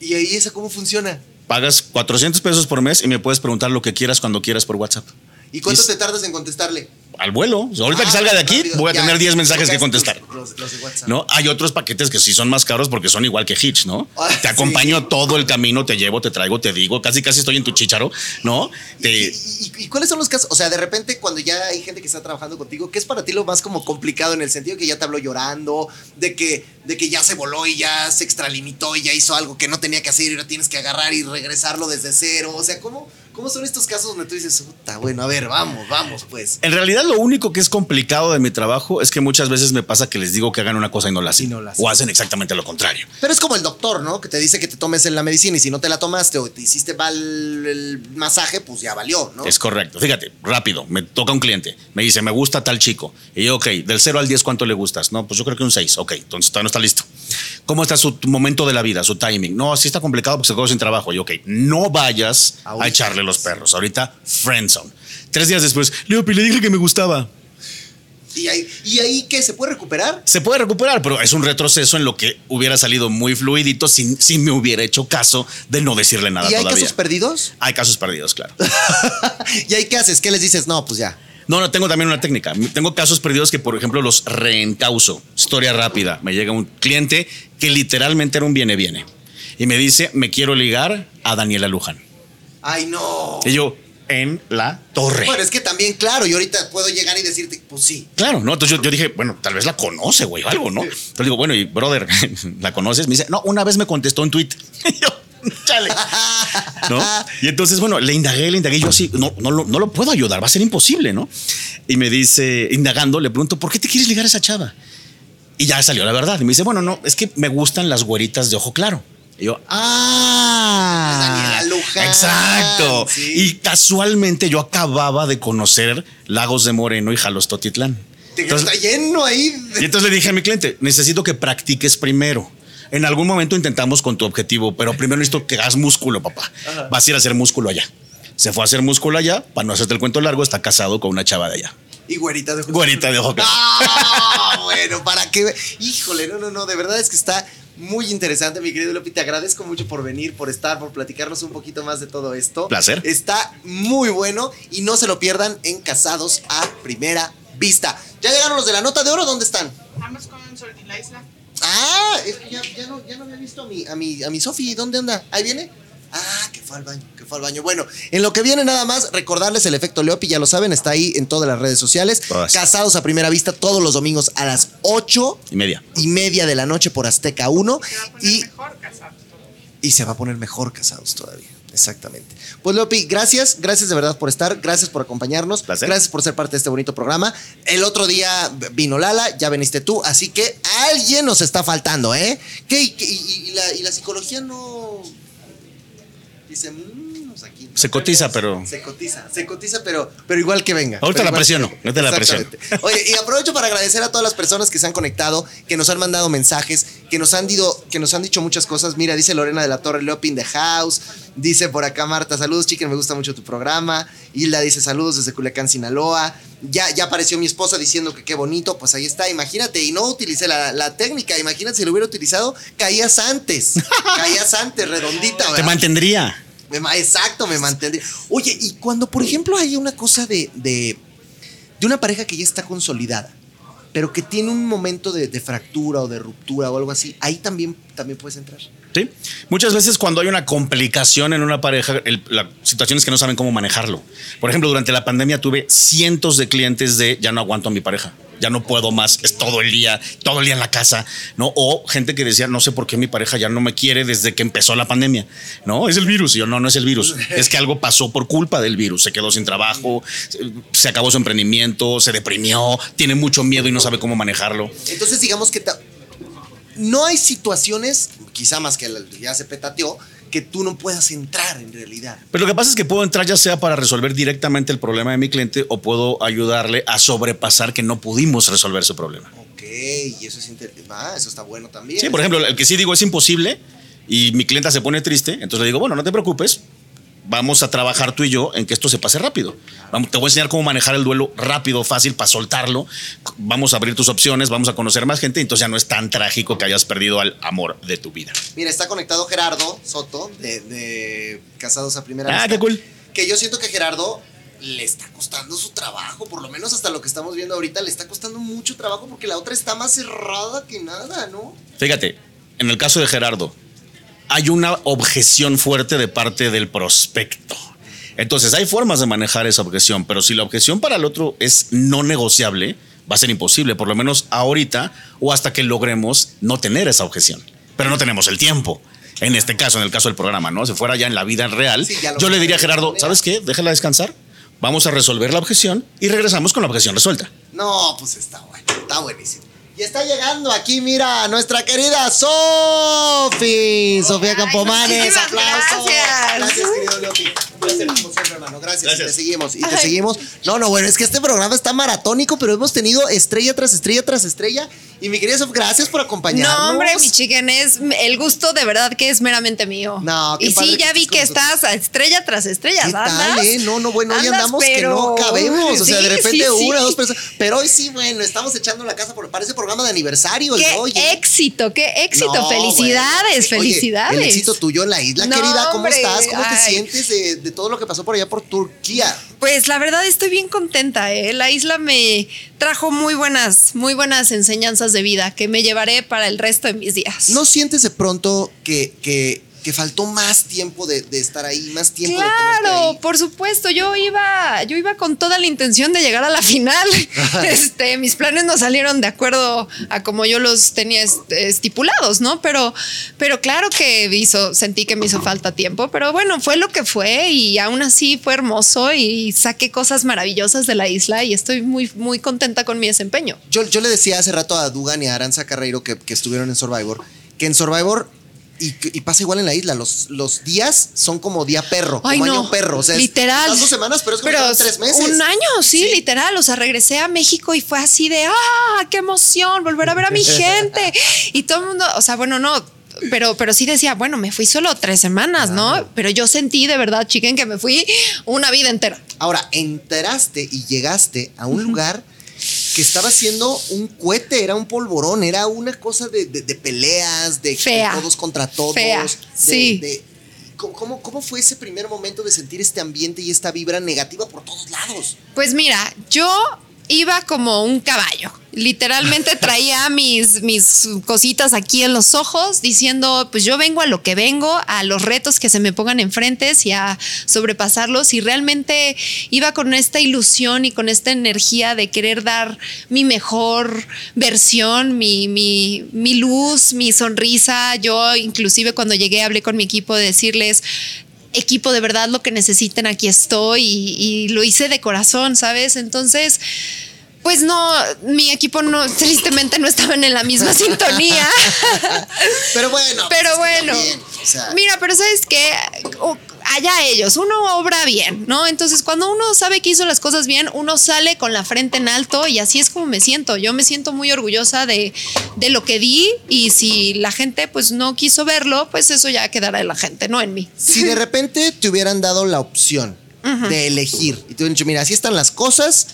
¿Y ahí esa cómo funciona? Pagas 400 pesos por mes y me puedes preguntar lo que quieras cuando quieras por WhatsApp. ¿Y cuánto Y- te tardas en contestarle? Al vuelo. O sea, ahorita que Ah, salga de aquí, rápido, voy a ya, tener 10 mensajes que contestar. Los, los de. ¿no? Hay otros paquetes que sí son más caros porque son igual que Hitch, ¿no? Ah, te sí. acompaño todo el camino, te llevo, te traigo, te digo, casi casi estoy en tu chicharo, ¿no? ¿Y, Te- y- y cuáles son los casos? O sea, de repente cuando ya hay gente que está trabajando contigo, ¿qué es para ti lo más como complicado en el sentido que ya te habló llorando, de que, de que ya se voló y ya se extralimitó y ya hizo algo que no tenía que hacer y ahora tienes que agarrar y regresarlo desde cero? O sea, ¿cómo, cómo son estos casos donde tú dices, puta, bueno, a ver, vamos, vamos, pues? En realidad lo único que es complicado de mi trabajo es que muchas veces me pasa que les digo que hagan una cosa y no la hacen. No o hacen exactamente lo contrario. Pero es como el doctor, ¿no? Que te dice que te tomes la medicina y si no te la tomaste o te hiciste mal el masaje, pues ya valió, ¿no? Es correcto. Fíjate, rápido, me toca un cliente, me dice, me gusta tal chico. Y yo, ok, del 0 al 10, ¿cuánto le gustas? No, pues yo creo que un 6. Ok, entonces todavía no está listo. ¿Cómo está su momento de la vida, su timing? No, así está complicado porque se quedó sin trabajo. Y ok, no vayas Ahorita. a echarle los perros. Ahorita, friendzone. Tres días después, Leopi, le dije que me gustaba. ¿Y ahí, ¿Y ahí qué? ¿Se puede recuperar? Se puede recuperar, pero es un retroceso en lo que hubiera salido muy fluidito si, si me hubiera hecho caso de no decirle nada ¿Y hay todavía. casos perdidos? Hay casos perdidos, claro. ¿Y ahí qué haces? ¿Qué les dices? No, pues ya. No, no, tengo también una técnica. Tengo casos perdidos que, por ejemplo, los reencauso. Historia rápida. Me llega un cliente que literalmente era un viene-viene. Y me dice, me quiero ligar a Daniela Luján. Ay, no. Y yo, en la torre. Bueno, es que también, claro, yo ahorita puedo llegar y decirte, pues sí. Claro, ¿no? Entonces yo, yo dije, bueno, tal vez la conoce, güey, o algo, ¿no? Entonces digo, bueno, y brother, ¿la conoces? Me dice, no, una vez me contestó un tweet. Y yo, chale. ¿No? Y entonces, bueno, le indagué, le indagué, y yo así, no, no, no lo puedo ayudar, va a ser imposible, ¿no? Y me dice, indagando, le pregunto, ¿por qué te quieres ligar a esa chava? Y ya salió la verdad. Y me dice, bueno, no, es que me gustan las güeritas de ojo claro. Y yo, ah, Daniela Luján, exacto. sí. Y casualmente yo acababa de conocer Lagos de Moreno y Jalostotitlán. Entonces- está lleno ahí. y entonces le dije a mi cliente, necesito que practiques primero. En algún momento intentamos con tu objetivo, pero primero necesito que hagas músculo, papá. Vas a ir a hacer músculo allá. Se fue a hacer músculo allá, para no hacerte el cuento largo, está casado con una chava de allá. Y güerita de ojos. Güerita de ojo. Ah, bueno, para qué. Híjole, no, no, no. De verdad es que está muy interesante, mi querido Lopi. Te agradezco mucho por venir, por estar, por platicarnos un poquito más de todo esto. Placer. Está muy bueno y no se lo pierdan en Casados a Primera vista. ¿Ya llegaron los de la nota de oro? ¿Dónde están? Estamos con Sorti la isla. Ah, es que ya, ya no, ya no había visto a mi, a mi, a mi Sofi. ¿Dónde anda? ¿Ahí viene? Ah, que fue al baño, que fue al baño. Bueno, en lo que viene nada más, recordarles el efecto Leopi, ya lo saben, está ahí en todas las redes sociales. Todas. Casados a primera vista todos los domingos a las 8 Y media. y media de la noche por Azteca 1. Se va a poner Y, mejor y se va a poner mejor casados todavía. Exactamente. Pues Leopi, gracias, gracias de verdad por estar, gracias por acompañarnos, Placer. gracias por ser parte de este bonito programa. El otro día vino Lala, ya veniste tú, así que alguien nos está faltando, ¿eh? ¿Qué? ¿Y, qué- y- y la, y la psicología no dice, "Mm, pues aquí no Se cotiza, pero. se cotiza, se cotiza, pero, pero igual que venga. Ahorita la presiono, venga. ahorita la presiono. Oye, y aprovecho para agradecer a todas las personas que se han conectado, que nos han mandado mensajes, que nos han, dicho, que nos han dicho muchas cosas. Mira, dice Lorena de la Torre, Leop in the house. Dice por acá Marta, saludos, chicken, me gusta mucho tu programa. Hilda dice saludos desde Culiacán, Sinaloa. Ya, ya apareció mi esposa diciendo que qué bonito, pues ahí está, imagínate. Y no utilicé la, la técnica, imagínate si lo hubiera utilizado, caías antes. caías antes, redondita, Te ¿verdad? mantendría. Exacto, me mantendría. Oye, y cuando, por ejemplo, hay una cosa de, de, de una pareja que ya está consolidada, pero que tiene un momento de, de fractura o de ruptura o algo así, ahí también, también puedes entrar. Sí. Muchas veces cuando hay una complicación en una pareja, el- la situación es que no saben cómo manejarlo. Por ejemplo, durante la pandemia tuve cientos de clientes de ya no aguanto a mi pareja, ya no puedo más, es todo el día, todo el día en la casa, ¿no? O gente que decía, no sé por qué mi pareja ya no me quiere desde que empezó la pandemia, ¿no? Es el virus. Y yo, no, no es el virus, es que algo pasó por culpa del virus, se quedó sin trabajo, se acabó su emprendimiento, se deprimió, tiene mucho miedo y no sabe cómo manejarlo. Entonces, digamos que no hay situaciones, quizá más que ya se petateó, que tú no puedas entrar en realidad. Pero lo que pasa es que puedo entrar ya sea para resolver directamente el problema de mi cliente o puedo ayudarle a sobrepasar que no pudimos resolver su problema. Ok, y eso es inter- ah, eso está bueno también. Sí, por ejemplo, el que sí digo es imposible y mi clienta se pone triste, entonces le digo, bueno, no te preocupes, vamos a trabajar tú y yo en que esto se pase rápido. Vamos, te voy a enseñar cómo manejar el duelo rápido, fácil, para soltarlo. Vamos a abrir tus opciones, vamos a conocer más gente, entonces ya no es tan trágico que hayas perdido al amor de tu vida. Mira, está conectado Gerardo Soto de, de Casados a Primera Ah, Vista. qué cool. Que yo siento que Gerardo le está costando su trabajo, por lo menos hasta lo que estamos viendo ahorita, le está costando mucho trabajo porque la otra está más cerrada que nada, ¿no? Fíjate, en el caso de Gerardo, hay una objeción fuerte de parte del prospecto. Entonces, hay formas de manejar esa objeción, pero si la objeción para el otro es no negociable, va a ser imposible, por lo menos ahorita o hasta que logremos no tener esa objeción. Pero no tenemos el tiempo. En este caso, en el caso del programa, ¿no? Si fuera ya en la vida real, Sí, yo le diría a Gerardo. ¿sabes qué? Déjala descansar. Vamos a resolver la objeción y regresamos con la objeción resuelta. No, pues está bueno, está buenísimo. Y está llegando aquí, mira, nuestra querida Sofi, Sofía Campomanes. Aplausos. gracias. Gracias, querido Leopi. Un placer, como siempre, hermano. Gracias. Gracias. Y te seguimos, y te seguimos. No, no, bueno, es que este programa está maratónico, pero hemos tenido estrella tras estrella tras estrella. Y mi querida Sofi, gracias por acompañarnos. No, hombre, mi chicken, es el gusto de verdad que es meramente mío. No, qué y padre sí, que ya vi que nosotros. estás a estrella tras estrella. ¿Qué tal, ¿andas? eh? No, no, bueno, hoy Andas, andamos que pero- no cabemos. O sea, de repente sí, una, sí. dos personas. Pero hoy sí, bueno, estamos echando la casa por parece programa de aniversario. el Qué ¿eh? éxito, qué éxito. No, felicidades, bueno. Oye, felicidades. el éxito tuyo en la isla, No, querida. ¿Cómo hombre, estás? ¿Cómo te sientes de, de todo lo que pasó por allá por Turquía? Pues la verdad estoy bien contenta, ¿eh? La isla me trajo muy buenas, muy buenas enseñanzas de vida que me llevaré para el resto de mis días. ¿No sientes de pronto que, que, que faltó más tiempo de, de estar ahí, más tiempo de Claro, ahí? por supuesto. Yo iba, yo iba con toda la intención de llegar a la final. este, mis planes no salieron de acuerdo a como yo los tenía est- estipulados, ¿no? Pero, pero claro que hizo, sentí que me hizo falta tiempo. Pero bueno, fue lo que fue y aún así fue hermoso y saqué cosas maravillosas de la isla y estoy muy, muy contenta con mi desempeño. Yo, yo le decía hace rato a Dugan y a Aranza Carreiro que, que estuvieron en Survivor, que en Survivor, y, y pasa igual en la isla, los, los días son como día perro, Ay, como no. año perro. O sea, es- literal. estás dos semanas, pero es como tres meses. Un año, sí, literal. O sea, regresé a México y fue así de, ¡ah, qué emoción! Volver a ver a mi gente. Y todo el mundo, o sea, bueno, no. Pero, pero sí decía, bueno, me fui solo tres semanas, ¿no? Pero yo sentí de verdad, chiquen, que me fui una vida entera. Ahora, enteraste y llegaste a un lugar que estaba siendo un cohete, era un polvorón, era una cosa de, de- de peleas, de, Fea. todos contra todos. Fea, de- sí. de- ¿cómo- ¿cómo, ¿Cómo fue ese primer momento de sentir este ambiente y esta vibra negativa por todos lados? Pues mira, yo iba como un caballo. Literalmente traía mis, mis cositas aquí en los ojos diciendo, pues yo vengo a lo que vengo, a los retos que se me pongan enfrente y a sobrepasarlos. Y realmente iba con esta ilusión y con esta energía de querer dar mi mejor versión, mi, mi, mi luz, mi sonrisa. Yo inclusive cuando llegué hablé con mi equipo de decirles, equipo, de verdad lo que necesiten, aquí estoy y, y lo hice de corazón, ¿sabes? Entonces... Pues no, mi equipo no, tristemente no estaban en la misma sintonía. Pero bueno. pues, Pero bueno, también, o sea, mira, pero sabes que allá ellos, uno obra bien, ¿no? Entonces, cuando uno sabe que hizo las cosas bien, uno sale con la frente en alto y así es como me siento. Yo me siento muy orgullosa de, de lo que di y si la gente pues no quiso verlo, pues eso ya quedará en la gente, no en mí. Si de repente te hubieran dado la opción de elegir y te hubieran dicho, mira, así están las cosas,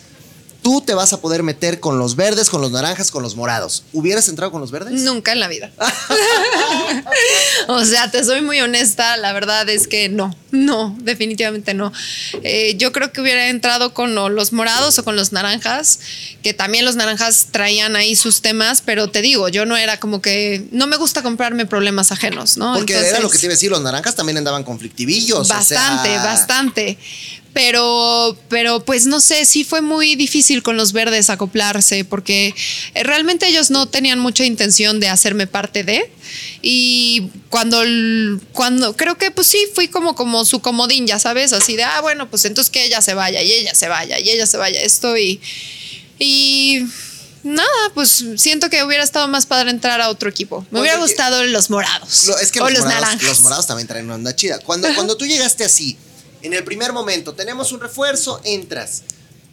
tú te vas a poder meter con los verdes, con los naranjas, con los morados. ¿Hubieras entrado con los verdes? Nunca en la vida. o sea, te soy muy honesta, la verdad es que no, no, definitivamente no. Eh, yo creo que hubiera entrado con los morados o con los naranjas, que también los naranjas traían ahí sus temas, pero te digo, yo no era como que, no me gusta comprarme problemas ajenos, ¿no? Porque era lo Entonces- que te iba a decir, los naranjas también andaban conflictivillos. o Bastante, sea, bastante. Pero, pero pues no sé, sí fue muy difícil con los verdes acoplarse porque realmente ellos no tenían mucha intención de hacerme parte de. Y cuando, cuando creo que pues sí, fui como, como su comodín, ya sabes, así de, ah, bueno, pues entonces que ella se vaya y ella se vaya y ella se vaya esto y... y Nada, pues siento que hubiera estado más padre entrar a otro equipo. Me Oye, hubiera gustado los morados. Lo- es que o los, los, morados, naranjas. los morados también traen una onda chida. Cuando, cuando tú llegaste así, en el primer momento, tenemos un refuerzo, entras,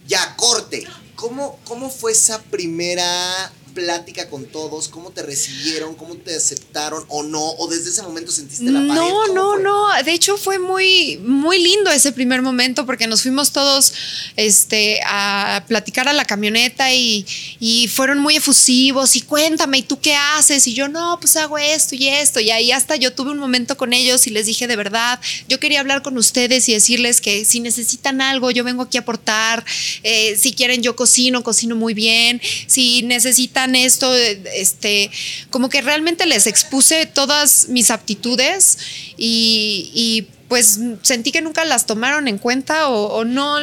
ya corte. ¿Cómo, cómo fue esa primera plática con todos? ¿Cómo te recibieron? ¿Cómo te aceptaron o no? ¿O desde ese momento sentiste la pared? No, ¿Cómo no, fue? no. De hecho, fue muy, muy lindo ese primer momento porque nos fuimos todos este, a platicar a la camioneta y, y fueron muy efusivos. Y cuéntame, ¿y tú qué haces? Y yo, no, pues hago esto y esto. Y ahí hasta yo tuve un momento con ellos y les dije de verdad, yo quería hablar con ustedes y decirles que si necesitan algo, yo vengo aquí a aportar. Eh, si quieren, yo cocino, cocino muy bien. Si necesitan esto, eh, este, como que realmente les expuse todas mis aptitudes y, pues sentí que nunca las tomaron en cuenta o, o no.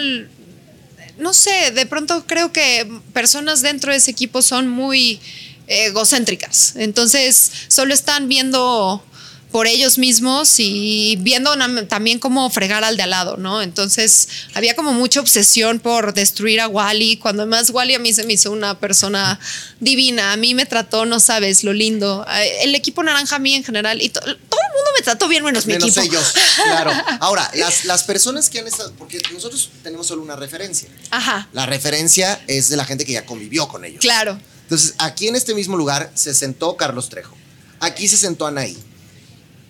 No sé, de pronto creo que personas dentro de ese equipo son muy egocéntricas. Entonces, solo están viendo por ellos mismos y viendo también cómo fregar al de al lado, ¿no? Entonces había como mucha obsesión por destruir a Wally, cuando además Wally a mí se me hizo una persona divina, a mí me trató, no sabes, lo lindo. Eh, El equipo naranja a mí en general, y to- todo el mundo me trató bien menos mi Menos equipo. ellos, claro. Ahora, las, las personas que han estado, porque nosotros tenemos solo una referencia. Ajá, La referencia es de la gente que ya convivió con ellos. claro. Entonces, aquí en este mismo lugar se sentó Carlos Trejo. Aquí se sentó Anaí.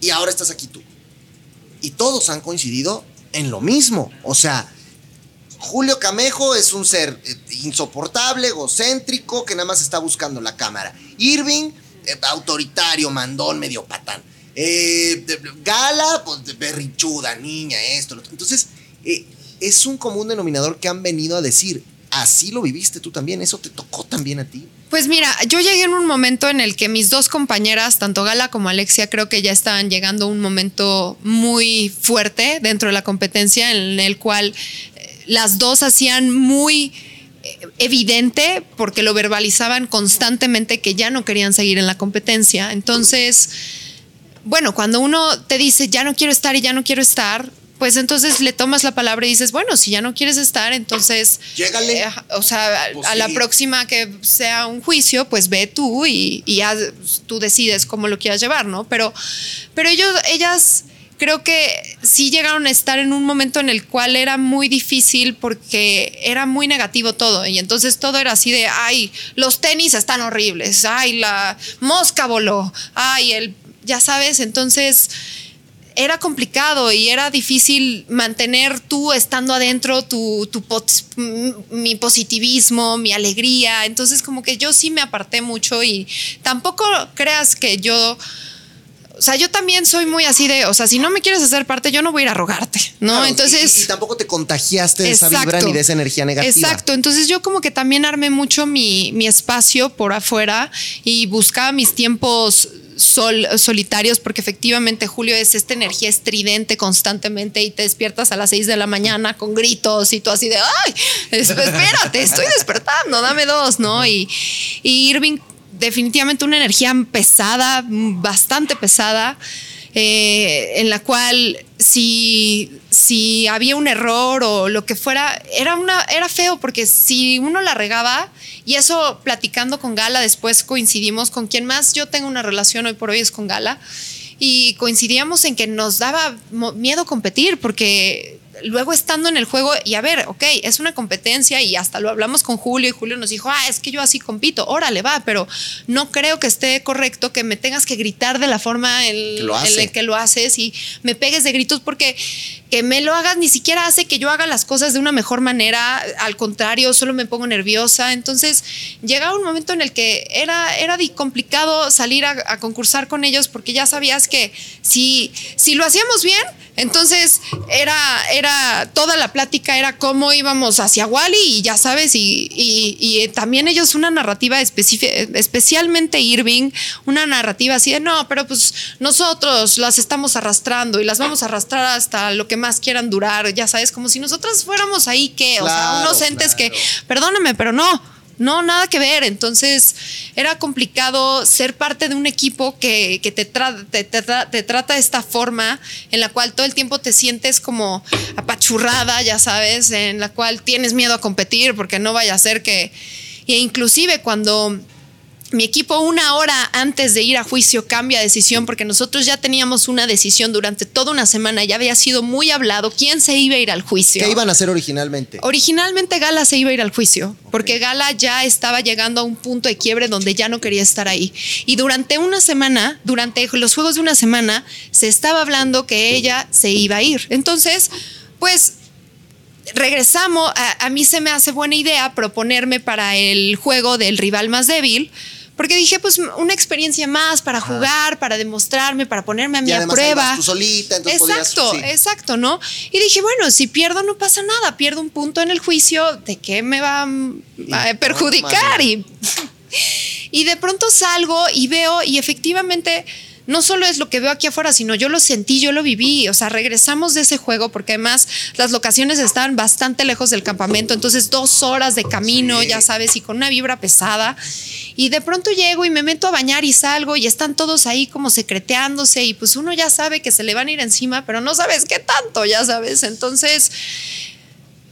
Y ahora estás aquí tú. Y todos han coincidido en lo mismo. O sea, Julio Camejo es un ser eh, insoportable, egocéntrico, que nada más está buscando la cámara. Irving, eh, autoritario, mandón, medio patán. Eh, Gala, pues berrichuda, niña, esto. lo. Entonces, eh, es un común denominador que han venido a decir. Así lo viviste tú también, eso te tocó también a ti. Pues mira, yo llegué en un momento en el que mis dos compañeras, tanto Gala como Alexia, creo que ya estaban llegando a un momento muy fuerte dentro de la competencia en el cual eh, las dos hacían muy eh, evidente porque lo verbalizaban constantemente que ya no querían seguir en la competencia. Entonces, bueno, cuando uno te dice ya no quiero estar y ya no quiero estar, pues entonces le tomas la palabra y dices, bueno, si ya no quieres estar, entonces... Llégale. eh, o sea, a- Pues a la sí. próxima que sea un juicio, pues ve tú y, y haz- tú decides cómo lo quieras llevar, ¿no? Pero, pero ellos, ellas creo que sí llegaron a estar en un momento en el cual era muy difícil porque era muy negativo todo y entonces todo era así de, ay, los tenis están horribles, ay, la mosca voló, ay, el, ya sabes, entonces era complicado y era difícil mantener tú estando adentro tu, tu pos- m- mi positivismo, mi alegría. Entonces como que yo sí me aparté mucho y tampoco creas que yo o sea, yo también soy muy así de, o sea, si no me quieres hacer parte, yo no voy a ir a rogarte, ¿no? Claro, Entonces... Y, y tampoco te contagiaste de esa vibra ni de esa energía negativa. Exacto, entonces yo como que también armé mucho mi, mi espacio por afuera y buscaba mis tiempos sol- solitarios porque efectivamente Julio es esta energía estridente constantemente y te despiertas a las 6 de la mañana con gritos y tú así de, ay, es- espérate, estoy despertando, dame dos, ¿no? Y Irving definitivamente una energía pesada, bastante pesada eh, en la cual si, si había un error o lo que fuera, era, una, era feo porque si uno la regaba, y eso platicando con Gala, después coincidimos con quien más yo tengo una relación hoy por hoy es con Gala, y coincidíamos en que nos daba miedo competir porque luego estando en el juego y a ver, ok, es una competencia y hasta lo hablamos con Julio y Julio nos dijo, ah, es que yo así compito, órale, va, pero no creo que esté correcto que me tengas que gritar de la forma en, lo la que lo haces y me pegues de gritos porque que me lo hagas ni siquiera hace que yo haga las cosas de una mejor manera, al contrario, solo me pongo nerviosa. Entonces llegaba un momento en el que era, era complicado salir a, a concursar con ellos porque ya sabías que si, si lo hacíamos bien, entonces era, era toda la plática era cómo íbamos hacia Wally y ya sabes, y, y- y también ellos una narrativa específica, especialmente Irving, una narrativa así de no, pero pues nosotros las estamos arrastrando y las vamos a arrastrar hasta lo que más quieran durar, ya sabes, como si nosotras fuéramos ahí que, o sea, unos entes que, perdóname, pero no. No, nada que ver. Entonces era complicado ser parte de un equipo que, que te, te, te trata de esta forma en la cual todo el tiempo te sientes como apachurrada, ya sabes, en la cual tienes miedo a competir porque no vaya a ser que... E inclusive cuando mi equipo una hora antes de ir a juicio cambia de decisión porque nosotros ya teníamos una decisión durante toda una semana, ya había sido muy hablado quién se iba a ir al juicio. ¿Qué iban a hacer originalmente? Originalmente Gala se iba a ir al juicio, porque Gala ya estaba llegando a un punto de quiebre donde ya no quería estar ahí. Y durante una semana, durante los juegos de una semana, se estaba hablando que ella se iba a ir. Entonces, pues regresamos, a, a mí se me hace buena idea proponerme para el juego del rival más débil. Porque dije, pues una experiencia más para jugar, para demostrarme, para ponerme a Y mi a prueba. tú solita, entonces podías- Exacto, sí. exacto, ¿no? Y dije, bueno, si pierdo no pasa nada, pierdo un punto en el juicio, ¿de qué me va a perjudicar? Y, y de pronto salgo y veo y efectivamente no solo es lo que veo aquí afuera, sino yo lo sentí, yo lo viví, o sea, regresamos de ese juego porque además las locaciones estaban bastante lejos del campamento, entonces dos horas de camino, Sí. ya sabes, y con una vibra pesada. Y de pronto llego y me meto a bañar y salgo y están todos ahí como secreteándose y pues uno ya sabe que se le van a ir encima, pero no sabes qué tanto, ya sabes. Entonces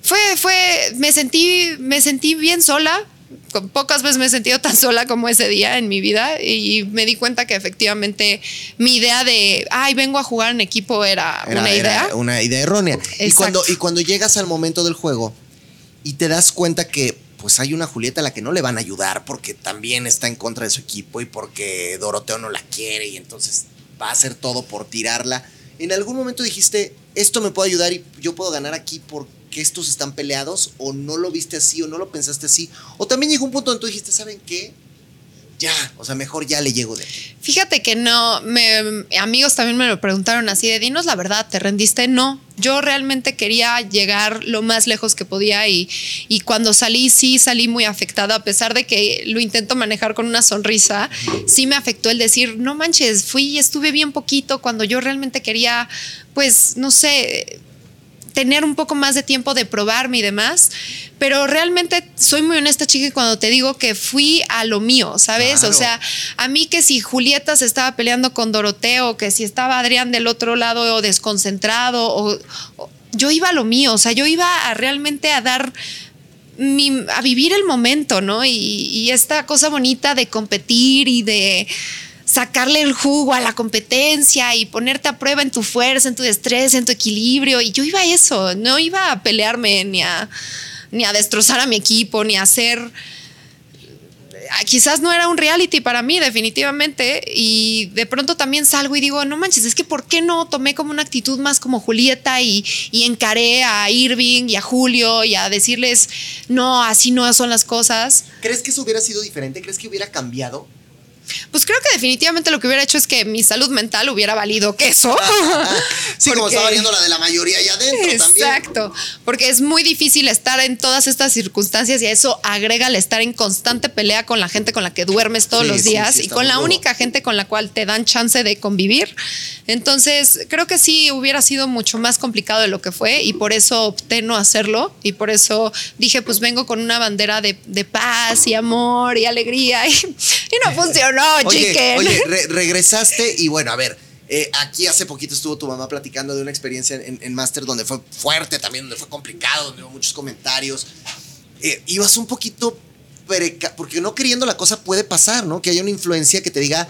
fue, fue, me sentí, me sentí bien sola. Pocas veces me he sentido tan sola como ese día en mi vida y me di cuenta que efectivamente mi idea de, ay, vengo a jugar en equipo era, Era- una era idea. una idea errónea. Y cuando, y cuando llegas al momento del juego y te das cuenta que pues hay una Julieta a la que no le van a ayudar porque también está en contra de su equipo y porque Doroteo no la quiere y entonces va a hacer todo por tirarla. ¿En algún momento dijiste, esto me puede ayudar y yo puedo ganar aquí porque estos están peleados? ¿O no lo viste así o no lo pensaste así? ¿O también llegó un punto donde tú dijiste, ¿saben qué? Ya, o sea, mejor ya le llego de aquí. Fíjate que no, me, amigos también me lo preguntaron así de, dinos la verdad, ¿te rendiste? No, yo realmente quería llegar lo más lejos que podía y, y cuando salí, sí salí muy afectada, a pesar de que lo intento manejar con una sonrisa, sí me afectó el decir, no manches, fui estuve bien poquito cuando yo realmente quería, pues, no sé, tener un poco más de tiempo de probarme y demás. Pero realmente soy muy honesta, chica, cuando te digo que fui a lo mío, ¿sabes? Claro. O sea, a mí que si Julieta se estaba peleando con Doroteo, que si estaba Adrián del otro lado o desconcentrado, o, o- yo iba a lo mío, o sea, yo iba a realmente a dar mi- a vivir el momento, ¿no? Y, y esta cosa bonita de competir y de sacarle el jugo a la competencia y ponerte a prueba en tu fuerza, en tu destreza, en tu equilibrio. Y yo iba a eso, no iba a pelearme ni a, ni a destrozar a mi equipo, ni a hacer... ah, Quizás no era un reality para mí, definitivamente. Y de pronto también salgo y digo, no manches, es que ¿por qué no tomé como una actitud más como Julieta y, y encaré a Irving y a Julio y a decirles, no, así no son las cosas? ¿Crees que eso hubiera sido diferente? ¿Crees que hubiera cambiado? Pues creo que definitivamente lo que hubiera hecho es que mi salud mental hubiera valido queso. Sí, como está valiendo la de la mayoría allá adentro también. Exacto, porque es muy difícil estar en todas estas circunstancias y a eso agrega el estar en constante pelea con la gente con la que duermes todos Sí, los días sí, y con la duro. única gente con la cual te dan chance de convivir. Entonces, creo que sí hubiera sido mucho más complicado de lo que fue y por eso opté no hacerlo y por eso dije, pues vengo con una bandera de, de paz y amor y alegría y, y no funcionó, Oye, chicken. oye, re- regresaste y bueno, a ver, eh, aquí hace poquito estuvo tu mamá platicando de una experiencia en, en Master donde fue fuerte también, donde fue complicado, donde hubo muchos comentarios. Eh, ibas un poquito, preca- porque no queriendo la cosa puede pasar, ¿no? Que haya una influencia que te diga,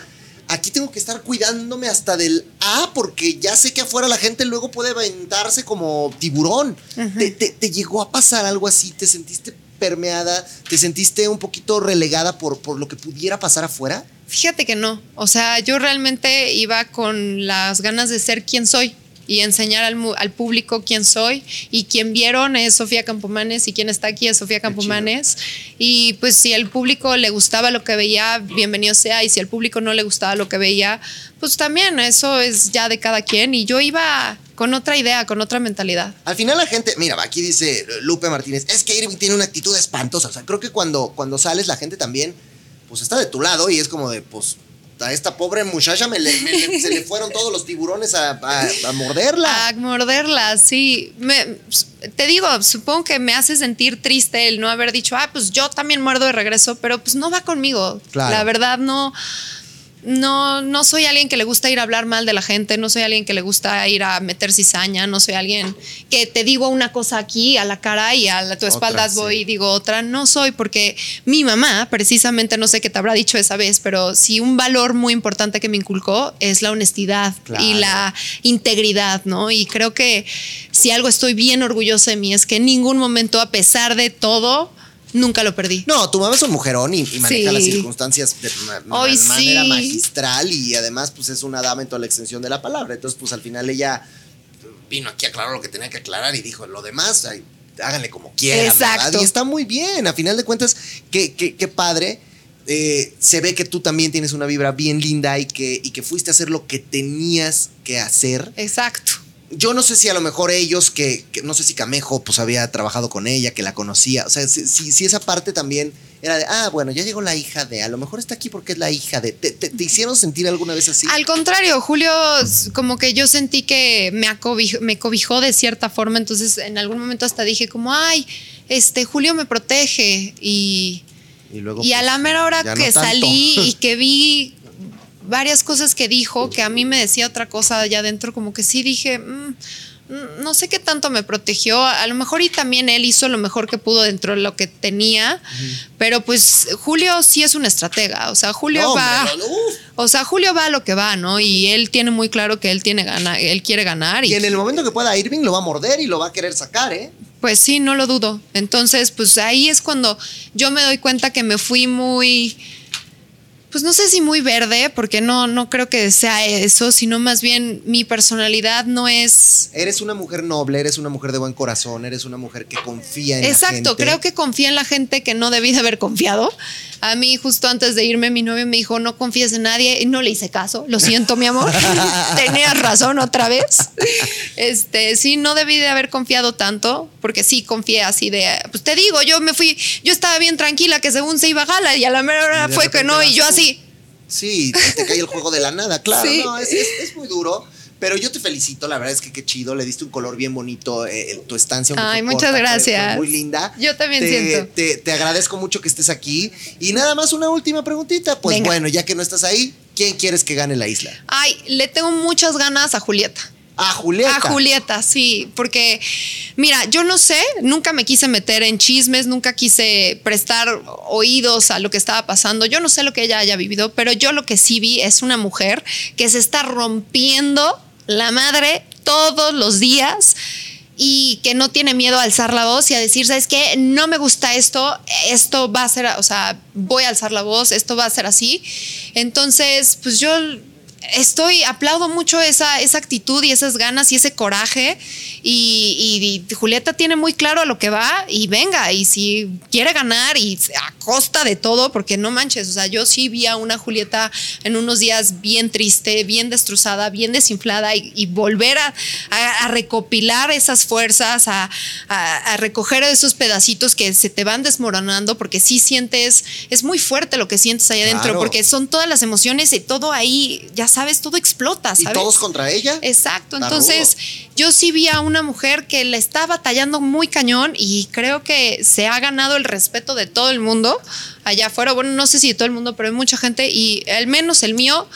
aquí tengo que estar cuidándome hasta del A, porque ya sé que afuera la gente luego puede aventarse como tiburón. ¿Te, te, te llegó a pasar algo así? ¿Te sentiste permeada? ¿Te sentiste un poquito relegada por, por lo que pudiera pasar afuera? Fíjate que no. O sea, yo realmente iba con las ganas de ser quien soy y enseñar al, público quién soy. Y quien vieron es Sofía Campomanes y quien está aquí es Sofía Campomanes. Y pues si al público le gustaba lo que veía, bienvenido sea. Y si al público no le gustaba lo que veía, pues también eso es ya de cada quien. Y yo iba con otra idea, con otra mentalidad. Al final la gente, mira, aquí dice Lupe Martínez, es que Irving tiene una actitud espantosa. O sea, creo que cuando, cuando sales la gente también, pues está de tu lado y es como de, pues, a esta pobre muchacha me le- me le- se le fueron todos los tiburones a, a- a morderla. A morderla, sí. Me- te digo, supongo que me hace sentir triste el no haber dicho, ah, pues yo también muerdo de regreso, pero pues no va conmigo. Claro. La verdad, no. No, no soy alguien que le gusta ir a hablar mal de la gente, no soy alguien que le gusta ir a meter cizaña, no soy alguien que te digo una cosa aquí a la cara y a la- tu Otra, espalda sí. voy y digo otra. No soy porque mi mamá, precisamente, no sé qué te habrá dicho esa vez, pero sí un valor muy importante que me inculcó es la honestidad Claro. y la integridad, ¿no? Y creo que si algo estoy bien orgullosa de mí es que en ningún momento, a pesar de todo, nunca lo perdí. No, tu mamá es un mujerón y, y maneja Sí. las circunstancias de ma- Ay, manera sí. magistral y además pues es una dama en toda la extensión de la palabra. Entonces pues al final ella vino aquí a aclarar lo que tenía que aclarar y dijo lo demás, ay, háganle como quieran. Exacto. ¿verdad? Y está muy bien, a final de cuentas, qué, qué- qué padre. Eh, se ve que tú también tienes una vibra bien linda y que, y que fuiste a hacer lo que tenías que hacer. Exacto. Yo no sé si a lo mejor ellos, que, que no sé si Camejo pues había trabajado con ella, que la conocía. O sea, si, si- si esa parte también era de, ah, bueno, ya llegó la hija de, a lo mejor está aquí porque es la hija de. ¿Te, te- te hicieron sentir alguna vez así? Al contrario, Julio, como que yo sentí que me, me cobijó de cierta forma, entonces en algún momento hasta dije como, ay, este, Julio me protege y... Y luego. Y a pues, la mera hora no que salí y que vi varias cosas que dijo, que a mí me decía otra cosa allá adentro, como que sí dije, "Mm, mm, no sé qué tanto me protegió. A lo mejor y también él hizo lo mejor que pudo dentro de lo que tenía, pero pues Julio sí es un estratega. O sea, Julio No, va. O sea, Julio va a lo que va, ¿no? Y él tiene muy claro que él tiene gana, él quiere ganar y Y en el momento que pueda Irving lo va a morder y lo va a querer sacar, ¿eh? pues sí, no lo dudo. Entonces, pues ahí es cuando yo me doy cuenta que me fui muy, pues no sé si muy verde, porque no, no creo que sea eso, sino más bien mi personalidad no es... Eres una mujer noble, eres una mujer de buen corazón, eres una mujer que confía en la Exacto, gente. creo que confía en la gente que no debí de haber confiado. A mí justo antes de irme mi novio me dijo, no confíes en nadie, y no le hice caso, lo siento mi amor, tenías razón otra vez. Este, sí, no debí de haber confiado tanto, porque sí confié así de, pues te digo, yo me fui, yo estaba bien tranquila que según se iba a gala y a la mera hora fue que no, y yo así, Sí, te, cae el juego de la nada, claro. Sí. No, es, es- es muy duro. Pero yo te felicito, la verdad es que qué chido, le diste un color bien bonito, eh, el- tu estancia. Ay, muchas corta, gracias. fue muy linda. Yo también Te- siento. Te, te agradezco mucho que estés aquí. Y nada más una última preguntita. Pues Venga. bueno, ya que no estás ahí, ¿quién quieres que gane la isla? ay, le tengo muchas ganas a Julieta. A Julieta. A Julieta, sí, porque mira, yo no sé, nunca me quise meter en chismes, nunca quise prestar oídos a lo que estaba pasando. Yo no sé lo que ella haya vivido, pero yo lo que sí vi es una mujer que se está rompiendo la madre todos los días y que no tiene miedo a alzar la voz y a decir, ¿sabes qué? No me gusta esto, esto va a ser, o sea, voy a alzar la voz, esto va a ser así. Entonces, pues yo estoy, aplaudo mucho esa, esa actitud y esas ganas y ese coraje. Y, y- y Julieta tiene muy claro a lo que va y venga. Y si quiere ganar y a costa de todo, porque no manches, o sea, yo sí vi a una Julieta en unos días bien triste, bien destrozada, bien desinflada y, y volver a, a- a recopilar esas fuerzas, a, recoger esos pedacitos que se te van desmoronando, porque sí sientes, es muy fuerte lo que sientes ahí adentro, Claro. porque son todas las emociones y todo ahí, ya sabes, todo explota, Y ¿sabes? todos contra ella. Exacto, Está entonces yo sí vi a una mujer que le está batallando muy cañón y creo que se ha ganado el respeto de todo el mundo allá afuera. Bueno, no sé si de todo el mundo, pero hay mucha gente y al menos el mío.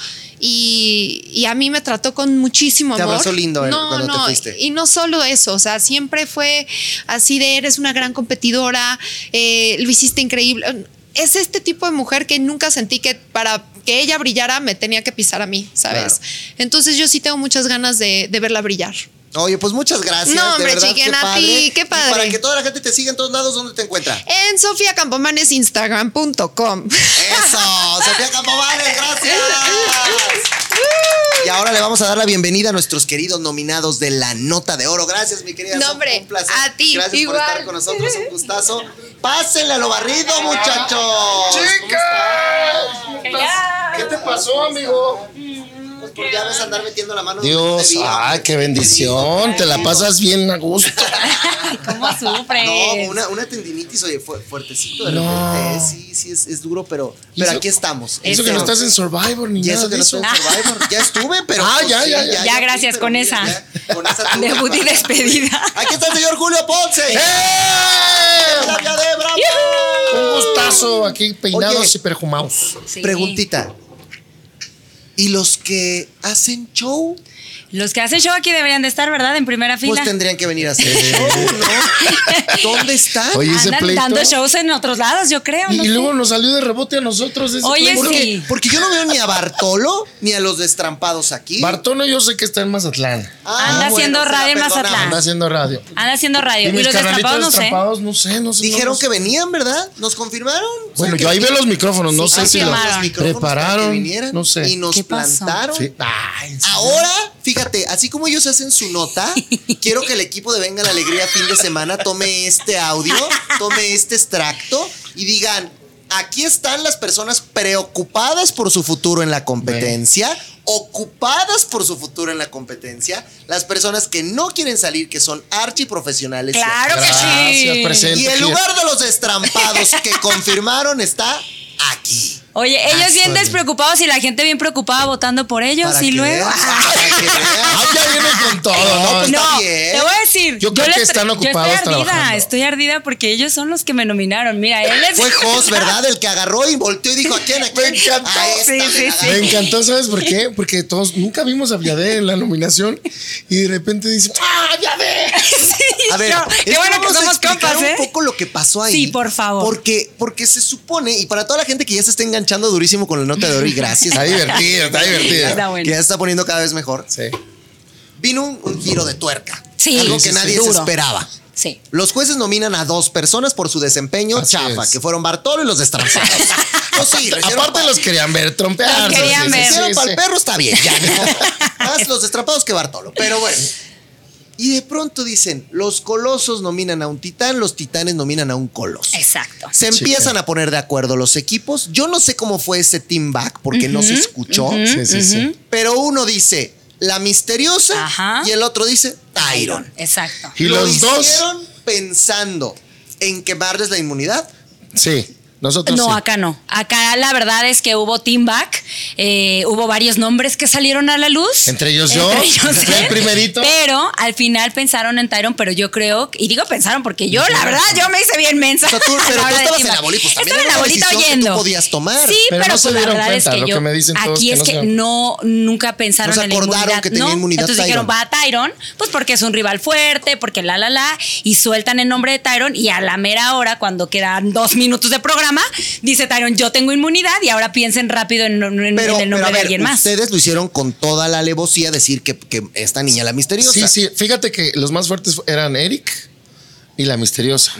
Y, y a mí me trató con muchísimo Te amor. abrazó lindo, eh, no, cuando te no, fuiste. Y no solo eso, o sea, siempre fue así de eres una gran competidora, eh, lo hiciste increíble. Es este tipo de mujer que nunca sentí que para que ella brillara me tenía que pisar a mí, ¿sabes? Claro. Entonces yo sí tengo muchas ganas de, de verla brillar. Oye, pues muchas gracias. No, de hombre, verdad, chiquen, qué a padre. ti, qué Y padre. para que toda la gente te siga en todos lados, ¿dónde te encuentra? En Sofía Campomanes, Instagram.com. Eso, Sofía Campomanes, gracias. Y ahora le vamos a dar la bienvenida a nuestros queridos nominados de la Nota de Oro. Gracias, mi querida. No, hombre, un placer. a ti, Gracias igual. por estar con nosotros, un gustazo. Pásenle a lo barrido, muchachos. ¿Qué te pasó, amigo? Pues por ya ves andar metiendo la mano. Dios, debía. ay, qué bendición. Te la pasas bien a gusto. ¿Cómo sufres? No, una, una tendinitis, oye, fue fuertecito de No. repente. eh, Sí, sí, es, es duro, pero, pero eso- aquí estamos. Eso que no estás en Survivor ni Y nada eso que de no estoy en Survivor. Ya estuve, pero. Ah, pues, ya, sí, ya, ya. Ya, gracias, con mira, esa. ya, con esa. Debut y despedida. Aquí está el señor Julio Ponce. ¡Eh! De Bravo. Un gustazo aquí peinados Oye. y perfumados. Preguntita. ¿Y los que hacen show? Los que hacen show aquí deberían de estar, ¿verdad? En primera fila. Pues tendrían que venir a hacer show, ¿no? ¿Dónde están? Oye, ese Andan pleito. dando shows en otros lados, yo creo. Y, no y sé. luego nos salió de rebote a nosotros ese Oye, pleito. sí. Porque yo no veo ni a Bartolo ni a los destrampados aquí. Bartono yo sé que está en Mazatlán. Ah, Anda bueno, haciendo radio en. Mazatlán. Anda haciendo radio. Anda haciendo radio. Y los destrapados no sé. destrampados, no sé, no sé. Dijeron no que sé. venían, ¿verdad? ¿Nos confirmaron? O sea, Bueno, yo ahí veo los micrófonos, no Sí, sé si los prepararon. vinieran No sé. Y nos plantaron. Sí. Ahora, fíjate, así como ellos hacen su nota, quiero que el equipo de Venga la Alegría fin de semana tome este audio, tome este extracto y digan, aquí están las personas preocupadas por su futuro en la competencia, ocupadas por su futuro en la competencia, las personas que no quieren salir, que son archiprofesionales. Claro que Gracias, sí. presente. Y el lugar de los destrampados que confirmaron está aquí. Oye, ellos bien despreocupados y la gente bien preocupada votando por ellos Para y luego. Ah, ya viene con todo, No, ¿no? pues, No, está bien. te voy a decir. Yo creo que están ocupados Yo estoy ardida, trabajando. estoy ardida porque ellos son los que me nominaron. Mira, él es. Fue Jos, ¿verdad? El que agarró y volteó y dijo, ¿a quién? ¿A quién? Me encantó. A esta, Sí, sí, me sí. Me encantó, ¿sabes por qué? Porque todos nunca vimos a Viadé en la nominación y de repente dicen, ¡ah, Viadé! A ver, No, qué bueno que vamos a somos explicar compas, ¿eh? un poco lo que pasó ahí. Sí, por favor. Porque, porque se supone, y para toda la gente que ya se está enganchando durísimo con la nota de oro, y gracias. Está divertido, está divertido. Está bueno. Que ya se está poniendo cada vez mejor. Sí. Vino un, un giro de tuerca. Sí, Algo que sí, nadie se esperaba. Sí. Los jueces nominan a dos personas por su desempeño Así chafa, es. que fueron Bartolo y los destrampados. Pues sí, Aparte pa- los querían ver trompear. Los querían ver. sí, hicieron sí, para el perro está bien, ya. ¿no? Más los destrapados que Bartolo. Pero bueno. Y de pronto dicen, los colosos nominan a un titán, los titanes nominan a un coloso. Exacto. Se Sí, empiezan claro. a poner de acuerdo los equipos. Yo no sé cómo fue ese team back porque no se escuchó. Sí, sí, sí. Pero uno dice la misteriosa Ajá. y el otro dice Tyron. Exacto. Y Lo los dos. hicieron pensando en quemarles la inmunidad. Sí, nosotros No, sí. acá no. Acá la verdad es que hubo team back, eh, hubo varios nombres que salieron a la luz. Entre ellos yo, Entre ellos fui el primerito. Pero al final pensaron en Tyron, pero yo creo, y digo pensaron porque yo, la verdad, yo me hice bien mensa. O sea, tú- la pero tú estabas en la back. boli, pues también Estaba en la bolita decisión que tú oyendo. podías tomar. Sí, Pero pero, no se pues la dieron verdad cuenta, es que lo yo que me dicen todos aquí que es que se- no nunca pensaron No se en la acordaron inmunidad, que tenía ¿no? inmunidad Entonces dijeron, Tyron. va a Tyron, pues porque es un rival fuerte, porque la la la, y sueltan el nombre de Tyron y a la mera hora, cuando quedan dos minutos de programa, dice Tyron, yo tengo inmunidad y ahora piensen rápido en, en- en Pero, el pero nombre de alguien más. ustedes lo hicieron con toda la alevosía decir que, que esta niña la misteriosa. Sí, sí, fíjate que los más fuertes eran Eric y la misteriosa.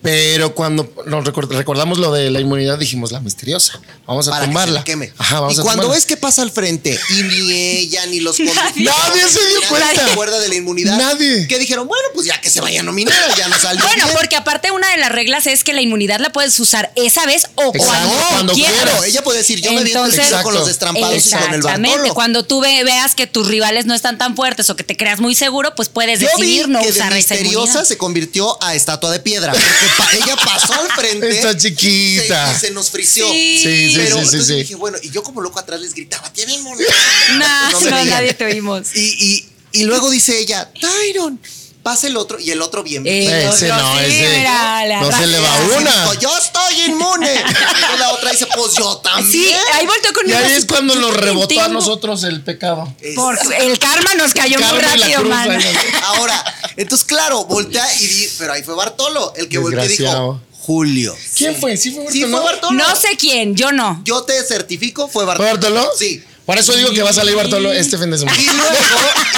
Pero cuando nos record- recordamos lo de la inmunidad, dijimos la misteriosa. Vamos a Para que se tumbarla. queme. Ajá, vamos y a cuando tumbarla. ves que pasa al frente y ni ella ni los. Nadie se dio nadie cuenta. se acuerda de la inmunidad. Nadie. Que dijeron, bueno, pues ya que se vaya a nominar, ya no salió. Bueno, bien. porque aparte una de las reglas es que la inmunidad la puedes usar esa vez o Exacto, cuando, cuando quieras. quieras. Ella puede decir, yo me Entonces- tiro con los destrampados y con el Exactamente. Cuando tú ve- veas que tus rivales no están tan fuertes o que te creas muy seguro, pues puedes Yo vi decidir no que de usar esa misteriosa inmunidad. se convirtió a estatua de piedra. Porque pa- ella pasó al frente. Está chiquita. se- y se nos frició. Sí. Sí, sí, Pero sí, sí, entonces sí. dije, bueno, y yo como loco atrás les gritaba, tienen mono. No, me no, veían. nadie te oímos. Y, y, y luego dice ella, Tyron, pasa el otro. Y el otro bien. El Ese no, ese- no se le va una. Dijo, yo estoy inmune. Y la otra dice, pues yo también. Sí, ahí volteó Y conmigo. ahí es cuando nos rebotó a nosotros el pecado. El karma nos cayó muy Karma y rápido, cruz, man. ahí Ahora, entonces, claro, voltea y di, pero ahí fue Bartolo, el que volteó y dijo. Julio. ¿Quién fue? ¿Sí fue Sí, fue Bartolo? No sé quién, yo no. Yo te certifico, fue ¿Fue Bartolo. Bartolo? Sí. Por eso digo que va a salir Bartolo este fin de semana. Y luego,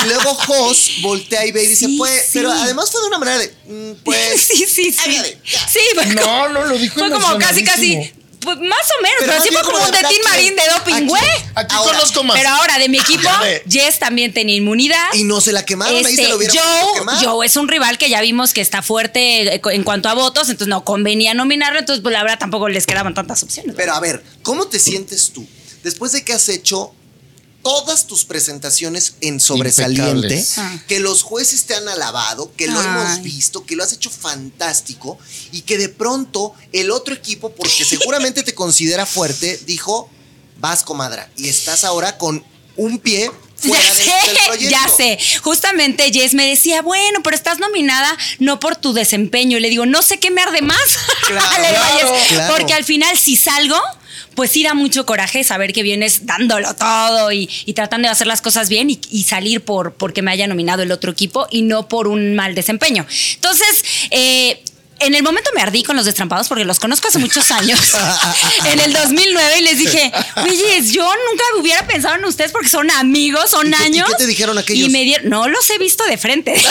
y luego Jos voltea y ve y dice, Sí, pues, sí. pero además fue de una manera de, mm, pues. sí, sí, sí. ya. Sí, fue No, como- no, lo dijo Fue como casi, casi. emocionadísimo. Pues más o menos, Pero pero, más sí bien fue como como un de de Tin ¿a Marín de doping, ¿A güey. Aquí Ahora, conozco más. Pero ahora de mi equipo, Ya ve. Jess también tenía inmunidad. Y no se la quemaron, ahí Este, se lo hubieran podido Joe, quemar. Joe es un rival que ya vimos que está fuerte eh, en cuanto a votos, entonces no convenía nominarlo, entonces pues la verdad tampoco les quedaban tantas opciones. Pero a ver, ¿cómo te sientes tú después de que has hecho todas tus presentaciones en sobresaliente. Ah. que los jueces te han alabado, que lo Ay. hemos visto, que lo has hecho fantástico y que de pronto el otro equipo, porque seguramente te considera fuerte, dijo, vas comadra y estás ahora con un pie fuera Ya sé, ya sé. Justamente Jess me decía, bueno, pero estás nominada no por tu desempeño. Y le digo, no sé qué me arde más. Claro, claro, claro. Porque al final, si salgo, pues sí da mucho coraje saber que vienes dándolo todo y, tratando de hacer las cosas bien y, y salir por porque me haya nominado el otro equipo y no por un mal desempeño. Entonces, eh, en el momento me ardí con los destrampados porque los conozco hace muchos años. en el 2009 y les dije, oye, yo nunca hubiera pensado en ustedes porque son amigos, son ¿Y qué- y años. qué te dijeron aquellos? Y me dieron, no los he visto de frente.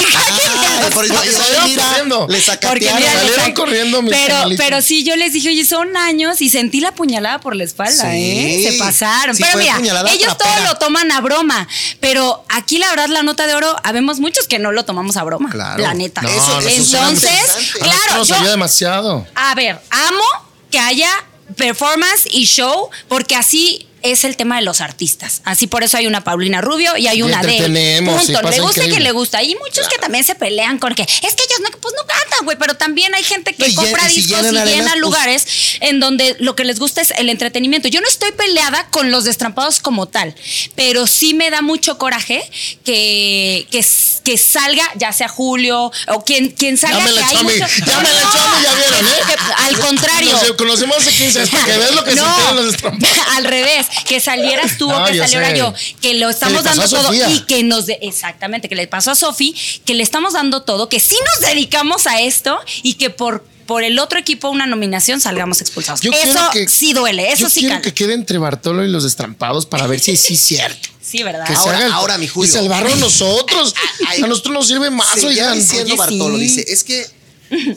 Ah, por eso, salieron mira, corriendo. le Porque sacatearon. mira, salieron les- corriendo mis pero, canalitos. pero sí, yo les dije, oye, son años y sentí la puñalada por la espalda, Sí. ¿eh? Se pasaron. Sí, pero mira, ellos trapera. todo lo toman a broma. Pero aquí, la verdad, la nota de oro, habemos muchos que no lo tomamos a broma. Claro. La neta. No, eso- eso suena Entonces, claro, nos yo, ayuda demasiado. a ver, amo que haya performance y show, porque así es el tema de los artistas. Así por eso hay una Paulina Rubio y hay Y una de sí, Punto. le gusta increíble. que le gusta. Y muchos que también se pelean con que es que ellos no, pues no cantan, güey, pero también hay gente que No, y compra y discos y arenas, llena pues- lugares en donde lo que les gusta es el entretenimiento. Yo no estoy peleada con los destrampados como tal, pero sí me da mucho coraje que, que, que salga, ya sea Julio o quien, quien salga. Ya me la que hay mí, mucho- ya me la echó a mí, ya vieron, ¿eh? que- al contrario. Nos conocemos hace 15 años que veas lo que No, los al revés, que salieras tú o No, que saliera sé. yo, que lo estamos dando todo Sofía. y que nos de- exactamente, que le pasó a Sofi, que le estamos dando todo, que sí nos dedicamos a esto y que por por el otro equipo una nominación salgamos expulsados. Yo eso que- sí duele, eso Yo sí quiero que quede entre Bartolo y los destrampados para ver si sí es cierto. Sí, ¿verdad? Que Ahora- se haga el- ahora, mi Julio. Y salvarlo nosotros. Ay, a nosotros nos sirve más, Seguía oigan. diciendo Oye, Bartolo, sí. dice, es que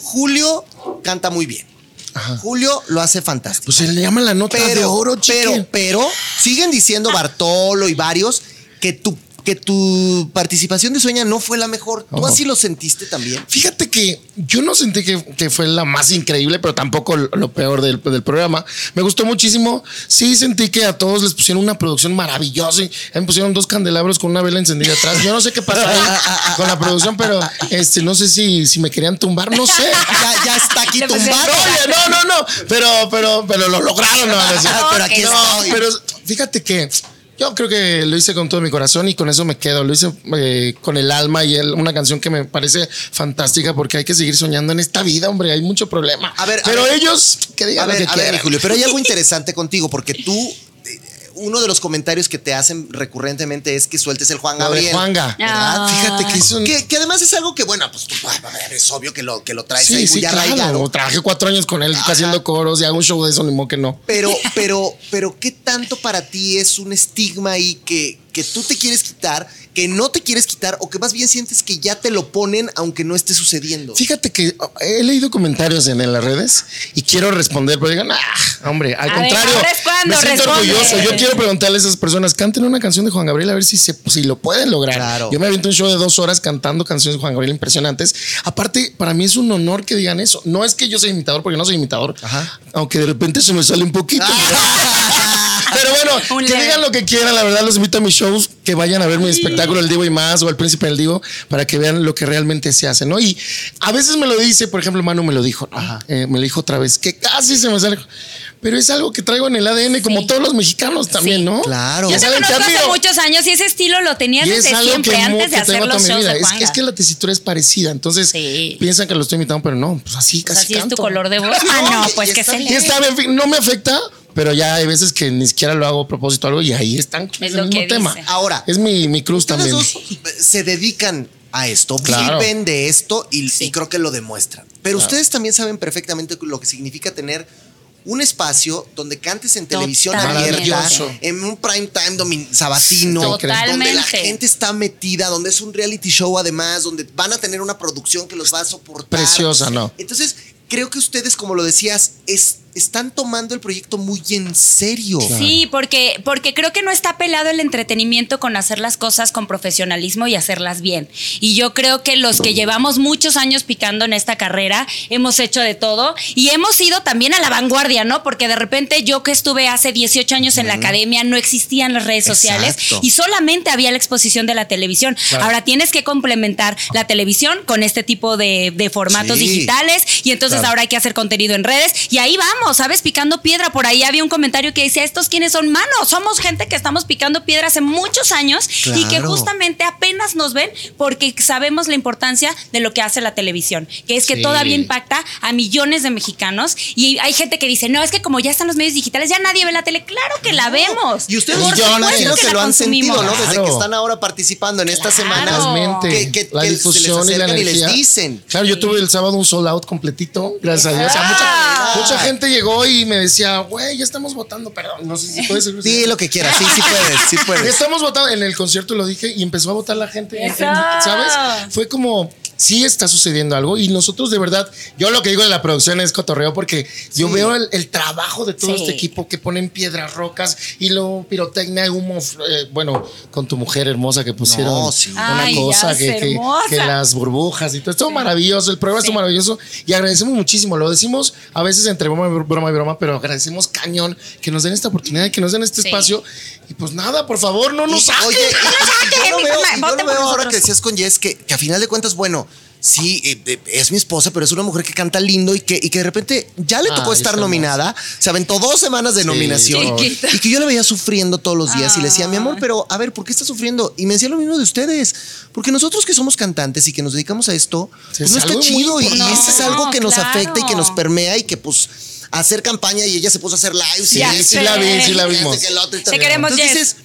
Julio canta muy bien. Julio lo hace fantástico. Pues se le llama la nota de pero, oro, chique. pero, pero, siguen diciendo Bartolo y varios que tu, que tu participación de Sueña no fue la mejor. ¿Tú así lo sentiste también? Fíjate que yo no sentí que, que fue la más increíble, pero tampoco lo, lo peor del, del programa. Me gustó muchísimo. Sí sentí que a todos les pusieron una producción maravillosa. y Me pusieron dos candelabros con una vela encendida atrás. Yo no sé qué pasó ahí con la producción, pero este, no sé si, si me querían tumbar, no sé. Ya, ya está aquí tumbado. Oye, no, no, no. Pero, pero, pero lo lograron. No, No, Ah, pero aquí Ok. estoy. pero fíjate que yo creo que lo hice con todo mi corazón y con eso me quedo. Lo hice eh, con el alma y el- una canción que me parece fantástica porque hay que seguir soñando en esta vida, hombre. Hay mucho problema. A ver, a pero ver. ellos que digan A ver, lo que a ver, quieran. mi Julio, pero hay algo interesante contigo, porque tú, uno de los comentarios que te hacen recurrentemente es que sueltes el Juan Gabriel. Juanga. ¿verdad? Ah. Fíjate que eso. Que, que además es algo que, bueno, pues tú, a ver, es obvio que lo, que lo traes Sí, ahí sí, muy claro. arraigado. Trabajé cuatro años con él haciendo coros y hago un show de eso, ni modo que no. Pero, pero, pero, ¿qué tanto para ti es un estigma ahí que, que tú te quieres quitar que no te quieres quitar o que más bien sientes que ya te lo ponen aunque no esté sucediendo? Fíjate que oh, he leído comentarios en, en las redes y quiero responder, pero digan, ah, hombre, al A contrario, cuando me siento responde. orgulloso. Yo quiero preguntarle a esas personas, canten una canción de Juan Gabriel a ver si, se, si lo pueden lograr. Claro. Yo me aviento un show de dos horas cantando canciones de Juan Gabriel impresionantes. Aparte, para mí es un honor que digan eso. No es que yo soy imitador, porque no soy imitador, Ajá. aunque de repente se me sale un poquito. Pero bueno, Un que leve. digan lo que quieran, la verdad los invito a mis shows, que vayan a ver mi espectáculo El Divo y más o El Príncipe del Divo para que vean lo que realmente se hace, ¿no? Y a veces me lo dice, por ejemplo, Manu me lo dijo, ¿no? Eh, me lo dijo otra vez, que casi se me sale. Pero es algo que traigo en el ADN, como todos los mexicanos también, Sí. ¿no? Claro. Yo Ya te conozco hace muchos años y ese estilo lo tenías desde siempre, antes de hacer los shows de Es, que la tesitura es parecida, entonces Sí. piensan que lo estoy imitando, pero no, pues así sea, casi si es tu color de voz. Ah, no, pues que está se le no me afecta, pero ya hay veces que ni siquiera lo hago a propósito o algo y ahí están. Es Es lo el mismo que tema. dice. Ahora, Es mi, mi cruz también. dos se dedican a esto, Claro. viven de esto y, y creo que lo demuestran. Pero ustedes también saben perfectamente lo que significa tener un espacio donde cantes en televisión Totalmente. abierta, en un prime time domin- sabatino, donde la Totalmente. gente está metida, donde es un reality show además, donde van a tener una producción que los va a soportar. Preciosa, ¿no? Entonces, creo que ustedes, como lo decías, es- están tomando el proyecto muy en serio. Sí, porque, porque creo que no está pelado el entretenimiento con hacer las cosas con profesionalismo y hacerlas bien. Y yo creo que los que llevamos muchos años picando en esta carrera, hemos hecho de todo y hemos ido también a la vanguardia, ¿no? Porque de repente yo que estuve hace 18 años en la academia, no existían las redes sociales Exacto. y solamente había la exposición de la televisión. Ahora tienes que complementar la televisión con este tipo de, de formatos Sí. digitales y entonces Claro. ahora hay que hacer contenido en redes y ahí vamos, ¿sabes? Picando piedra. Por ahí había un comentario que decía, ¿estos quiénes son? Manos, somos gente que estamos picando piedra hace muchos años y que Claro. justamente apenas nos ven porque sabemos la importancia de lo que hace la televisión, que es que Sí. todavía impacta a millones de mexicanos y hay gente que dice, no, es que como ya están los medios digitales, ya nadie ve la tele. Claro que la vemos. Y ustedes Por yo imagino que, la lo han consumimos. sentido, ¿no? Desde Claro. que están ahora participando en esta Claro. semana. Totalmente. Que, que- la que difusión se les y la acercan y les dicen. Claro, yo tuve el sábado un sold out completito, gracias a Dios. O sea, mucha, mucha gente llegó y me decía, güey, ya estamos votando, perdón, no sé si puedes. Di lo que quieras, sí, sí puedes, sí Ya puedes. estamos votando en el concierto, lo dije, y empezó a votar la gente. Eso. ¿Sabes? Fue como, sí está sucediendo algo. Y nosotros, de verdad, yo lo que digo de la producción es cotorreo, porque yo veo el, el trabajo de todo Sí. este equipo que ponen piedras, rocas y luego pirotecnia, humo. eh, bueno, con tu mujer hermosa que pusieron No, sí. una Ay, cosa que, que- las burbujas y todo. Estuvo maravilloso. El programa estuvo maravilloso y agradecemos muchísimo. Lo decimos a veces entre broma y broma y broma, pero agradecemos cañón que nos den esta oportunidad, que nos den este Sí. espacio. Y pues nada, por favor, no nos saquen. oye, y- y- y yo lo veo, yo lo ahora que decías con Jess que, que a final de cuentas, bueno, sí, es mi esposa, pero es una mujer que canta lindo y que, y que de repente ya le tocó estar nominada. Se aventó dos semanas de nominación. Chiquita. Y que yo la veía sufriendo todos los días y le decía, mi amor, pero a ver, ¿por qué está sufriendo? Y me decía lo mismo de ustedes. Porque nosotros que somos cantantes y que nos dedicamos a esto, Sí, pues es no está algo muy chido. Y, y importante. eso es algo que nos claro. afecta y que nos permea y que pues hacer campaña y ella se puso a hacer Ya esto sí y la vi, sí la vimos. que el otro y Te queremos, Entonces dices,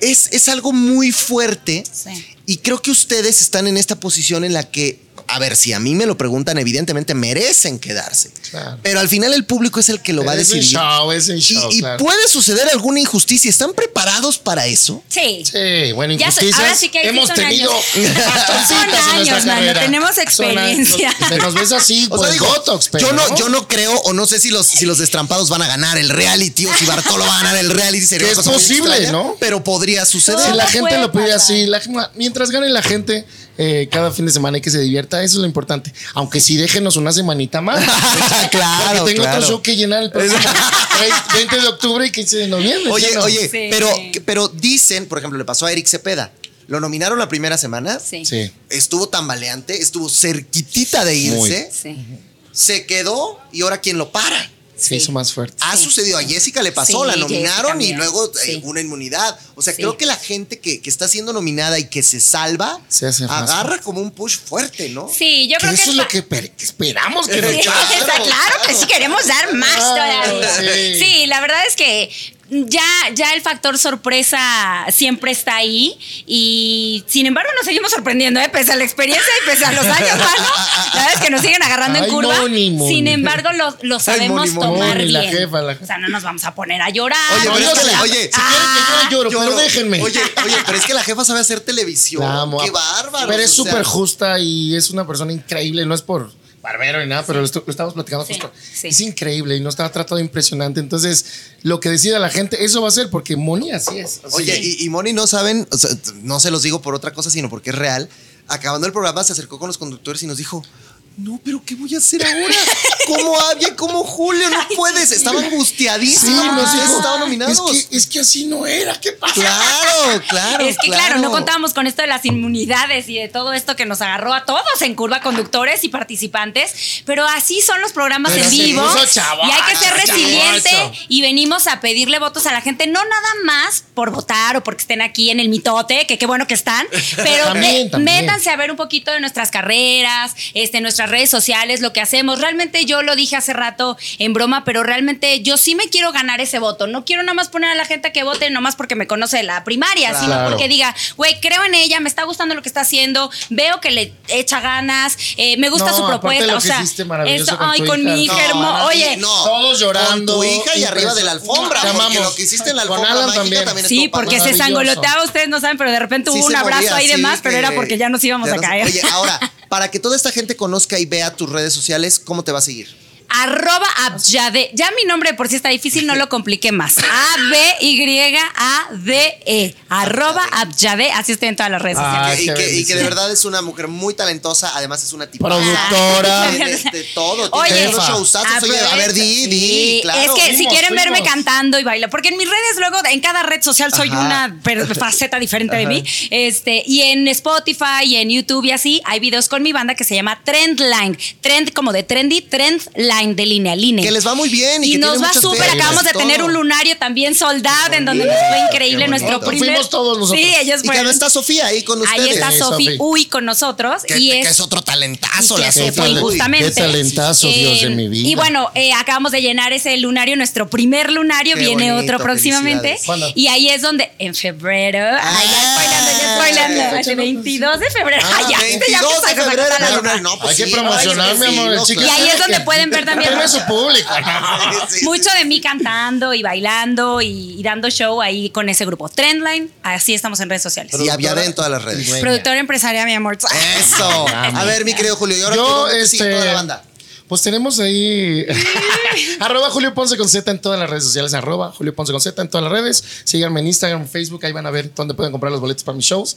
es, es algo muy fuerte Sí. y creo que ustedes están en esta posición en la que, a ver, si a mí me lo preguntan, evidentemente merecen quedarse. Claro. Pero al final el público es el que lo va a Es un decidir. show, es Y- show, y claro. puede suceder alguna injusticia. ¿Están preparados para eso? Sí. Sí, bueno, Ya sé, injusticias. ahora sí que hay hemos tenido Son años, mano, tenemos experiencia. años. Nos, ves así, O pues sea, digo, botox, pero yo no, yo no creo, o no sé si los, si los destrampados van a ganar el reality o si Bartolo va a ganar el reality. sería es posible, extraña, ¿no? Pero podría suceder. Si la gente lo pide pasar. así, la- mientras gane la gente eh, cada fin de semana y que se divierta, eso es lo importante. Aunque sí déjenos una semanita más. Claro, Porque tengo claro. otro show que llenar el próximo 20 de octubre y 15 de noviembre. Oye, ¿sí o no? oye, Sí. pero, pero dicen, por ejemplo, le pasó a Eric Cepeda. Lo nominaron la primera semana. Sí. Sí. Estuvo tambaleante, estuvo cerquitita de irse. Sí. Se quedó y ahora quién lo para. Se hizo más fuerte. Ha sucedido, a Jessica le pasó, Sí, la nominaron y luego eh, una inmunidad. O sea, Sí. creo que la gente que, que está siendo nominada y que se salva, Se hace más agarra fuerte. como un push fuerte, ¿no? Sí, yo creo que eso es lo que per- que esperamos que Sí, nos está claro que sí queremos dar más Claro, todavía. sí. Sí, la verdad es que ya, ya el factor sorpresa siempre está ahí y sin embargo nos seguimos sorprendiendo, ¿eh? pese a la experiencia y pese a los años, mano. La verdad es que nos siguen agarrando en curva. Moni, Moni. Sin embargo, lo, lo sabemos Moni, Moni. tomar Moni, la bien. jefa, la jefa. O sea, no nos vamos a poner a llorar. Oye, pero es que la- oye, si quieren que yo lloro, pero déjenme. Oye, oye, pero es que la jefa sabe hacer televisión. Qué bárbaro. Pero es o sea, súper justa y es una persona increíble. No es por barbero ni nada, pero lo, lo estábamos platicando Sí, justo. sí. Es increíble y nos está tratado impresionante. Entonces, lo que decida la gente, eso va a ser porque Moni así es. así Oye, y, y Moni no saben, o sea, t- no se los digo por otra cosa, sino porque es real. Acabando el programa, se acercó con los conductores y nos dijo. No, pero ¿qué voy a hacer ahora? ¿Cómo Avia? ¿Cómo Julio? No puedes. Estaban Sí, angustiadísimos. nos dijo, estaban nominados. Es que, es que así no era. ¿Qué pasa? Claro, claro. Es que claro. no contábamos con esto de las inmunidades y de todo esto que nos agarró a todos en curva, conductores y participantes, pero así son los programas Pero en vivo y hay que ser resiliente chavocho. y venimos a pedirle votos a la gente, no nada más por votar o porque estén aquí en el mitote, que qué bueno que están, pero También, me- también. métanse a ver un poquito de nuestras carreras, este, nuestras redes sociales, lo que hacemos. Realmente yo lo dije hace rato en broma, pero realmente yo sí me quiero ganar ese voto. No quiero nada más poner a la gente que vote nomás porque me conoce de la primaria, sino porque diga, güey, creo en ella, me está gustando lo que está haciendo, veo que le echa ganas, eh, me gusta No, su propuesta. lo O que sea, esto, con ay, tu con hija. mi hija No, hermosa. Oye, no. Todos llorando. Con tu hija y arriba de la alfombra. Porque lo que hiciste en la Con alfombra Alan mágica también. también Sí, porque se sangoloteaba, ustedes no saben, pero de repente Sí hubo un abrazo movía, ahí de sí, más, pero que- era porque ya nos íbamos ya a caer. Oye, ahora, para que toda esta gente conozca y vea tus redes sociales, ¿cómo te va a seguir? Arroba Abjade. Ya mi nombre por si está difícil, no lo compliqué más. A-B-Y-A-D-E. Arroba Abjade. Así estoy en todas las redes Ah, sociales. y, que, y que bendición. de verdad es una mujer muy talentosa, además es una tipa. Productora. Tiene de todo, Oye. Oye, a ver, di, Sí, di, claro. Es que si Fuimos, quieren verme cantando y bailar, porque en mis redes luego, en cada red social soy Ajá. una faceta diferente de mí. Este, y en Spotify y en YouTube y así, hay videos con mi banda que se llama Trendline. Trend como de trendy, Trendline de línea, línea. Que les va muy bien y Y, que nos va súper. Acabamos de todo. tener un lunario también soldado en donde nos fue increíble nuestro primer. Fuimos todos nosotros. Sí, ellos Y que fueron. no está Sofía ahí con ustedes. Ahí está Sí, Sofi Sofi. Uy con nosotros. Que, y que es, es otro talentazo, y la que se Sofía. Qué injustamente. talentazo, Dios de mi vida. Y bueno, eh, acabamos de llenar ese lunario, nuestro primer lunario, Qué viene bonito, otro próximamente. Y ahí es donde, en febrero, ay, ya spoilando, ya Ah, el no, 22 de febrero. Ah, Ay, ya, este ya 22 empieza de a febrero. No, pues Hay que promocionar, mi amor. Y ahí es donde pueden ver también. Tiene su público. Sí, sí. Mucho de mí cantando y bailando y, y dando show ahí con ese grupo. Trendline, así estamos en redes sociales. Y Aviaré en todas las redes. Productora empresaria, mi amor. Eso. A ver, mi querido Julio, ¿y ahora Yo, este. toda la banda? Pues tenemos ahí. arroba Julio Ponce con Z en todas las redes sociales. Arroba Julio Ponce con Z en todas las redes. Síganme en Instagram, Facebook. Ahí van a ver dónde pueden comprar los boletos para mis shows.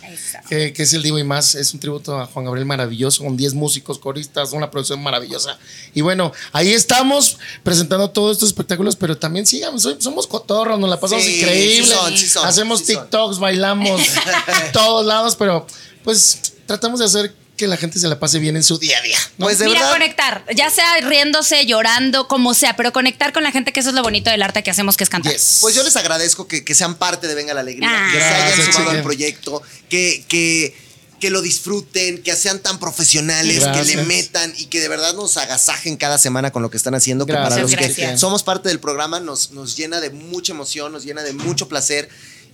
Que, que es el Divo y más. Es un tributo a Juan Gabriel maravilloso. Con 10 músicos, coristas, una producción maravillosa. Y bueno, ahí estamos presentando todos estos espectáculos. Pero también síganos. soy- Somos cotorros, nos la pasamos Sí, increíble. sí son, sí son, Hacemos sí son. TikToks, bailamos en todos lados. Pero pues tratamos de hacer que la gente se la pase bien en su día a día. ¿no? Pues de Mira, verdad. conectar, ya sea riéndose, llorando, como sea, pero conectar con la gente, que eso es lo bonito del arte que hacemos, que es cantar. Yes. Pues yo les agradezco que, que sean parte de Venga la Alegría, Ah. que se hayan sumado al proyecto, que, que, que lo disfruten, que sean tan profesionales, que le metan y que de verdad nos agasajen cada semana con lo que están haciendo. Que para Gracias, los que gracias. somos parte del programa nos, nos llena de mucha emoción, nos llena de mucho placer.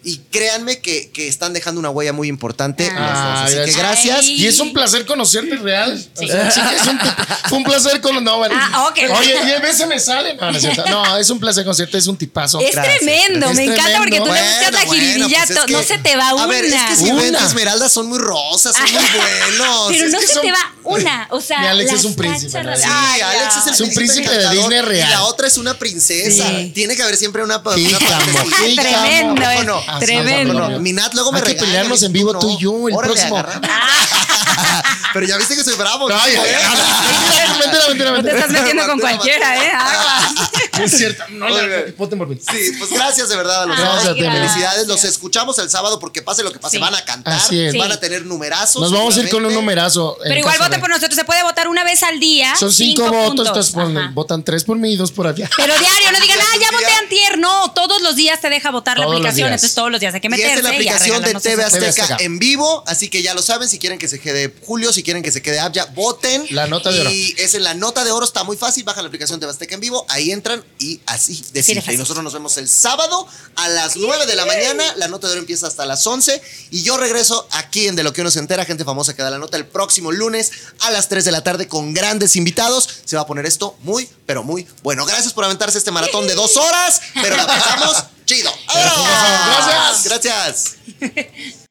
Y créanme que, que están dejando una huella muy importante. Ah. Así que gracias. Ay. Y es un placer conocerte real. O sea, sí que es un, fue un placer con no, bueno. Ah, ok. Oye, y a veces me sale. No, no es cierto. No, es un placer conocerte, es un tipazo. Es tremendo, Es me encanta porque tú le tremendo. buscas la Bueno, jiribilla, pues es to- no se te va una. A ver, es que si Una. ven Esmeraldas son muy rosas, son muy buenos. pero Es no se son- te va una. O sea, Mi Alex es un príncipe, Alex es el Es un príncipe de Disney real. Y la otra es una princesa. Tiene que haber siempre una, una Sí, Tremendo, chamo. eh, no? Así, tremendo. así, No, mi Nat luego me Hay que pelearnos en vivo tú y yo, el órale, próximo. Pero ya viste que soy bravo. Ay, ¿no? ay, ay, mentira, mentira, No te mentira. estás metiendo con Mateo, cualquiera, ¿eh? Aguas. Es cierto. No, Muy la, ponte por mí. Sí, pues gracias de verdad a los Gracias dos. Felicidades. Los escuchamos el sábado porque pase lo que pase. Sí. Van a cantar, Así es. van a tener numerazos. Nos vamos a ir con un numerazo. Pero igual voten de- por nosotros. Se puede votar una vez al día. Son cinco, cinco votos, entonces votan tres por mí y dos por allá. Pero diario, no digan, ah, ya voté antier. No, todos los días te deja votar la Todos aplicación. Entonces todos los días hay que Y meterse. esta es la y aplicación de TV Azteca Azteca. en vivo, así que ya lo saben, si quieren que se quede Julio, si quieren que se quede Abya, voten. La nota de oro. Y es en la nota de oro, está muy fácil, bajan la aplicación de TV Azteca en vivo, ahí entran, y así de simple. Y nosotros nos vemos el sábado a las 9 de la mañana. La nota de oro empieza hasta las 11. Y yo regreso aquí en De lo que uno se entera, gente famosa que da la nota el próximo lunes a las 3 de la tarde con grandes invitados. Se va a poner esto muy, pero muy bueno. Gracias por aventarse este maratón de dos horas, pero la pasamos chido. ¡Vámonos! Gracias. Gracias.